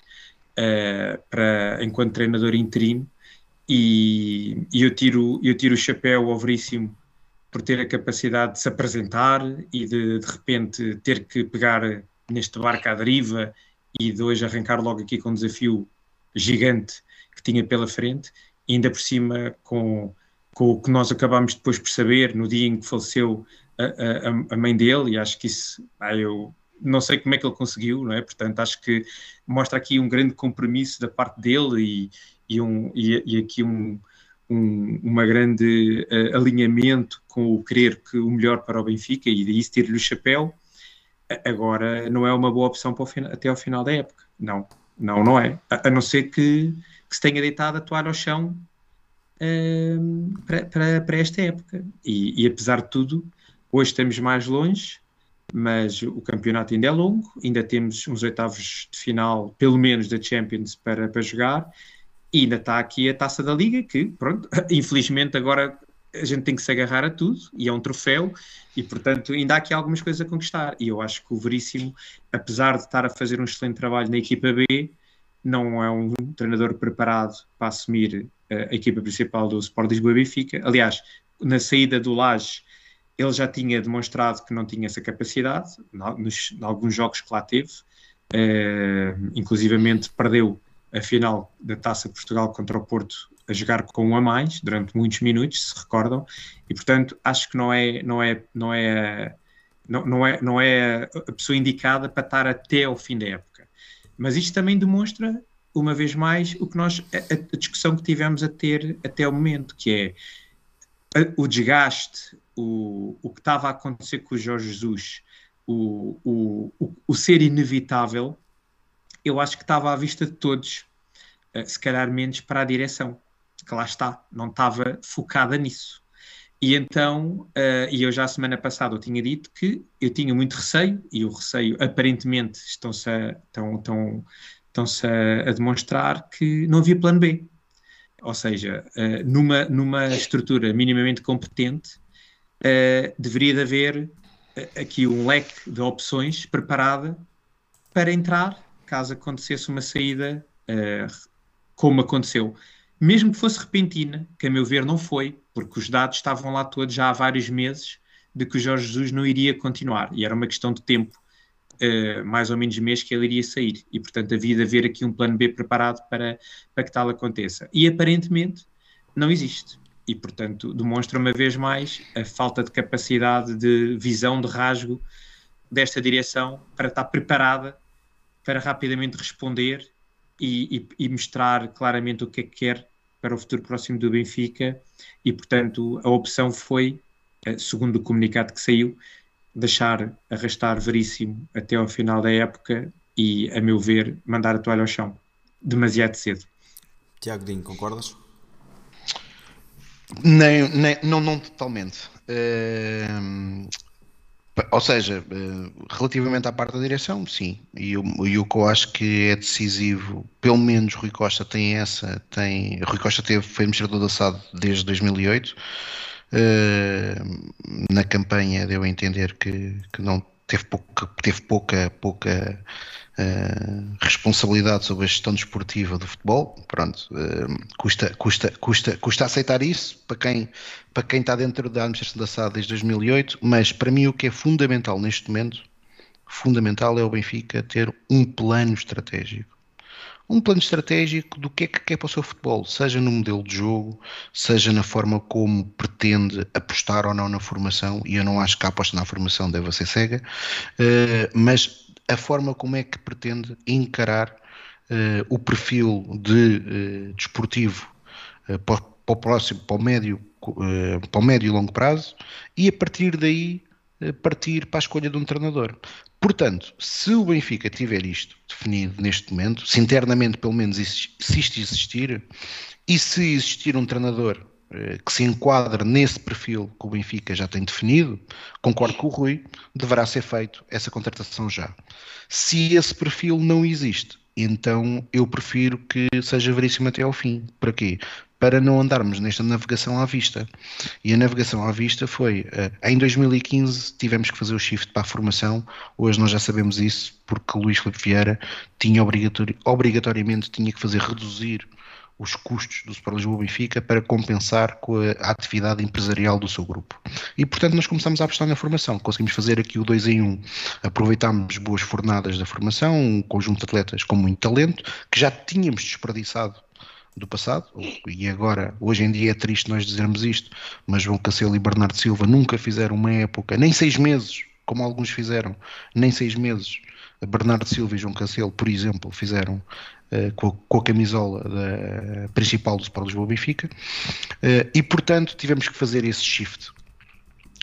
para, enquanto treinador interino e, e, eu, tiro, eu tiro o chapéu ao Veríssimo por ter a capacidade de se apresentar e de, de repente, ter que pegar neste barco à deriva e de hoje arrancar logo aqui com um desafio gigante que tinha pela frente, ainda por cima com, com o que nós acabámos depois por saber no dia em que faleceu a, a, a mãe dele, e acho que isso, ah, eu não sei como é que ele conseguiu, não é? Portanto, acho que mostra aqui um grande compromisso da parte dele e, e, um, e, e aqui um, um uma grande uh, alinhamento com o querer que o melhor para o Benfica e daí tiro-lhe o chapéu. Agora, não é uma boa opção para o, até ao final da época. Não, não, não é. A, a não ser que, que, se tenha deitado a toalha ao chão para, para, para, esta época. E, e, apesar de tudo, hoje estamos mais longe, mas o campeonato ainda é longo, ainda temos uns oitavos de final, pelo menos da Champions, para, para jogar, e ainda está aqui a taça da Liga, que, pronto, infelizmente agora a gente tem que se agarrar a tudo, e é um troféu, e portanto ainda há aqui algumas coisas a conquistar. E eu acho que o Veríssimo, apesar de estar a fazer um excelente trabalho na equipa B, não é um treinador preparado para assumir a equipa principal do Sport Lisboa Benfica. Aliás, na saída do Laje, ele já tinha demonstrado que não tinha essa capacidade, nos, em alguns jogos que lá teve, uh, inclusivamente perdeu a final da Taça de Portugal contra o Porto a jogar com um a mais durante muitos minutos, se recordam, e portanto acho que não é, não é, não é, não, não é, não é a pessoa indicada para estar até ao fim da época. Mas isto também demonstra, uma vez mais, o que nós, a, a discussão que tivemos a ter até o momento, que é a, o desgaste, o, o que estava a acontecer com o Jorge Jesus, o, o, o, o ser inevitável, eu acho que estava à vista de todos, se calhar menos para a direção, que lá está, não estava focada nisso. E então, uh, e eu já a semana passada eu tinha dito que eu tinha muito receio, e o receio aparentemente estão-se a, estão, estão, estão-se a, a demonstrar que não havia plano B. Ou seja, uh, numa, numa estrutura minimamente competente, uh, deveria de haver aqui um leque de opções preparada para entrar, caso acontecesse uma saída como aconteceu. Mesmo que fosse repentina, que a meu ver não foi, porque os dados estavam lá todos já há vários meses de que o Jorge Jesus não iria continuar e era uma questão de tempo, uh, mais ou menos mês, que ele iria sair e, portanto, havia de haver aqui um plano B preparado para, para que tal aconteça. E aparentemente não existe. E, portanto, demonstra uma vez mais a falta de capacidade de visão, de rasgo desta direção para estar preparada para rapidamente responder e, e, e, mostrar claramente o que é que quer para o futuro próximo do Benfica e, portanto, a opção foi, segundo o comunicado que saiu, deixar arrastar Veríssimo até ao final da época e, a meu ver, mandar a toalha ao chão. Demasiado cedo. Tiago Dinho, concordas? Nem, nem, não, não totalmente. Uh, ou seja, relativamente à parte da direção, sim. E, e o que eu acho que é decisivo, pelo menos Rui Costa tem essa, tem, Rui Costa teve, foi administrador da SAD desde 2008. Uh, na campanha deu a entender que, que não teve pouca, teve pouca, pouca uh, responsabilidade sobre a gestão desportiva do futebol. Pronto, uh, custa, custa, custa, custa aceitar isso para quem, para quem está dentro da administração da SAD desde 2008, mas para mim o que é fundamental neste momento, fundamental é o Benfica ter um plano estratégico um plano estratégico do que é que quer para o seu futebol, seja no modelo de jogo, seja na forma como pretende apostar ou não na formação, e eu não acho que a aposta na formação deva ser cega, uh, mas a forma como é que pretende encarar uh, o perfil de uh, desportivo para, para, o próximo, para o médio, para o médio e longo prazo, e a partir daí partir para a escolha de um treinador. Portanto, se o Benfica tiver isto definido neste momento, se internamente pelo menos isto existir, e se existir um treinador que se enquadre nesse perfil que o Benfica já tem definido, concordo com o Rui, deverá ser feito essa contratação já. Se esse perfil não existe, então eu prefiro que seja veríssimo até ao fim. Para quê? para não andarmos nesta navegação à vista. E a navegação à vista foi, uh, em 2015 tivemos que fazer o shift para a formação, hoje nós já sabemos isso, porque Luís Filipe Vieira tinha obrigatori obrigatoriamente tinha que fazer reduzir os custos do Super Lisboa Benfica para compensar com a, atividade empresarial do seu grupo. E portanto nós começamos a apostar na formação, conseguimos fazer aqui o 2 em 1, um. aproveitámos boas fornadas da formação, um conjunto de atletas com muito talento, que já tínhamos desperdiçado do passado, e agora, hoje em dia é triste nós dizermos isto, mas João Cancelo e Bernardo Silva nunca fizeram uma época, nem seis meses, como alguns fizeram, nem seis meses. Bernardo Silva e João Cancelo, por exemplo, fizeram com, a, com, a, camisola da, principal do Sport Lisboa Benfica, uh, e portanto tivemos que fazer esse shift.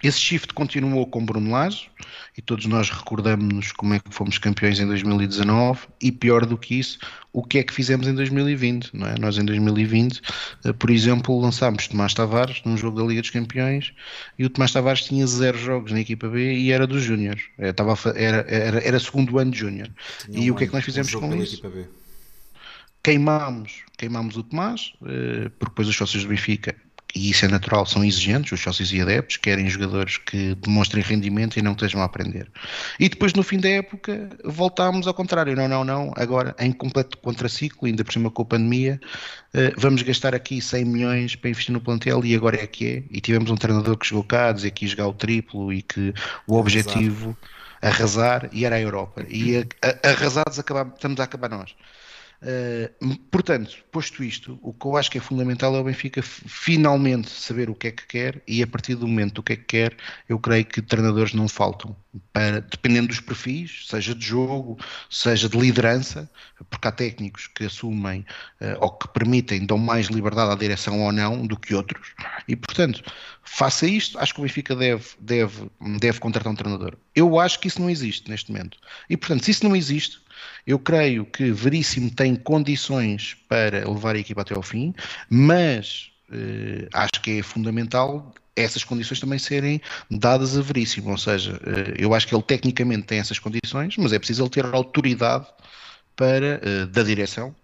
Esse shift continuou com Bruno Lage e todos nós recordamos-nos como é que fomos campeões em 2019 e pior do que isso, o que é que fizemos em 2020, não é? Nós em 2020, eh, por exemplo, lançámos Tomás Tavares num jogo da Liga dos Campeões e o Tomás Tavares tinha zero jogos na equipa B e era dos Júniores, era, era, era, era segundo ano de Júnior. E um o que é que nós fizemos um com isso? Queimámos, queimámos o Tomás, eh, porque depois os sócios do Benfica e isso é natural, são exigentes, os sócios e adeptos, querem jogadores que demonstrem rendimento e não estejam a aprender. E depois, no fim da época, voltámos ao contrário: não, não, não, agora em completo contraciclo, ainda por cima com a pandemia, eh, vamos gastar aqui 100 milhões para investir no plantel e agora é que é. E tivemos um treinador que chegou cá dizer que ia jogar o triplo e que o objetivo arrasar e era a Europa. E a, a, arrasados acabamos, estamos a acabar nós. Uh, portanto, posto isto, o que eu acho que é fundamental é o Benfica finalmente saber o que é que quer e a partir do momento do que é que quer, eu creio que treinadores não faltam, para, dependendo dos perfis, seja de jogo, seja de liderança, porque há técnicos que assumem uh, ou que permitem, dão mais liberdade à direção ou não do que outros, e portanto, faça isto, acho que o Benfica deve, deve, deve contratar um treinador. Eu acho que isso não existe neste momento, e portanto, se isso não existe, eu creio que Veríssimo tem condições para levar a equipa até ao fim, mas eh, acho que é fundamental essas condições também serem dadas a Veríssimo. Ou seja, eh, eu acho que ele tecnicamente tem essas condições, mas é preciso ele ter autoridade para, eh, da direção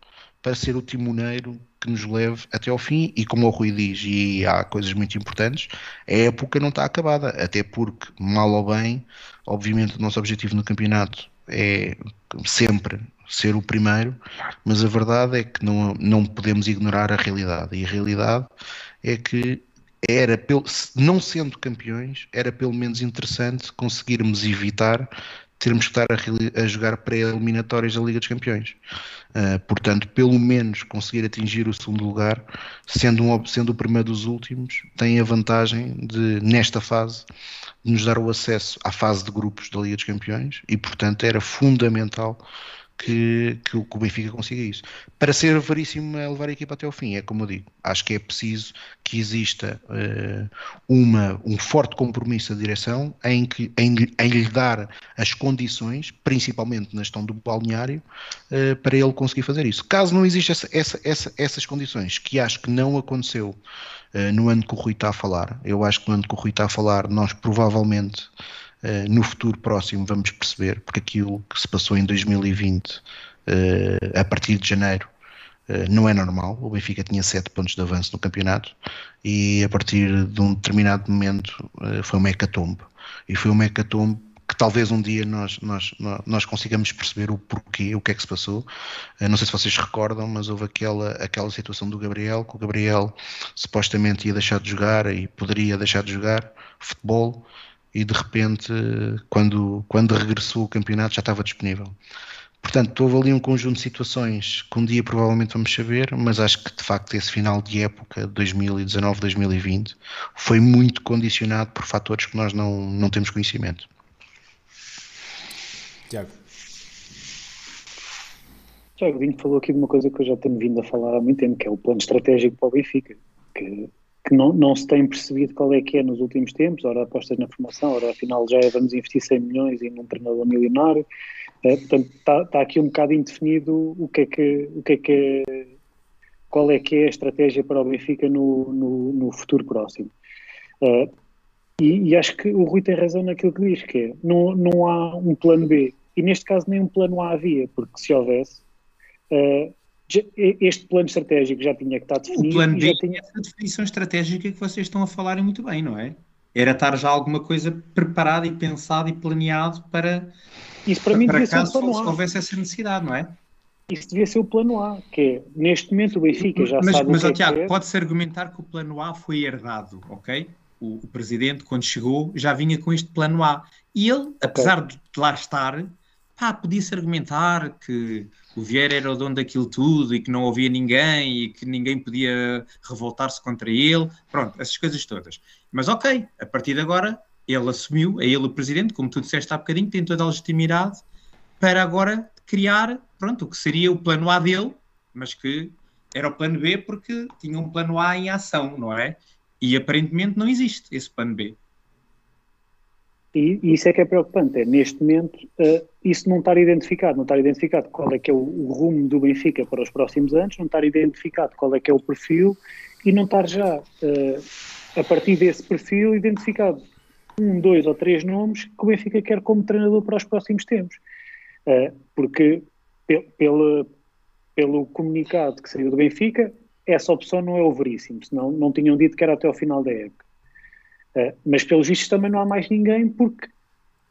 para ser o timoneiro que nos leve até ao fim. E como o Rui diz, e há coisas muito importantes, a época não está acabada, até porque, mal ou bem, obviamente o nosso objetivo no campeonato é sempre ser o primeiro, mas a verdade é que não, não podemos ignorar a realidade. E a realidade é que era, não sendo campeões, era pelo menos interessante conseguirmos evitar termos que estar a, a jogar pré-eliminatórias da Liga dos Campeões. Uh, portanto, pelo menos conseguir atingir o segundo lugar, sendo, um, sendo o primeiro dos últimos, tem a vantagem de, nesta fase, nos dar o acesso à fase de grupos da Liga dos Campeões e, portanto, era fundamental que, que, o, Benfica consiga isso. Para ser veríssimo é levar a equipa até ao fim, é como eu digo. Acho que é preciso que exista uh, uma, um forte compromisso da direção em, que, em, em lhe dar as condições, principalmente na gestão do balneário, uh, para ele conseguir fazer isso. Caso não exista essa, essa, essa, essas condições, que acho que não aconteceu uh, no ano que o Rui está a falar, eu acho que no ano que o Rui está a falar, nós provavelmente eh, no futuro próximo vamos perceber, porque aquilo que se passou em 2020, eh, a partir de janeiro, eh, não é normal. O Benfica tinha 7 pontos de avanço no campeonato e a partir de um determinado momento foi uma hecatombe. E foi uma hecatombe que talvez um dia nós, nós, nós consigamos perceber o porquê, o que é que se passou. Uh, não sei se vocês recordam, mas houve aquela, aquela situação do Gabriel, que o Gabriel supostamente ia deixar de jogar e poderia deixar de jogar futebol e de repente, quando, quando regressou o campeonato, já estava disponível. Portanto, houve ali um conjunto de situações que um dia provavelmente vamos saber, mas acho que de facto esse final de época, 2019-2020, foi muito condicionado por fatores que nós não, não temos conhecimento. Tiago. Tiago Vinho falou aqui de uma coisa que eu já tenho vindo a falar há muito tempo, que é o plano estratégico para o Benfica, que, que não, não se tem percebido qual é que é nos últimos tempos, ora apostas na formação, ora afinal já é, vamos investir 100 milhões em um treinador milionário, é, portanto, está, está, aqui um bocado indefinido o que é que, o que é que é, qual é que é a estratégia para o Benfica no, no, no futuro próximo. Uh, e, e, acho que o Rui tem razão naquilo que diz, que é, não, não há um plano B. E neste caso nem um plano A havia, porque se houvesse, uh, este plano estratégico já tinha que estar definido. O plano B já tinha essa definição estratégica que vocês estão a falarem muito bem, não é? Era estar já alguma coisa preparada e pensada e planeado para isso para mim para devia caso ser o plano A. houvesse essa necessidade, não é? Isso devia ser o plano A, que é, neste momento o Benfica já mas, sabe mas o que é Tiago, é. pode-se argumentar que o plano A foi herdado, ok? O, o presidente, quando chegou, já vinha com este plano A. E ele, apesar de lá estar, pá, podia-se argumentar que o Vieira era o dono daquilo tudo e que não havia ninguém e que ninguém podia revoltar-se contra ele. Pronto, essas coisas todas. Mas ok, a partir de agora, ele assumiu, é ele o presidente, como tu disseste há bocadinho, tem toda a legitimidade para agora criar, pronto, o que seria o plano A dele, mas que era o plano B porque tinha um plano A em ação, não é? E aparentemente não existe esse plano B. E, isso é que é preocupante, é neste momento uh, isso não estar identificado, não estar identificado qual é que é o, o, rumo do Benfica para os próximos anos, não estar identificado qual é que é o perfil e não estar já, uh, a partir desse perfil, identificado um, dois ou três nomes que o Benfica quer como treinador para os próximos tempos. Uh, porque pelo, pelo comunicado que saiu do Benfica, essa opção não é o veríssimo, senão não tinham dito que era até ao final da época. Uh, mas pelos vistos também não há mais ninguém, porque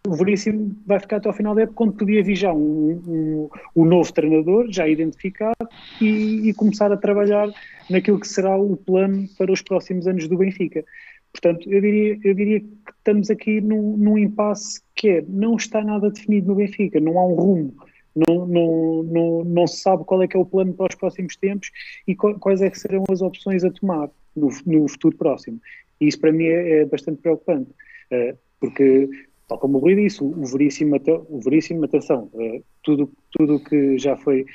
o Veríssimo vai ficar até ao final da época, quando podia vir já um, um, um novo treinador, já identificado, e, e, começar a trabalhar naquilo que será o plano para os próximos anos do Benfica. Portanto, eu diria, eu diria que estamos aqui num, num impasse que é, não está nada definido no Benfica, não há um rumo, não, não, não, não se sabe qual é que é o plano para os próximos tempos e quais é que serão as opções a tomar no, no futuro próximo. E isso para mim é, é bastante preocupante, uh, porque, tal como o Rui disse, o Veríssimo, o Veríssimo atenção, uh, tudo o que já foi,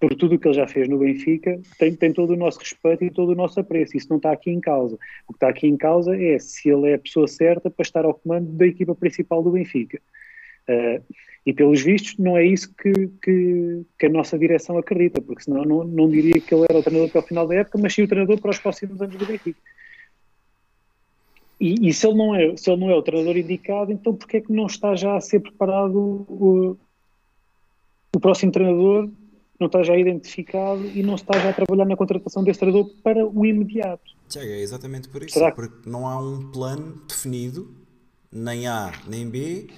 por tudo o que ele já fez no Benfica, tem, tem todo o nosso respeito e todo o nosso apreço, isso não está aqui em causa. O que está aqui em causa é se ele é a pessoa certa para estar ao comando da equipa principal do Benfica. Uh, e pelos vistos, não é isso que, que, que, a nossa direção acredita, porque senão não, não diria que ele era o treinador para o final da época, mas sim o treinador para os próximos anos do Benfica. E, e, se, ele não é, se ele não é o treinador indicado, então porquê é que não está já a ser preparado o, o próximo treinador, não está já identificado e não está já a trabalhar na contratação desse treinador para o imediato? Tiago, é exatamente por isso, Será que... porque não há um plano definido, nem A nem B,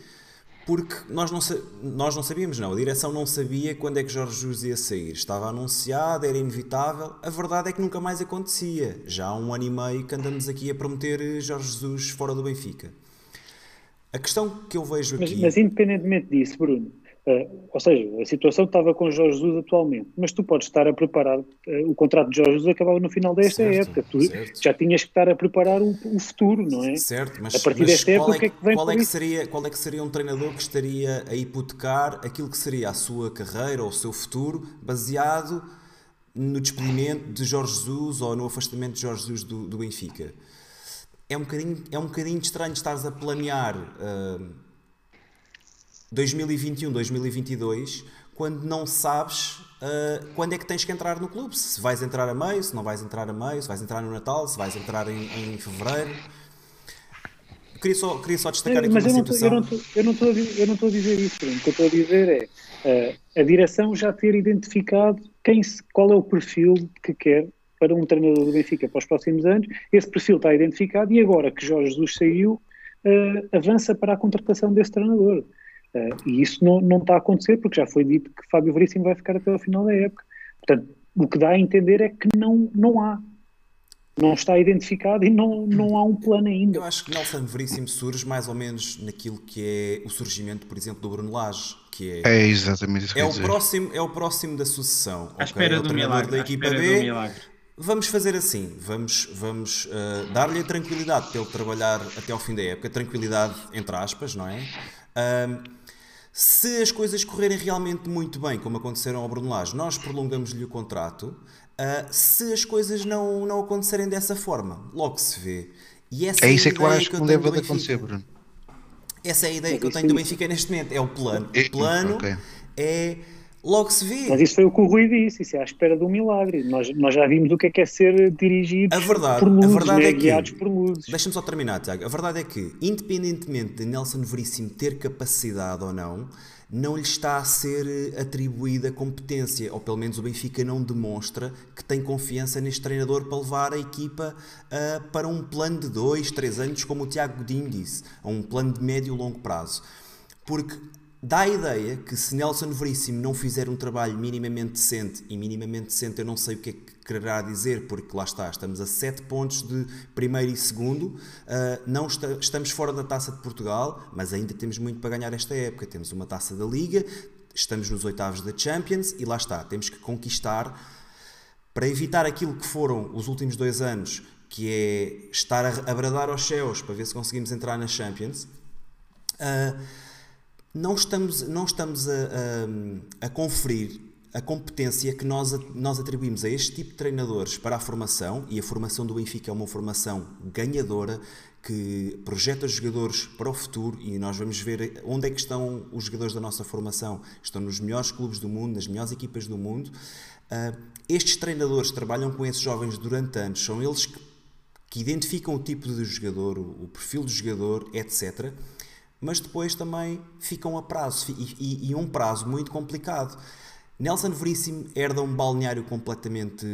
porque nós não, nós não sabíamos, não. A direção não sabia quando é que Jorge Jesus ia sair. Estava anunciado, era inevitável. A verdade é que nunca mais acontecia. Já há um ano e meio que andamos aqui a prometer Jorge Jesus fora do Benfica. A questão que eu vejo aqui. Mas, mas independentemente disso, Bruno, Uh, ou seja, a situação estava com Jorge Jesus atualmente, mas tu podes estar a preparar, uh, o contrato de Jorge Jesus acabava no final desta certo, época, tu certo. já tinhas que estar a preparar o, o, futuro, não é? Certo, mas, a partir mas desta época, é, o que é que vem qual é que, seria, qual é que seria um treinador que estaria a hipotecar aquilo que seria a sua carreira ou o seu futuro baseado no despedimento de Jorge Jesus ou no afastamento de Jorge Jesus do, do Benfica? É um bocadinho, é um bocadinho estranho estares a planear... Uh, 2021, 2022, quando não sabes uh, quando é que tens que entrar no clube. Se vais entrar a meio, se não vais entrar a meio, se vais entrar no Natal, se vais entrar em, em fevereiro. Queria só, queria só destacar aqui Mas uma eu não situação. eu não estou a dizer isso. O que eu estou a dizer é uh, a direção já ter identificado quem qual é o perfil que quer para um treinador do Benfica para os próximos anos. Esse perfil está identificado e agora que Jorge Jesus saiu, uh, avança para a contratação desse treinador. Uh, e isso não, não está a acontecer porque já foi dito que Fábio Veríssimo vai ficar até ao final da época. Portanto, o que dá a entender é que não, não há. Não está identificado e não, não há um plano ainda. Eu acho que Nelson Veríssimo surge mais ou menos naquilo que é o surgimento, por exemplo, do Bruno Lage, que é, É exatamente isso que é, eu o dizer. próximo, é o próximo da sucessão. À ok? espera é o do milagre. da à equipa espera B. do milagre. Vamos fazer assim, vamos, vamos uh, dar-lhe a tranquilidade para ele trabalhar até ao fim da época, tranquilidade entre aspas, não é? Um, se as coisas correrem realmente muito bem, como aconteceram ao Bruno Lage, nós prolongamos-lhe o contrato. Uh, se as coisas não, não acontecerem dessa forma, logo se vê. E essa É a isso é que eu acho que não deve acontecer. Bruno. Essa é a ideia que eu tenho do é- Benfica neste momento. É o plano. É- O plano ok. é logo se vê. Mas isso foi o que o Rui disse, isso é à espera do milagre. Nós, nós já vimos o que é que é ser dirigido A por a luzes, verdade né? é que- guiados por luzes. Deixa-me só terminar, Tiago. A verdade é que, independentemente de Nelson Veríssimo ter capacidade ou não, não lhe está a ser eh, atribuída competência, ou pelo menos o Benfica não demonstra que tem confiança neste treinador para levar a equipa ah, para um plano de dois, três anos, como o Tiago Godinho disse, a um plano de médio e longo prazo. Porque dá a ideia que se Nelson Veríssimo não fizer um trabalho minimamente decente, e minimamente decente eu não sei o que é que quererá dizer, porque lá está, estamos a 7 pontos de primeiro e segundo, ah, não esta- estamos fora da Taça de Portugal, mas ainda temos muito para ganhar esta época. Temos uma Taça da Liga, estamos nos oitavos da Champions e lá está, temos que conquistar para evitar aquilo que foram os últimos dois anos, que é estar a, a bradar aos céus para ver se conseguimos entrar na Champions. ah, não estamos, não estamos a, a, a conferir a competência que nós, nós atribuímos a este tipo de treinadores para a formação, e a formação do Benfica é uma formação ganhadora que projeta os jogadores para o futuro e nós vamos ver onde é que estão os jogadores da nossa formação. Estão nos melhores clubes do mundo, nas melhores equipas do mundo. Ah, estes treinadores trabalham com esses jovens durante anos, são eles que que identificam o tipo de jogador, o o perfil do jogador, etc. Mas depois também ficam a prazo e, e- e um prazo muito complicado. Nelson Veríssimo herda um balneário completamente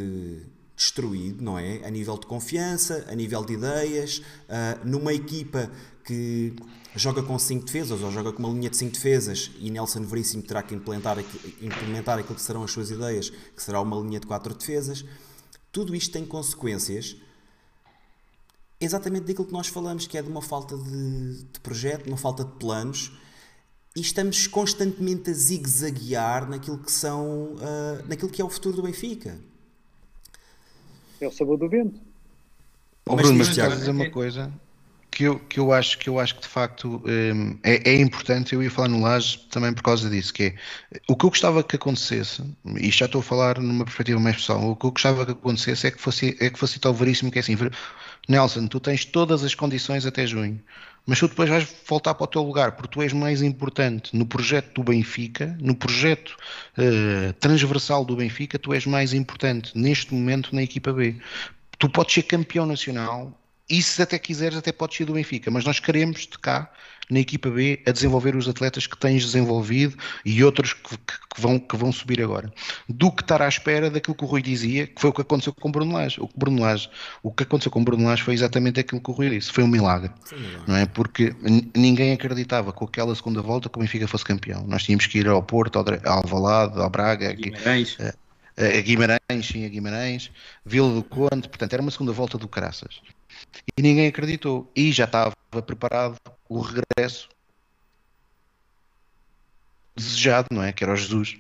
destruído, não é? A nível de confiança, a nível de ideias, ah, numa equipa que joga com 5 defesas ou joga com uma linha de 5 defesas e Nelson Veríssimo terá que implementar, implementar aquilo que serão as suas ideias, que será uma linha de 4 defesas. Tudo isto tem consequências exatamente daquilo que nós falamos, que é de uma falta de, de projeto, uma falta de planos, e estamos constantemente a zigue-zaguear naquilo que são, ah, naquilo que é o futuro do Benfica. É o sabor do vento. Ó Mas Bruno, mas Tiago. dizer uma coisa que eu, que eu acho que eu acho que de facto hum, é, é importante, eu ia falar no Laje também por causa disso, que é o que eu gostava que acontecesse, e já estou a falar numa perspectiva mais pessoal, o que eu gostava que acontecesse é que fosse, é que fosse tal veríssimo que é assim, Nelson, tu tens todas as condições até junho, mas tu depois vais voltar para o teu lugar, porque tu és mais importante no projeto do Benfica, no projeto eh, transversal do Benfica, tu és mais importante neste momento na equipa B. Tu podes ser campeão nacional e se até quiseres até podes ser do Benfica, mas nós queremos de cá na equipa B a desenvolver os atletas que tens desenvolvido e outros que, que- que vão, que vão subir agora. Do que estar à espera daquilo que o Rui dizia, que foi o que aconteceu com o Bruno Lage. O que, Bruno Lage, o que aconteceu com o Bruno Lage foi exatamente aquilo que o Rui disse, foi um milagre. Não é? Porque ninguém acreditava com aquela segunda volta que o Benfica fosse campeão. Nós tínhamos que ir ao Porto, ao, ao Alvalade, ao Braga, Guimarães. a Guimarães, sim, a Guimarães, Vila do Conde, portanto era uma segunda volta do Caraças. E ninguém acreditou. E já estava preparado o regresso desejado, não é? Que era o Jesus.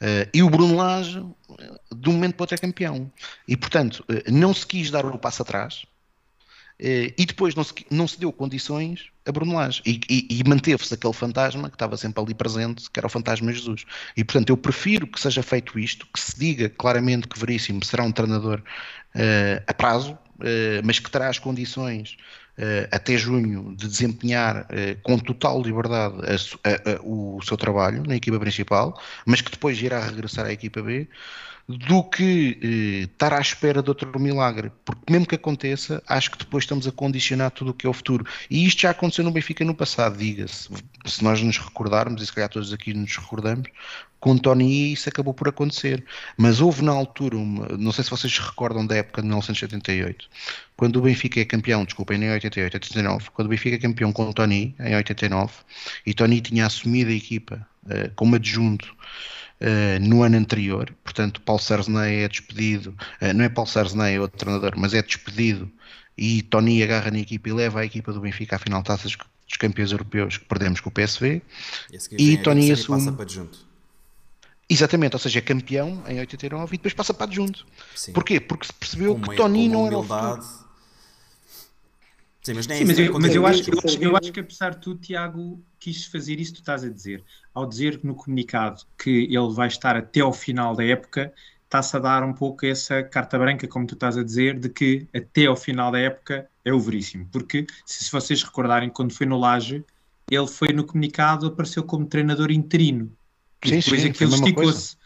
Eh, e o Bruno Lage, eh, de um momento para outro, é campeão. E, portanto, eh, não se quis dar o passo atrás. eh, e depois não se, não se deu condições a Bruno Lage. E, e- e manteve-se aquele fantasma que estava sempre ali presente, que era o fantasma Jesus. E, portanto, eu prefiro que seja feito isto, que se diga claramente que Veríssimo será um treinador a prazo, eh, mas que terá as condições eh, até junho de desempenhar eh, com total liberdade a a- a- o seu trabalho na equipa principal, mas que depois irá regressar à equipa B, do que eh, estar à espera de outro milagre. Porque mesmo que aconteça, acho que depois estamos a condicionar tudo o que é o futuro. E isto já aconteceu no Benfica no passado, diga-se. Se nós nos recordarmos, e se calhar todos aqui nos recordamos, com Tony isso acabou por acontecer. Mas houve na altura, uma, não sei se vocês se recordam da época de 1978, quando o Benfica é campeão, desculpem, nem 88, 89, quando o Benfica é campeão com Tony, em 89, e Tony tinha assumido a equipa uh, como adjunto Uh, no ano anterior, portanto Paulo Sarzney é despedido, uh, não é Paulo Sarzney, é outro treinador, mas é despedido e Tony agarra na equipa e leva a equipa do Benfica à final de taças dos campeões europeus que perdemos com o PSV e, e Tony assume... passa para adjunto. Exatamente, ou seja, é campeão em 89 e depois passa para adjunto. Sim. Porquê? Porque se percebeu que Tony não era o futuro. Sim, mas, Sim, mas, eu, mas eu, acho, eu, acho, eu acho que apesar de tudo, Tiago quis fazer isso que tu estás a dizer. Ao dizer no comunicado que ele vai estar até ao final da época, está-se a dar um pouco essa carta branca, como tu estás a dizer, de que até ao final da época é o Veríssimo. Porque, se vocês recordarem, quando foi no Laje, ele foi no comunicado, apareceu como treinador interino. E sim, depois sim, aquilo esticou-se.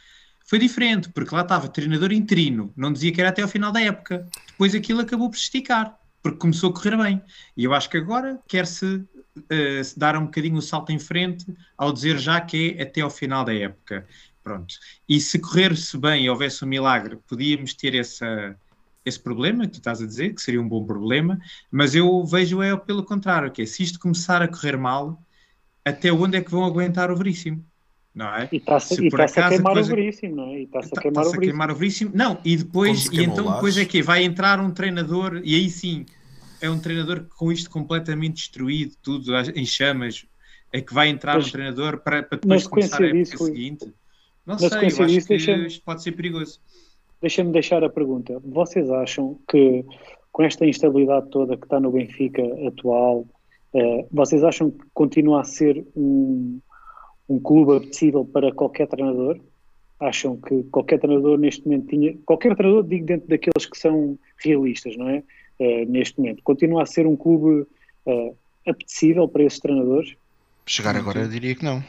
Foi diferente, porque lá estava treinador interino, não dizia que era até ao final da época. Depois aquilo acabou por se esticar porque começou a correr bem. E eu acho que agora quer-se uh, dar um bocadinho o salto em frente ao dizer já que é até ao final da época. Pronto. E se correr-se bem e houvesse um milagre, podíamos ter essa, esse problema que tu estás a dizer, que seria um bom problema, mas eu vejo é pelo contrário, que é, se isto começar a correr mal, até onde é que vão aguentar o Veríssimo? Não é? E está-se tá a queimar o Veríssimo, não é? E está-se a tá, queimar, tá a queimar o Veríssimo. Não, e depois, e então depois é que vai entrar um treinador, e aí sim, é um treinador com isto completamente destruído, tudo em chamas, é que vai entrar mas, um treinador para, para depois começar a época disso, seguinte. Não sei, eu acho que isto pode ser perigoso. Deixa-me deixar a pergunta. Vocês acham que com esta instabilidade toda que está no Benfica atual, eh, vocês acham que continua a ser um um clube apetecível para qualquer treinador? Acham que qualquer treinador neste momento tinha. Qualquer treinador, digo dentro daqueles que são realistas, não é? Uh, neste momento. Continua a ser um clube uh, apetecível para esses treinadores? Chegar agora, eu diria que não.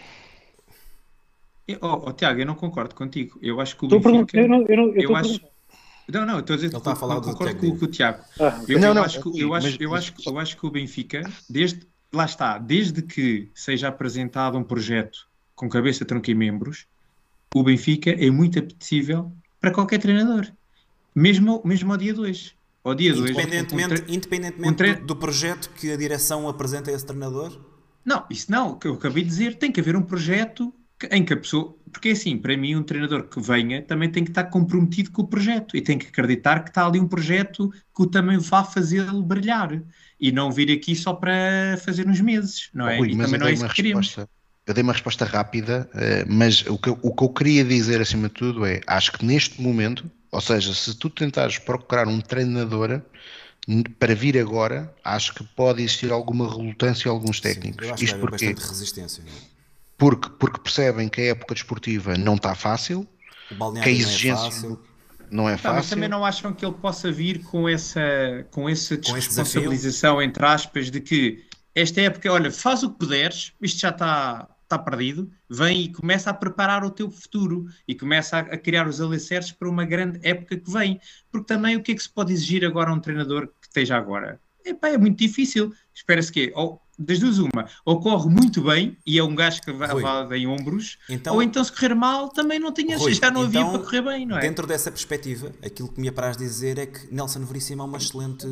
Oh, oh, Tiago, eu não concordo contigo. Eu acho que o Benfica... Eu não, eu não, eu eu acho... Não, não, estou a dizer Ele está a falar concordo com, com o Tiago. Ah, eu, não, não, acho, que, eu, acho, eu, acho, eu acho que o Benfica, desde, lá está, desde que seja apresentado um projeto com cabeça, tronco e membros, o Benfica é muito apetecível para qualquer treinador, mesmo, mesmo ao dia 2. Ao dia independentemente, um, independentemente um tre... do, do, projeto que a direção apresenta a esse treinador? Não, isso não, o que eu acabei de dizer, tem que haver um projeto em que a pessoa. Porque é assim, para mim, um treinador que venha também tem que estar comprometido com o projeto e tem que acreditar que está ali um projeto que o também vá fazê-lo brilhar e não vir aqui só para fazer uns meses, não é? Ui, e também não é isso que queremos eu dei uma resposta rápida, eh, mas o que, eu, o que eu queria dizer acima de tudo é: acho que neste momento, ou seja, se tu tentares procurar um treinador para vir agora, acho que pode existir alguma relutância a alguns técnicos. Sim, eu acho Isto que porque, bastante resistência. Porque, porque percebem que a época desportiva não está fácil, que a exigência não é fácil. Não é fácil. mas também não acham que ele possa vir com essa, com essa desresponsabilização, entre aspas, de que esta época, olha, faz o que puderes, isto já está está perdido, vem e começa a preparar o teu futuro e começa a, criar os alicerces para uma grande época que vem. Porque também o que é que se pode exigir agora a um treinador que esteja agora? Epá, é muito difícil. Espera-se que, ou, das duas uma, ou corre muito bem e é um gajo que vai em ombros, então, ou então se correr mal também não tinha, Rui, já não havia então, para correr bem, não é? Dentro dessa perspectiva, aquilo que me apraz dizer é que Nelson Veríssimo é uma excelente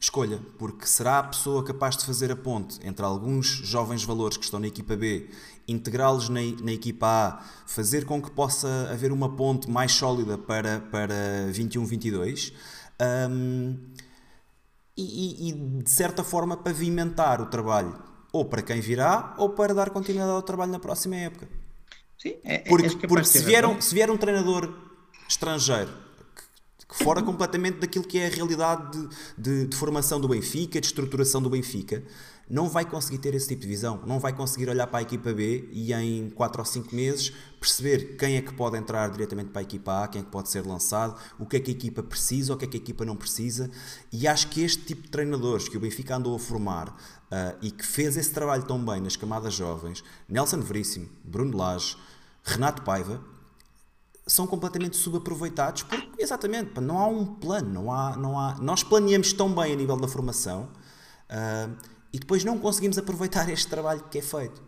escolha, porque será a pessoa capaz de fazer a ponte entre alguns jovens valores que estão na equipa B integrá-los na, na, equipa A, fazer com que possa haver uma ponte mais sólida para, para 21-22 um, e, e, de certa forma pavimentar o trabalho ou para quem virá ou para dar continuidade ao trabalho na próxima época. Sim, é, porque, é porque se, vier um, se vier um treinador estrangeiro fora completamente daquilo que é a realidade de, de, de formação do Benfica, de estruturação do Benfica, não vai conseguir ter esse tipo de visão, não vai conseguir olhar para a equipa B e em 4 ou 5 meses perceber quem é que pode entrar diretamente para a equipa A, quem é que pode ser lançado, o que é que a equipa precisa, o que é que a equipa não precisa. E acho que este tipo de treinadores que o Benfica andou a formar uh, e que fez esse trabalho tão bem nas camadas jovens, Nelson Veríssimo, Bruno Lage, Renato Paiva, são completamente subaproveitados porque, exatamente, não há um plano, não há, não há, nós planeamos tão bem a nível da formação uh, e depois não conseguimos aproveitar este trabalho que é feito.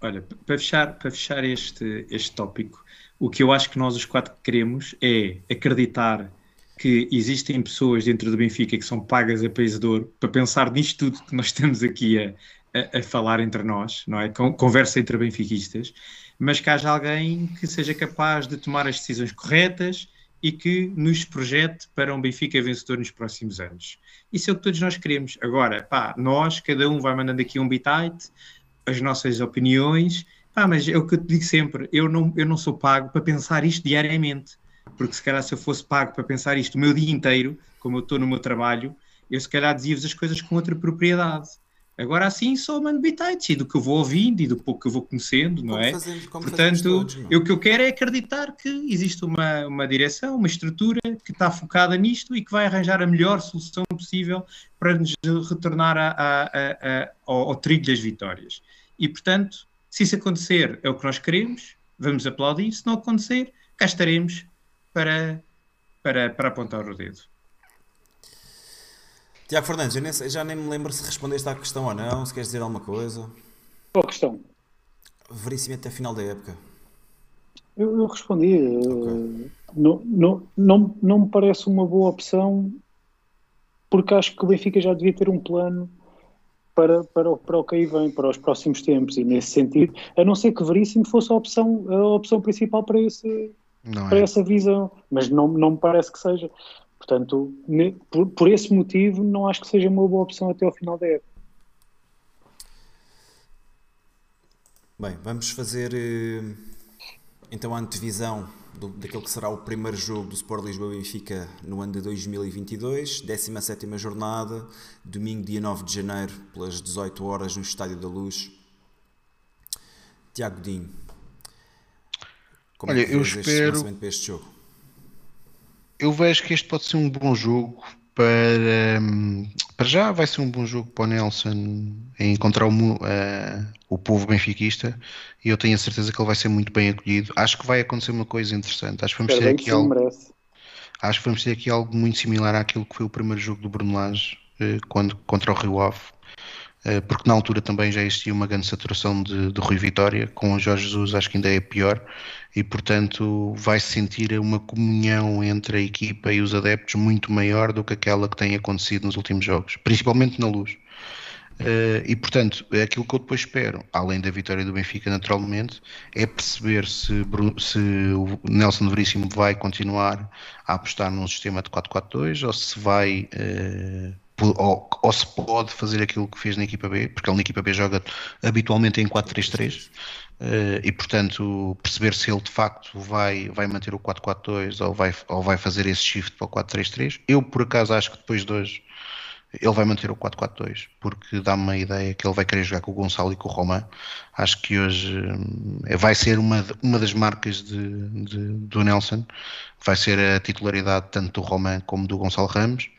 Olha, para fechar, para fechar este, este tópico, o que eu acho que nós os quatro queremos é acreditar que existem pessoas dentro do Benfica que são pagas a país para pensar nisto tudo que nós estamos aqui a, a, a, falar entre nós, não é? Conversa entre benfiquistas, mas que haja alguém que seja capaz de tomar as decisões corretas e que nos projete para um Benfica vencedor nos próximos anos. Isso é o que todos nós queremos. Agora, pá, nós, cada um vai mandando aqui um bitite, as nossas opiniões, pá, mas é o que eu te digo sempre, eu não, eu não sou pago para pensar isto diariamente, porque se calhar se eu fosse pago para pensar isto o meu dia inteiro, como eu estou no meu trabalho, eu se calhar dizia-vos as coisas com outra propriedade. Agora assim só mando bitites e do que eu vou ouvindo e do pouco que eu vou conhecendo, não é? Fazemos, Portanto, todos, não? eu, o que eu quero é acreditar que existe uma, uma direção, uma estrutura que está focada nisto e que vai arranjar a melhor solução possível para nos retornar a, a, a, ao, ao trilho das vitórias. E portanto, se isso acontecer é o que nós queremos, vamos aplaudir, se não acontecer, cá estaremos para, para, para apontar o dedo. Tiago Fernandes, eu nem, já nem me lembro se respondeste à questão ou não, se queres dizer alguma coisa. Qual questão? Veríssimo até a final da época. Eu, eu respondi. Okay. Não, não, não, não me parece uma boa opção porque acho que o Benfica já devia ter um plano para, para, para o que aí vem, para os próximos tempos, e nesse sentido, a não ser que Veríssimo fosse a opção, a opção principal para, esse, para é. essa visão, mas não, não me parece que seja. Portanto, por, por esse motivo, não acho que seja uma boa opção até ao final da época. Bem, vamos fazer eh, então a antevisão do, daquele que será o primeiro jogo do Sport Lisboa Benfica no ano de 2022, 17 jornada, domingo, dia 9 de janeiro, pelas 18 horas, no Estádio da Luz. Tiago Dinho, como Olha, é que eu espero. Este jogo? Eu vejo que este pode ser um bom jogo para, hum, para já vai ser um bom jogo para o Nelson encontrar o, uh, o povo benfiquista e eu tenho a certeza que ele vai ser muito bem acolhido. Acho que vai acontecer uma coisa interessante. Acho que vamos ter aqui algo. Acho que vamos ter aqui algo muito similar àquilo que foi o primeiro jogo do Bruno Lage uh, quando, contra o Rio Ave. Uh, porque na altura também já existia uma grande saturação de, de Rui Vitória, com o Jorge Jesus acho que ainda é pior, e portanto vai -se sentir uma comunhão entre a equipa e os adeptos muito maior do que aquela que tem acontecido nos últimos jogos, principalmente na luz. Uh, e portanto, é aquilo que eu depois espero, além da vitória do Benfica, naturalmente, é perceber se, se o Nelson Veríssimo vai continuar a apostar num sistema de 4-4-2 ou se vai. Uh, ou, ou, se pode fazer aquilo que fez na equipa B, porque ele na equipa B joga habitualmente em 4-3-3, Uh, e portanto perceber se ele de facto vai, vai manter o 4-4-2 ou vai, ou vai fazer esse shift para o 4-3-3. Eu por acaso acho que depois de hoje ele vai manter o 4-4-2 porque dá-me a ideia que ele vai querer jogar com o Gonçalo e com o Román. Acho que hoje uh, vai ser uma, uma das marcas de, de, do Nelson, vai ser a titularidade tanto do Román como do Gonçalo Ramos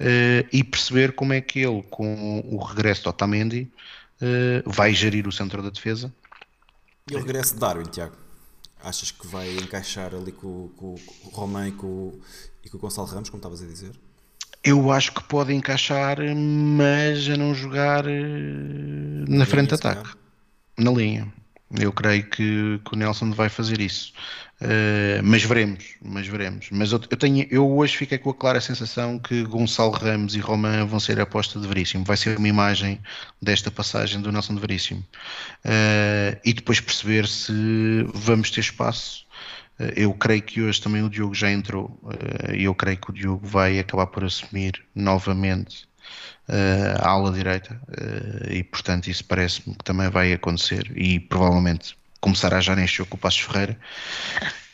uh, e perceber como é que ele, com o regresso do Otamendi, vai gerir o centro da defesa e o regresso de Darwin, Tiago? Achas que vai encaixar ali com, com, com o Romão e com, e com o Gonçalo Ramos, como estavas a dizer? Eu acho que pode encaixar, mas a não jogar eh, na, frente de ataque. Na linha. Eu creio que, que, o Nelson vai fazer isso. Uh, mas veremos, mas veremos. Mas eu, eu, tenho, eu hoje fiquei com a clara sensação que Gonçalo Ramos e Román vão ser a aposta de Veríssimo. Vai ser uma imagem desta passagem do Nelson de Veríssimo. Uh, e depois perceber se vamos ter espaço. Uh, eu creio que hoje também o Diogo já entrou e eu creio que o Diogo vai acabar por assumir novamente uh, à ala direita e portanto isso parece-me que também vai acontecer e provavelmente começará já neste jogo com o Passos Ferreira.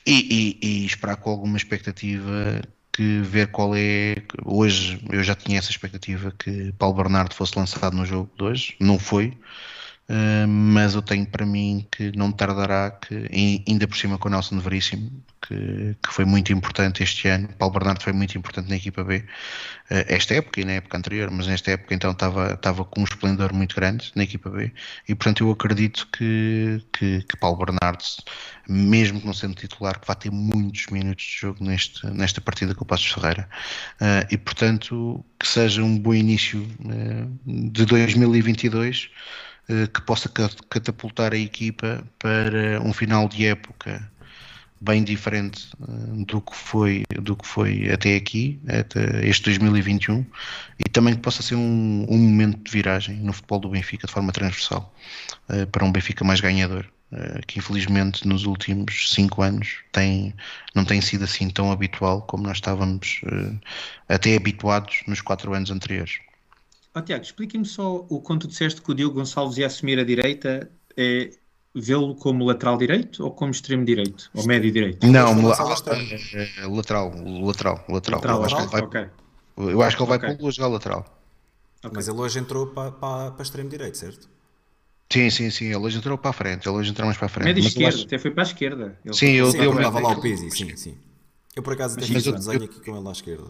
E, e, e, esperar com alguma expectativa que ver qual é hoje eu já tinha essa expectativa que Paulo Bernardo fosse lançado no jogo de hoje, não foi Uh, mas eu tenho para mim que não tardará, que ainda por cima com o Nelson Veríssimo, que, que foi muito importante este ano. Paulo Bernardo foi muito importante na equipa B, uh, esta época e na época anterior, mas nesta época então estava, estava com um esplendor muito grande na equipa B e portanto eu acredito que, que, que Paulo Bernardo, mesmo que não sendo titular, que vai ter muitos minutos de jogo neste, nesta partida com o Passos Ferreira uh, e portanto que seja um bom início de 2022 que possa catapultar a equipa para um final de época bem diferente uh, do que foi do que foi até aqui, até este 2021, e também que possa ser um, um momento de viragem no futebol do Benfica de forma transversal uh, para um Benfica mais ganhador. Que infelizmente nos últimos cinco anos tem, não tem sido assim tão habitual como nós estávamos até habituados nos quatro anos anteriores. Oh, Tiago, explique-me só o quanto disseste que o Diogo Gonçalves ia assumir a direita. É, vê-lo como lateral direito ou como extremo direito? Ou médio direito? Não, la é, lateral, lateral, lateral. lateral. Eu acho que ele vai, okay. eu acho que ele vai okay. para o jogar lateral. Okay. Mas ele hoje entrou para, para, para extremo direito, certo? Sim, sim, sim. Ele hoje entrou para a frente. Ele hoje entrou mais para a frente. Médio esquerdo, acho... até foi para a esquerda. Ele sim, eu, sim, eu, estava lá o Pizzi, sim, sim. Eu por acaso até fiz um desenho aqui com ele à esquerda.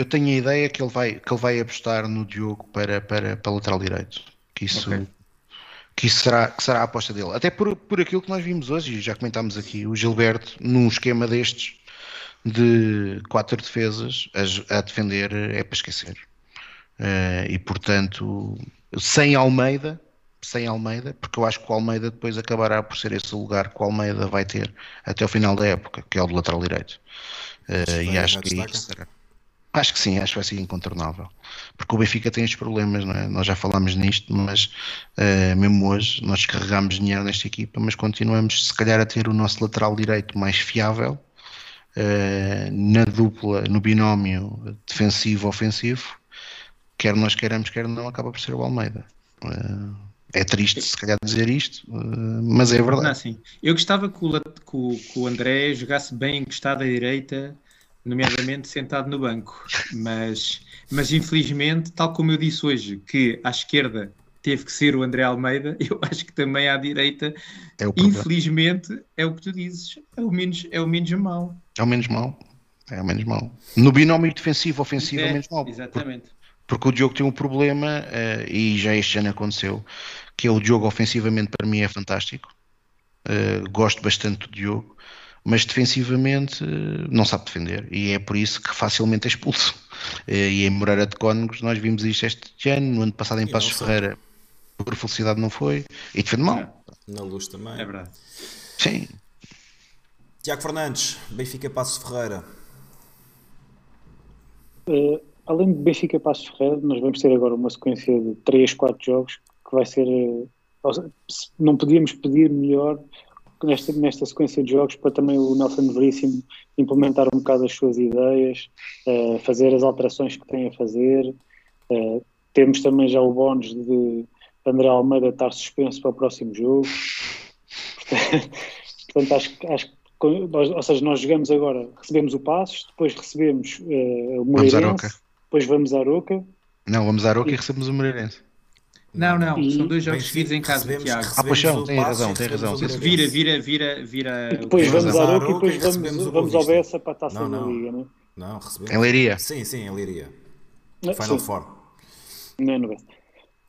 Eu tenho a ideia que ele vai, que ele vai apostar no Diogo para, para, para lateral direito. Que isso que isso será, que será a aposta dele. Até por, por aquilo que nós vimos hoje, e já comentámos aqui, o Gilberto, num esquema destes de quatro defesas a, a defender, é para esquecer. Uh, e portanto, sem Almeida, sem Almeida, porque eu acho que o Almeida depois acabará por ser esse lugar que o Almeida vai ter até o final da época, que é o do lateral direito. Uh, e acho que isso será. Acho que sim, acho que vai ser incontornável. Porque o Benfica tem estes problemas, não é? Nós já falámos nisto, mas uh, mesmo hoje nós carregamos dinheiro nesta equipa, mas continuamos se calhar a ter o nosso lateral direito mais fiável uh, na dupla, no binómio defensivo-ofensivo, quer nós queiramos, quer não, acaba por ser o Almeida. Uh, é triste se calhar dizer isto, mas é verdade. Não, sim. Eu gostava que o, que o André jogasse bem encostado à direita nomeadamente sentado no banco. Mas, mas infelizmente, tal como eu disse hoje, que à esquerda teve que ser o André Almeida, eu acho que também à direita, é infelizmente, é o que tu dizes, é o menos, é o menos mau. É o menos mau. É o menos mau. No binómio defensivo-ofensivo é, é o menos mau. Exatamente. Porque, porque o Diogo tem um problema, uh, e já este ano aconteceu, que é o Diogo ofensivamente para mim é fantástico. Uh, gosto bastante do Diogo mas defensivamente não sabe defender e é por isso que facilmente é expulso. E em Moreira de Cónegos nós vimos isto este ano, no ano passado em Passos Ferreira, por felicidade não foi, e defende mal. Na luz também. É verdade. Sim. Tiago Fernandes, Benfica Passos Ferreira. Uh, além de Benfica Passos Ferreira, nós vamos ter agora uma sequência de 3, 4 jogos que vai ser. Uh, não podíamos pedir melhor nesta, nesta sequência de jogos para também o Nelson Veríssimo implementar um bocado as suas ideias, uh, fazer as alterações que tem a fazer. Uh, temos também já o bónus de André Almeida estar suspenso para o próximo jogo. Portanto, acho, acho que ou seja, nós jogamos agora, recebemos o Passos, depois recebemos uh, o Moreirense, depois vamos à Aroca. Não, vamos à Aroca e, e recebemos o Moreirense. Não, não, e... são dois jogos seguidos em casa, Tiago. Ah, paixão, tem razão, tem razão. Vira, vira, vira, vira. E depois vamos à Aroca e depois vamos, vamos ao Bessa para a taça não, da Liga, não é? Não, recebemos. Em Leiria? Sim, sim, em Leiria. Final sim. Four. Não é no Bessa.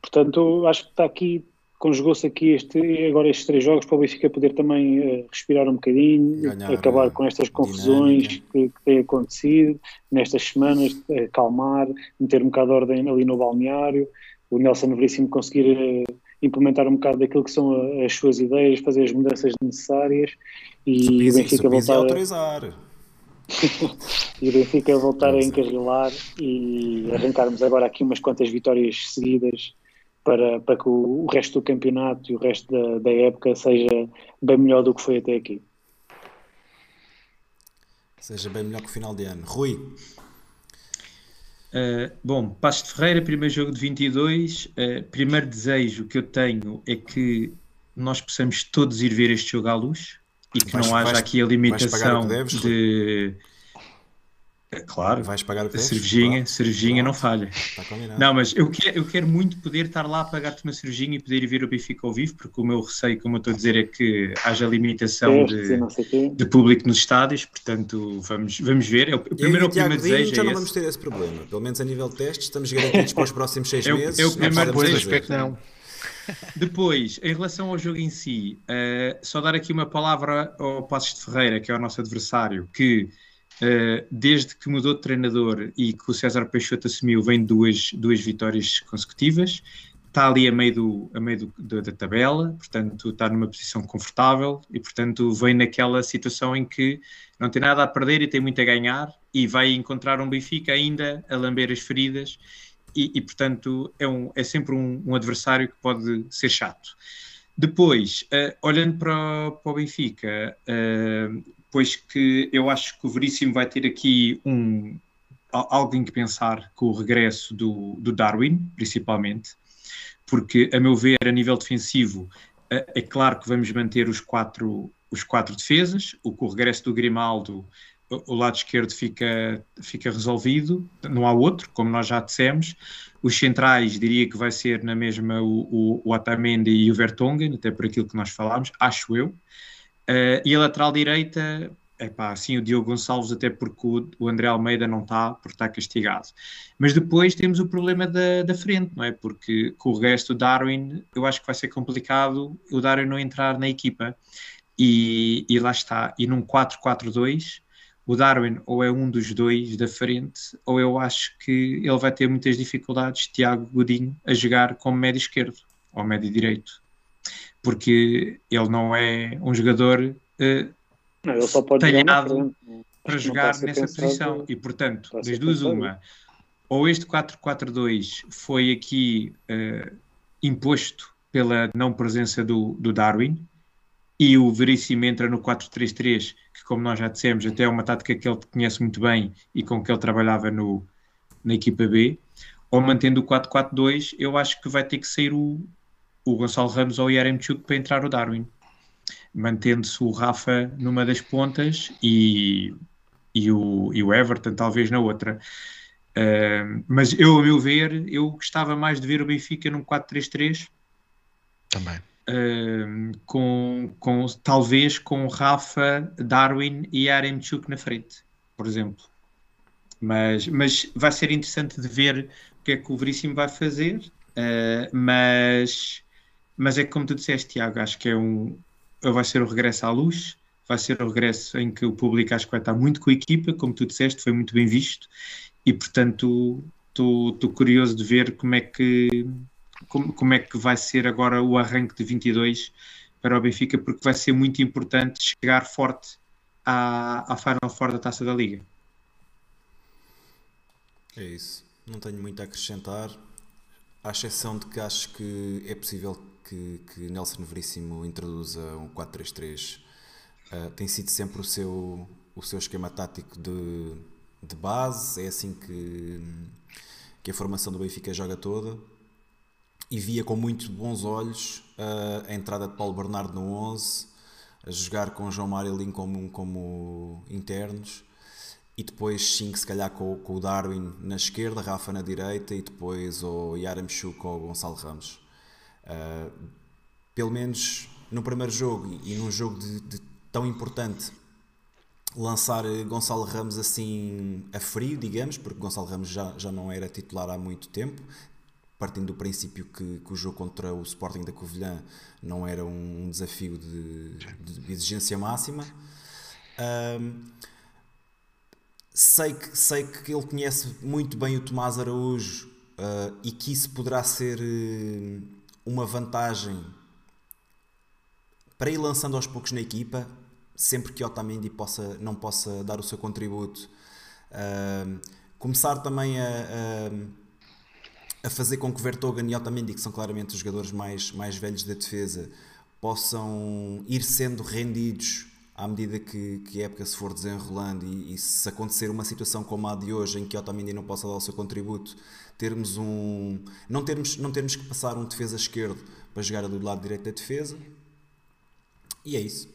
Portanto, acho que está aqui, conjugou-se aqui este, agora estes três jogos para o Benfica poder também uh, respirar um bocadinho, Ganhar, acabar com estas confusões que, que têm acontecido nestas semanas, acalmar, meter um bocado de ordem ali no balneário o Nelson Veríssimo conseguir uh, implementar um bocado daquilo que são a, as suas ideias, fazer as mudanças necessárias e o Benfica voltar autorizar. e o Benfica voltar a encarrilar e arrancarmos agora aqui umas quantas vitórias seguidas para, para que o, o resto do campeonato e o resto da, da época seja bem melhor do que foi até aqui. Seja bem melhor que o final de ano. Rui, Uh, bom, Passo de Ferreira, primeiro jogo de 22. Uh, primeiro desejo que eu tenho é que nós possamos todos ir ver este jogo à luz e que vais, não haja vais, aqui a limitação de. É claro. Vais pagar o A preço? cervejinha, Pronto. cervejinha não falha. Está combinado. Não, mas eu quero, eu quero muito poder estar lá a pagar-te uma cervejinha e poder ir ver o Benfica ao vivo, porque o meu receio, como eu estou a dizer, é que haja limitação de, de público nos estádios, portanto vamos, vamos ver. É o, Eu primeiro, o primeiro desejo já é não esse. vamos ter esse problema. Pelo menos a nível de testes, estamos garantidos para os próximos seis É o- meses. é o primeiro desejo. não. Depois, em relação ao jogo em si, eh, só dar aqui uma palavra ao Passos de Ferreira, que é o nosso adversário, que eh, desde que mudou de treinador e que o César Peixoto assumiu, vem duas, duas vitórias consecutivas. Está ali a meio, do, a meio do- da- da tabela, portanto está numa posição confortável e, portanto, vem naquela situação em que não tem nada a perder e tem muito a ganhar e vai encontrar um Benfica ainda a lamber as feridas e, e, portanto, é, um, é sempre um, um adversário que pode ser chato. Depois, eh, olhando para, para o Benfica, eh, pois que eu acho que o Veríssimo vai ter aqui um, al- algo em que pensar com o regresso do, do Darwin, principalmente, porque, a meu ver, a nível defensivo, eh, é claro que vamos manter os quatro, os quatro defesas, o com o regresso do Grimaldo, o, lado esquerdo fica, fica resolvido, não há outro, como nós já dissemos. Os centrais, diria que vai ser na mesma o, o, o Otamendi e o Vertonghen, até por aquilo que nós falámos, acho eu. Eh, e a lateral direita, é pá, sim, o Diogo Gonçalves, até porque o, o André Almeida não está, porque está castigado. Mas depois temos o problema da, da frente, não é? Porque com o resto do Darwin, eu acho que vai ser complicado o Darwin não entrar na equipa. E, e lá está. E num 4-4-2, o Darwin ou é um dos dois da frente, ou eu acho que ele vai ter muitas dificuldades, Tiago Godinho, a jogar como médio esquerdo ou médio direito. Porque ele não é um jogador eh, Não, ele só pode Talhado para jogar nessa posição. E, portanto, das duas, pensado. uma, ou este 4-4-2 foi aqui eh, imposto pela não presença do, do Darwin, e o Veríssimo entra no 4-3-3, que, como nós já dissemos, até é uma tática que ele conhece muito bem e com que ele trabalhava no, na equipa B, ou mantendo o 4-4-2, eu acho que vai ter que sair o, o Gonçalo Ramos ou o Yaremchuk para entrar o Darwin mantendo-se o Rafa numa das pontas e, e, o, e o Everton talvez na outra. Uh, mas eu, a meu ver, eu gostava mais de ver o Benfica num 4-3-3 Também. uh, com, com, talvez com Rafa, Darwin e Aremchuk na frente, por exemplo. Mas, mas vai ser interessante de ver o que é que o Veríssimo vai fazer. uh, mas, mas é como tu disseste, Tiago, acho que é um, vai ser o regresso à luz, vai ser o regresso em que o público acho que vai estar muito com a equipa, como tu disseste, foi muito bem visto, e portanto estou curioso de ver como é que como, como é que vai ser agora o arranque de 22 para o Benfica, porque vai ser muito importante chegar forte à, à Final Four da Taça da Liga. É isso. Não tenho muito a acrescentar, à exceção de que acho que é possível que, que Nelson Veríssimo introduza um 4-3-3. Uh, tem sido sempre o seu, o seu esquema tático de, de base, é assim que, que a formação do Benfica joga toda. E via com muito bons olhos uh, a entrada de Paulo Bernardo no 11, a jogar com João Mário Lin como, como internos e depois sim, se calhar com, com, o Darwin na esquerda, Rafa na direita e depois o Yaremchuk ou o Gonçalo Ramos. Uh, pelo menos no primeiro jogo e num jogo de, de tão importante lançar Gonçalo Ramos assim a frio, digamos, porque Gonçalo Ramos já, já não era titular há muito tempo, partindo do princípio que, que o jogo contra o Sporting da Covilhã não era um desafio de, de exigência máxima. Uh, sei, que, sei que ele conhece muito bem o Tomás Araújo uh, e que isso poderá ser uh, uma vantagem para ir lançando aos poucos na equipa, sempre que Otamendi possa, não possa dar o seu contributo. Uh, começar também a, a, a, fazer com que Vertogen e Otamendi, que são claramente os jogadores mais, mais velhos da defesa, possam ir sendo rendidos à medida que, que a época se for desenrolando e, e, se acontecer uma situação como a de hoje em que Otamendi não possa dar o seu contributo, termos um não termos não termos que passar um defesa esquerdo para jogar do lado direito da defesa. E é isso.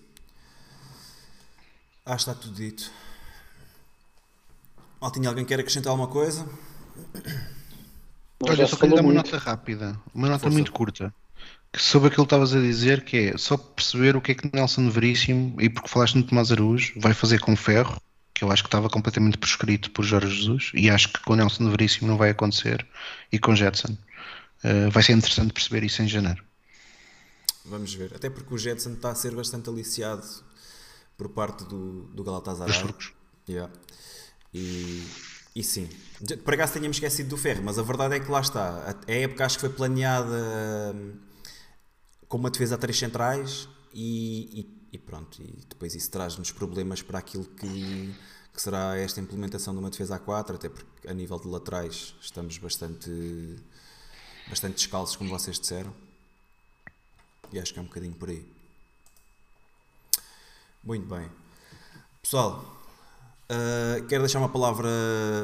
Ah, está tudo dito. Maltinha, alguém quer acrescentar alguma coisa? Olha, só queria dar uma muito. nota rápida, uma nota Força. muito curta, que sobre aquilo que estavas a dizer, que é só perceber o que é que Nelson Veríssimo, e porque falaste no Tomás Araújo, vai fazer com Ferro, que eu acho que estava completamente prescrito por Jorge Jesus, e acho que com Nelson Veríssimo não vai acontecer, e com Jetson. Eh, vai ser interessante perceber isso em janeiro. Vamos ver. Até porque o Jetson está a ser bastante aliciado por parte do, do Galatasaray. Dos turcos. Yeah. E, e sim. Por acaso tínhamos esquecido do Ferro, mas a verdade é que lá está. A, a época acho que foi planeada hum, com uma defesa a três centrais e, e- e pronto. E depois isso traz-nos problemas para aquilo que, que será esta implementação de uma defesa a 4, até porque a nível de laterais estamos bastante, bastante descalços, como vocês disseram. E acho que é um bocadinho por aí. Muito bem. Pessoal, uh, quero deixar uma palavra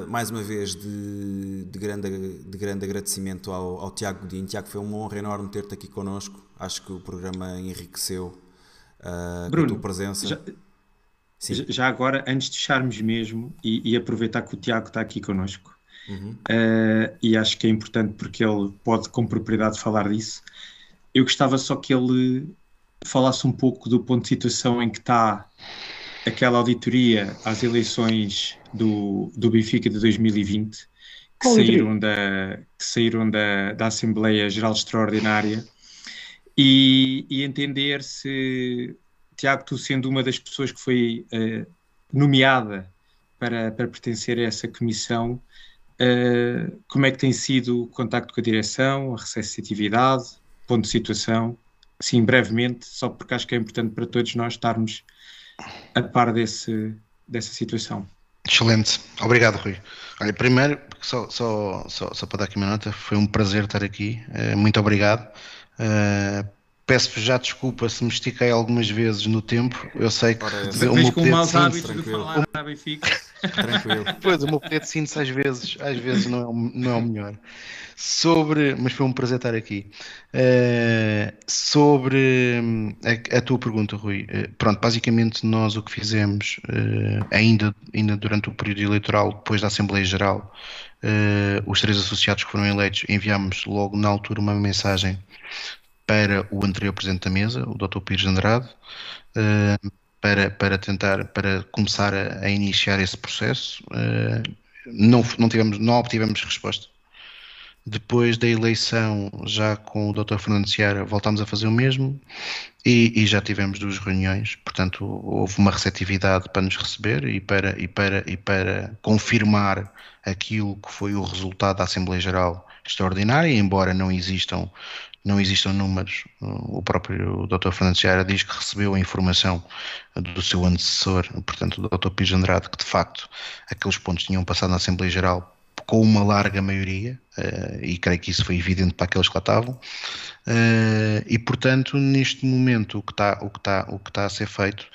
mais uma vez de, de grande, de grande agradecimento ao, ao Tiago Godinho. Tiago, foi uma honra enorme ter-te aqui connosco. Acho que o programa enriqueceu uh, com a Bruno, tua presença. Já, Sim. já- agora, antes de fecharmos mesmo, e, e aproveitar que o Tiago está aqui connosco, Uhum. eh, e acho que é importante porque ele pode com propriedade falar disso, eu gostava só que ele falasse um pouco do ponto de situação em que está aquela auditoria às eleições do, do Benfica de 2020, que Qual auditoria? saíram, da, que saíram da, da Assembleia Geral Extraordinária, e, e entender se, Tiago, tu sendo uma das pessoas que foi eh, nomeada para, para pertencer a essa comissão, eh, como é que tem sido o contacto com a direção, a receptividade, ponto de situação? Sim, brevemente, só porque acho que é importante para todos nós estarmos a par desse, dessa situação. Excelente, obrigado Rui. Olha, primeiro, só, só, só, só para dar aqui uma nota, foi um prazer estar aqui, eh, muito obrigado. Eh, Peço-vos já desculpa se me estiquei algumas vezes no tempo, eu sei que Ora, o meu com maus hábitos de falar a Benfica. Tranquilo. Pois, o meu poder de síntese às vezes, às vezes não, é o, não é o melhor. Sobre, mas foi um prazer estar aqui. Eh, sobre a, a tua pergunta, Rui, eh, pronto, basicamente nós o que fizemos eh, ainda, ainda durante o período eleitoral, depois da Assembleia Geral, eh, os três associados que foram eleitos, enviámos logo na altura uma mensagem para o anterior Presidente da Mesa, o Dr. Pires Andrade, eh, para, para tentar, para começar a, a iniciar esse processo. Eh, não, não, tivemos, não obtivemos resposta. Depois da eleição, já com o Dr. Fernando Seara, voltámos a fazer o mesmo e, e já tivemos duas reuniões, portanto houve uma receptividade para nos receber e para, e para, e para confirmar aquilo que foi o resultado da Assembleia Geral Extraordinária, embora não existam, não existam números, o próprio Dr. Fernando Seara diz que recebeu a informação do seu antecessor, portanto o Dr. Pires Andrade, que de facto aqueles pontos tinham passado na Assembleia Geral com uma larga maioria, uh, e creio que isso foi evidente para aqueles que lá estavam, uh, e portanto, neste momento, o que está, o que está, o que está a ser feito,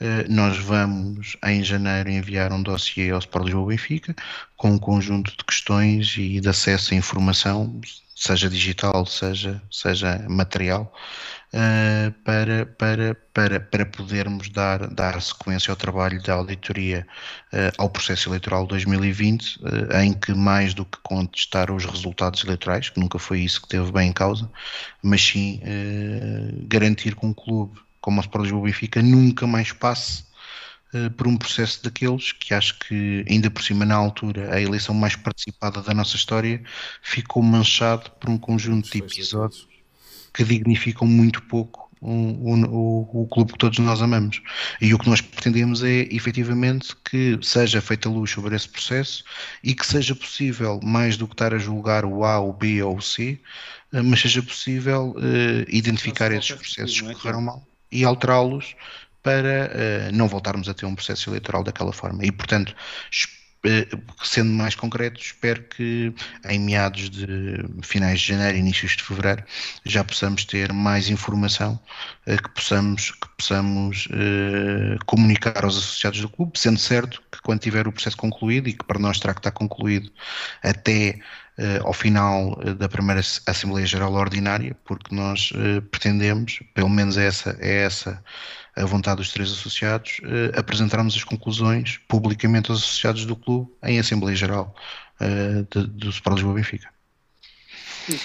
uh, nós vamos em janeiro enviar um dossiê ao Sport Lisboa Benfica com um conjunto de questões e de acesso à informação, seja digital, seja, seja material, Uh, para, para, para, para podermos dar, dar sequência ao trabalho da auditoria uh, ao processo eleitoral 2020, uh, em que mais do que contestar os resultados eleitorais, que nunca foi isso que teve bem em causa, mas sim garantir que um clube como o Sport Lisboa Benfica nunca mais passe por um processo daqueles que acho que, ainda por cima, na altura, a eleição mais participada da nossa história ficou manchado por um conjunto de episódios que dignificam muito pouco o, o, o, clube que todos nós amamos. E o que nós pretendemos é, efetivamente, que seja feita luz sobre esse processo e que seja possível, mais do que estar a julgar o A, o B ou o C, mas seja possível uh, identificar esses processos que correram mal e alterá-los para uh, não voltarmos a ter um processo eleitoral daquela forma. E, portanto, sendo mais concreto, espero que em meados de finais de janeiro, inícios de fevereiro, já possamos ter mais informação que possamos, que possamos uh, comunicar aos associados do clube, sendo certo que quando tiver o processo concluído, e que para nós terá que estar concluído até ao final da primeira Assembleia Geral Ordinária, porque nós pretendemos, pelo menos essa é essa a vontade dos três associados, uh, apresentarmos as conclusões publicamente aos associados do clube em Assembleia Geral uh, do Sport Lisboa Benfica.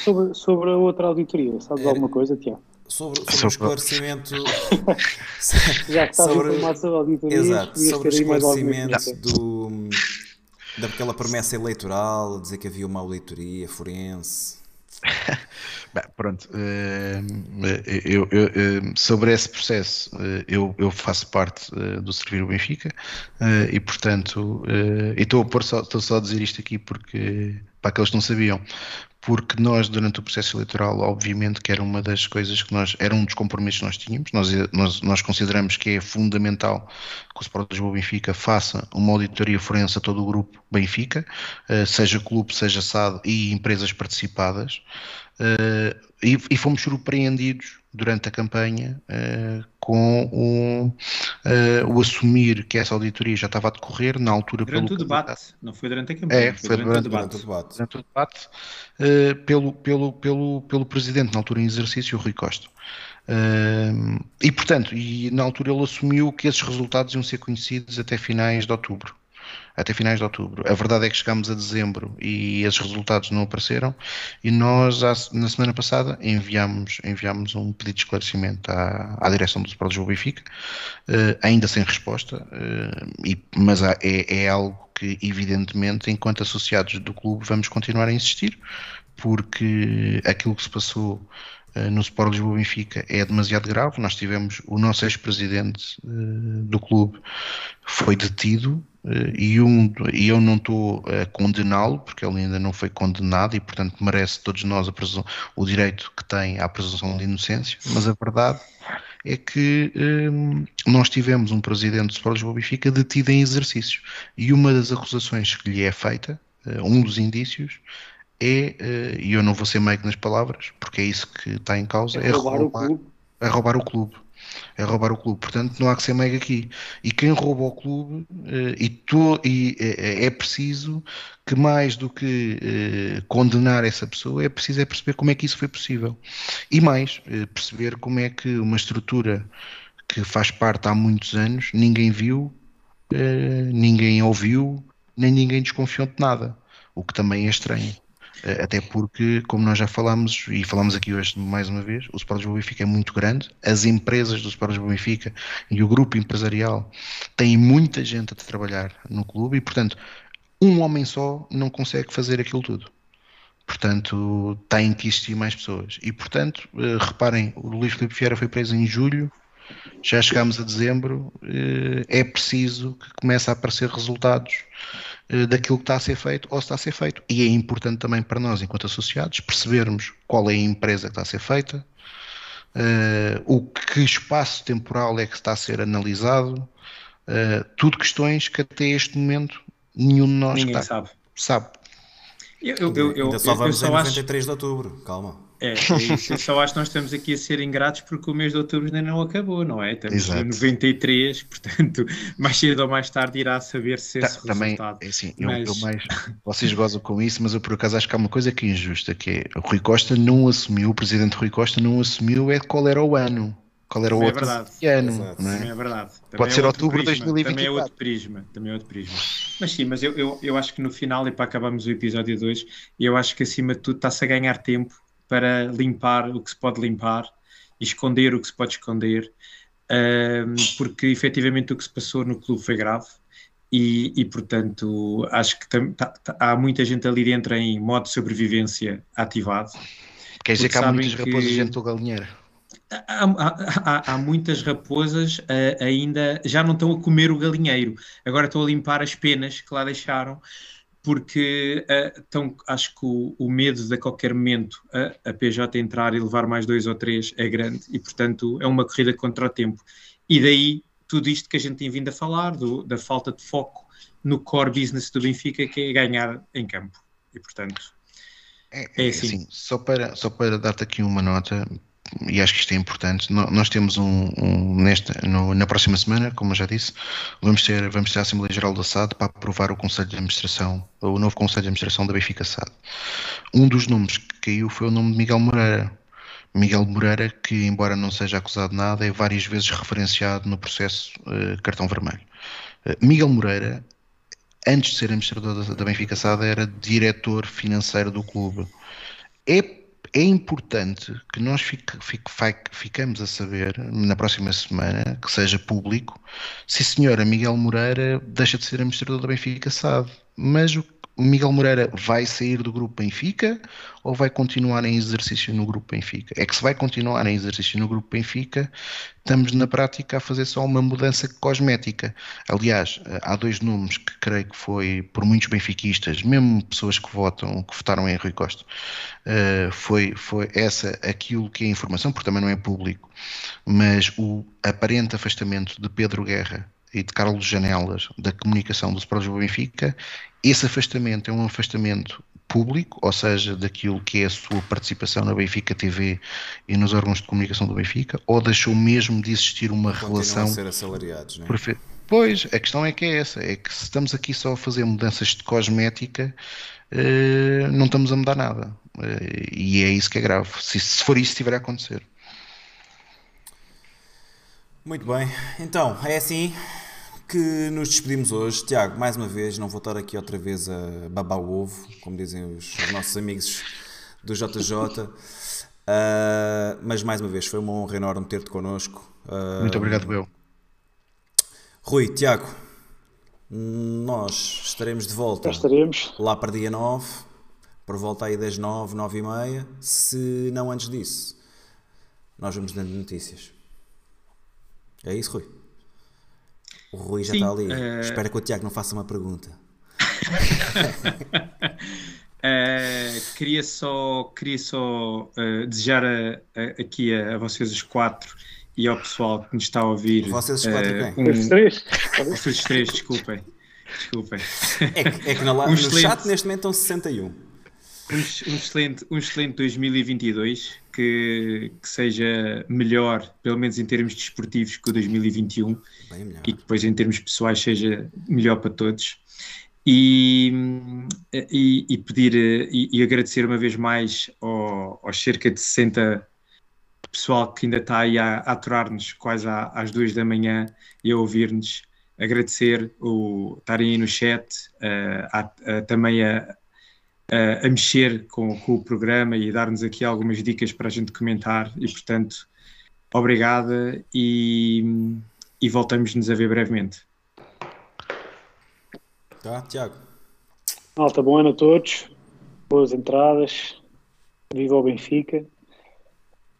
Sobre, sobre a outra auditoria, sabes alguma coisa, Tiago? Sobre, sobre o esclarecimento. Já que estás sobre, informado sobre a auditoria, exato, sobre o esclarecimento do, daquela promessa eleitoral, dizer que havia uma auditoria forense. Bem, pronto, eu, eu, sobre esse processo eu, eu faço parte do Servir o Benfica e portanto, estou, a só, estou só a dizer isto aqui porque para aqueles que não sabiam, porque nós, durante o processo eleitoral, obviamente que era uma das coisas que nós, era um dos compromissos que nós tínhamos, nós, nós, nós consideramos que é fundamental que o Sport Lisboa Benfica faça uma auditoria forense a todo o grupo Benfica, eh, seja clube, seja SAD e empresas participadas, eh, e, e fomos surpreendidos durante a campanha uh, com o, uh, o, assumir que essa auditoria já estava a decorrer na altura durante pelo o debate, não foi durante a campanha, é, foi, foi durante, durante, o debate, durante o debate. Uh, pelo, pelo, pelo, pelo presidente na altura em exercício, o Rui Costa. e portanto, e na altura ele assumiu que esses resultados iam ser conhecidos até finais de outubro até finais de outubro. A verdade é que chegámos a dezembro e esses resultados não apareceram e nós, na semana passada, enviámos, enviámos um pedido de esclarecimento à, à direção do Sport Lisboa Benfica, uh, ainda sem resposta, uh, e, mas há, é, é algo que, evidentemente, enquanto associados do clube, vamos continuar a insistir, porque aquilo que se passou no Sport Lisboa Benfica é demasiado grave. Nós tivemos o nosso ex-presidente uh, do clube foi detido eh, e, um, e eu não estou a condená-lo, porque ele ainda não foi condenado e, portanto, merece todos nós o direito que tem à presunção de inocência, mas a verdade é que hum, nós tivemos um presidente do Sport Lisboa Benfica detido em exercício e uma das acusações que lhe é feita, um dos indícios, é, e eu não vou ser meio nas palavras, porque é isso que está em causa, é, é roubar, roubar, o clube. É roubar o clube é roubar o clube. Portanto, não há que ser mega aqui. E quem rouba o clube, eh, e, to, e é, é preciso que mais do que eh, condenar essa pessoa, é preciso é perceber como é que isso foi possível. E mais, eh, perceber como é que uma estrutura que faz parte há muitos anos, ninguém viu, ninguém ouviu, nem ninguém desconfiou de nada. O que também é estranho. Eh, até porque, como nós já falámos e falamos aqui hoje mais uma vez, o Sport Lisboa Benfica é muito grande, as empresas do Sport Lisboa Benfica e o grupo empresarial têm muita gente a trabalhar no clube e, portanto, um homem só não consegue fazer aquilo tudo. Portanto, tem que existir mais pessoas. E, portanto, eh, reparem, o Luís Filipe Vieira foi preso em julho, já chegámos a dezembro, eh, é preciso que comece a aparecer resultados daquilo que está a ser feito ou está a ser feito. E é importante também para nós, enquanto associados, percebermos qual é a empresa que está a ser feita, uh, o que espaço temporal é que está a ser analisado, uh, tudo questões que até este momento nenhum de nós Ninguém sabe. sabe. Eu, eu, eu, Ainda só vamos em 93 acho... de outubro, calma. É, é isso. Eu só acho que nós estamos aqui a ser ingratos porque o mês de outubro ainda não acabou, não é? Estamos Exato. 93, portanto, mais cedo ou mais tarde irá saber se tá, esse também, resultado. É assim, mas... eu, eu mais, vocês gozam com isso, mas eu por acaso acho que há uma coisa que é injusta, que é o Rui Costa não assumiu, o presidente Rui Costa não assumiu é qual era o ano. Qual era o outro é verdade. ano? Não é? é verdade. Também Pode é ser outubro de 2024. Também é outro prisma. Também é outro prisma. Mas sim, mas eu, eu, eu acho que no final, e para acabarmos o episódio 2, eu acho que acima de tudo está-se a ganhar tempo para limpar o que se pode limpar e esconder o que se pode esconder, um, porque efetivamente o que se passou no clube foi grave. E, e portanto, acho que tá, tá, há muita gente ali dentro em modo de sobrevivência ativado. Quer dizer que há muitas raposas dentro do galinheiro? Há, há, há, muitas raposas uh, ainda já não estão a comer o galinheiro, agora estão a limpar as penas que lá deixaram porque uh, então, acho que o, o, medo de a qualquer momento a, a, PJ entrar e levar mais dois ou três é grande e, portanto, é uma corrida contra o tempo. E daí tudo isto que a gente tem vindo a falar, do, da falta de foco no core business do Benfica, que é ganhar em campo. E, portanto, é, é, é assim. assim. Só para, só para dar-te aqui uma nota, e acho que isto é importante. Nós temos um, um nesta, no, na próxima semana, como já disse, vamos ter, vamos ter a Assembleia Geral da SAD para aprovar o Conselho de Administração, o novo Conselho de Administração da Benfica SAD. Um dos nomes que caiu foi o nome de Miguel Moreira. Miguel Moreira, que embora não seja acusado de nada, é várias vezes referenciado no processo uh, cartão vermelho. Uh, Miguel Moreira, antes de ser administrador da, da Benfica Sada, era diretor financeiro do clube. É é importante que nós fique, fique, ficamos a saber na próxima semana, que seja público, se a senhora Miguel Moreira deixa de ser administrador da Benfica SAD. Mas o Miguel Moreira vai sair do grupo Benfica ou vai continuar em exercício no grupo Benfica? É que se vai continuar em exercício no grupo Benfica, estamos na prática a fazer só uma mudança cosmética. Aliás, há dois nomes que creio que foi por muitos benfiquistas, mesmo pessoas que votam, que votaram em Rui Costa, uh, foi, foi essa aquilo que é informação, porque também não é público, mas o aparente afastamento de Pedro Guerra e de Carlos Janelas da comunicação do Sport Lisboa Benfica, esse afastamento é um afastamento público, ou seja, daquilo que é a sua participação na Benfica TV e nos órgãos de comunicação do Benfica, ou deixou mesmo de existir uma Continuam relação. A ser assalariados, não é? Pois, a questão é que é essa, é que se estamos aqui só a fazer mudanças de cosmética, eh, não estamos a mudar nada. Eh, e é isso que é grave, se, se for isso estiver a acontecer. Muito bem, então é assim que nos despedimos hoje. Tiago, mais uma vez, não vou estar aqui outra vez a babar o ovo, como dizem os, os nossos amigos do JJ. Uh, ah, mas mais uma vez, foi uma honra enorme ter-te connosco. Uh, Muito obrigado, Bel. Rui, Tiago, nós estaremos de volta estaremos. lá para dia 9, por volta aí das 9, 9 e meia. Se não antes disso, nós vamos dando notícias. É isso, Rui? O Rui já Sim, está ali. Uh... Espera que o Tiago não faça uma pergunta. uh, queria só, queria só uh, desejar a, a, aqui a, a, vocês os quatro e ao pessoal que nos está a ouvir. Vocês os quatro uh, quem? Um, os três. Vocês os três, desculpem. Desculpem. É que, é que na, um no excelente... chat neste momento estão 61. Um, um, excelente, um excelente 2022 que, que, seja melhor, pelo menos em termos desportivos, que o 2021 e que depois em termos pessoais seja melhor para todos. E, e, e pedir e, e, agradecer uma vez mais ao, aos cerca de 60 pessoal que ainda está aí a, a aturar-nos quase às duas da manhã e a ouvir-nos. Agradecer o estarem aí no chat, uh, a, a, também a, a, a mexer com, com, o programa e dar-nos aqui algumas dicas para a gente comentar e, portanto, obrigada e, e voltamos-nos a ver brevemente. Tá, Tiago. Malta, bom ano a todos, boas entradas, viva o Benfica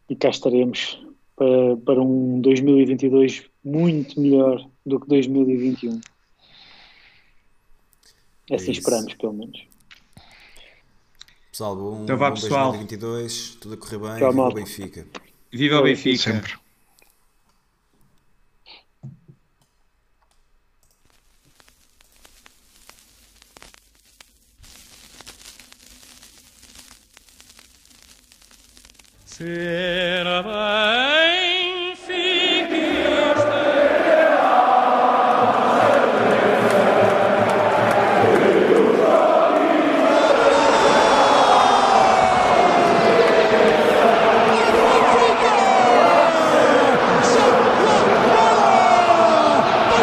e cá estaremos para, para um 2022 muito melhor do que 2021. É assim esperamos, pelo menos. Pessoal, bom, então vá, bom pessoal. 2022, tudo a correr bem, Tchau, viva o Benfica. Viva o Benfica. Sempre. Será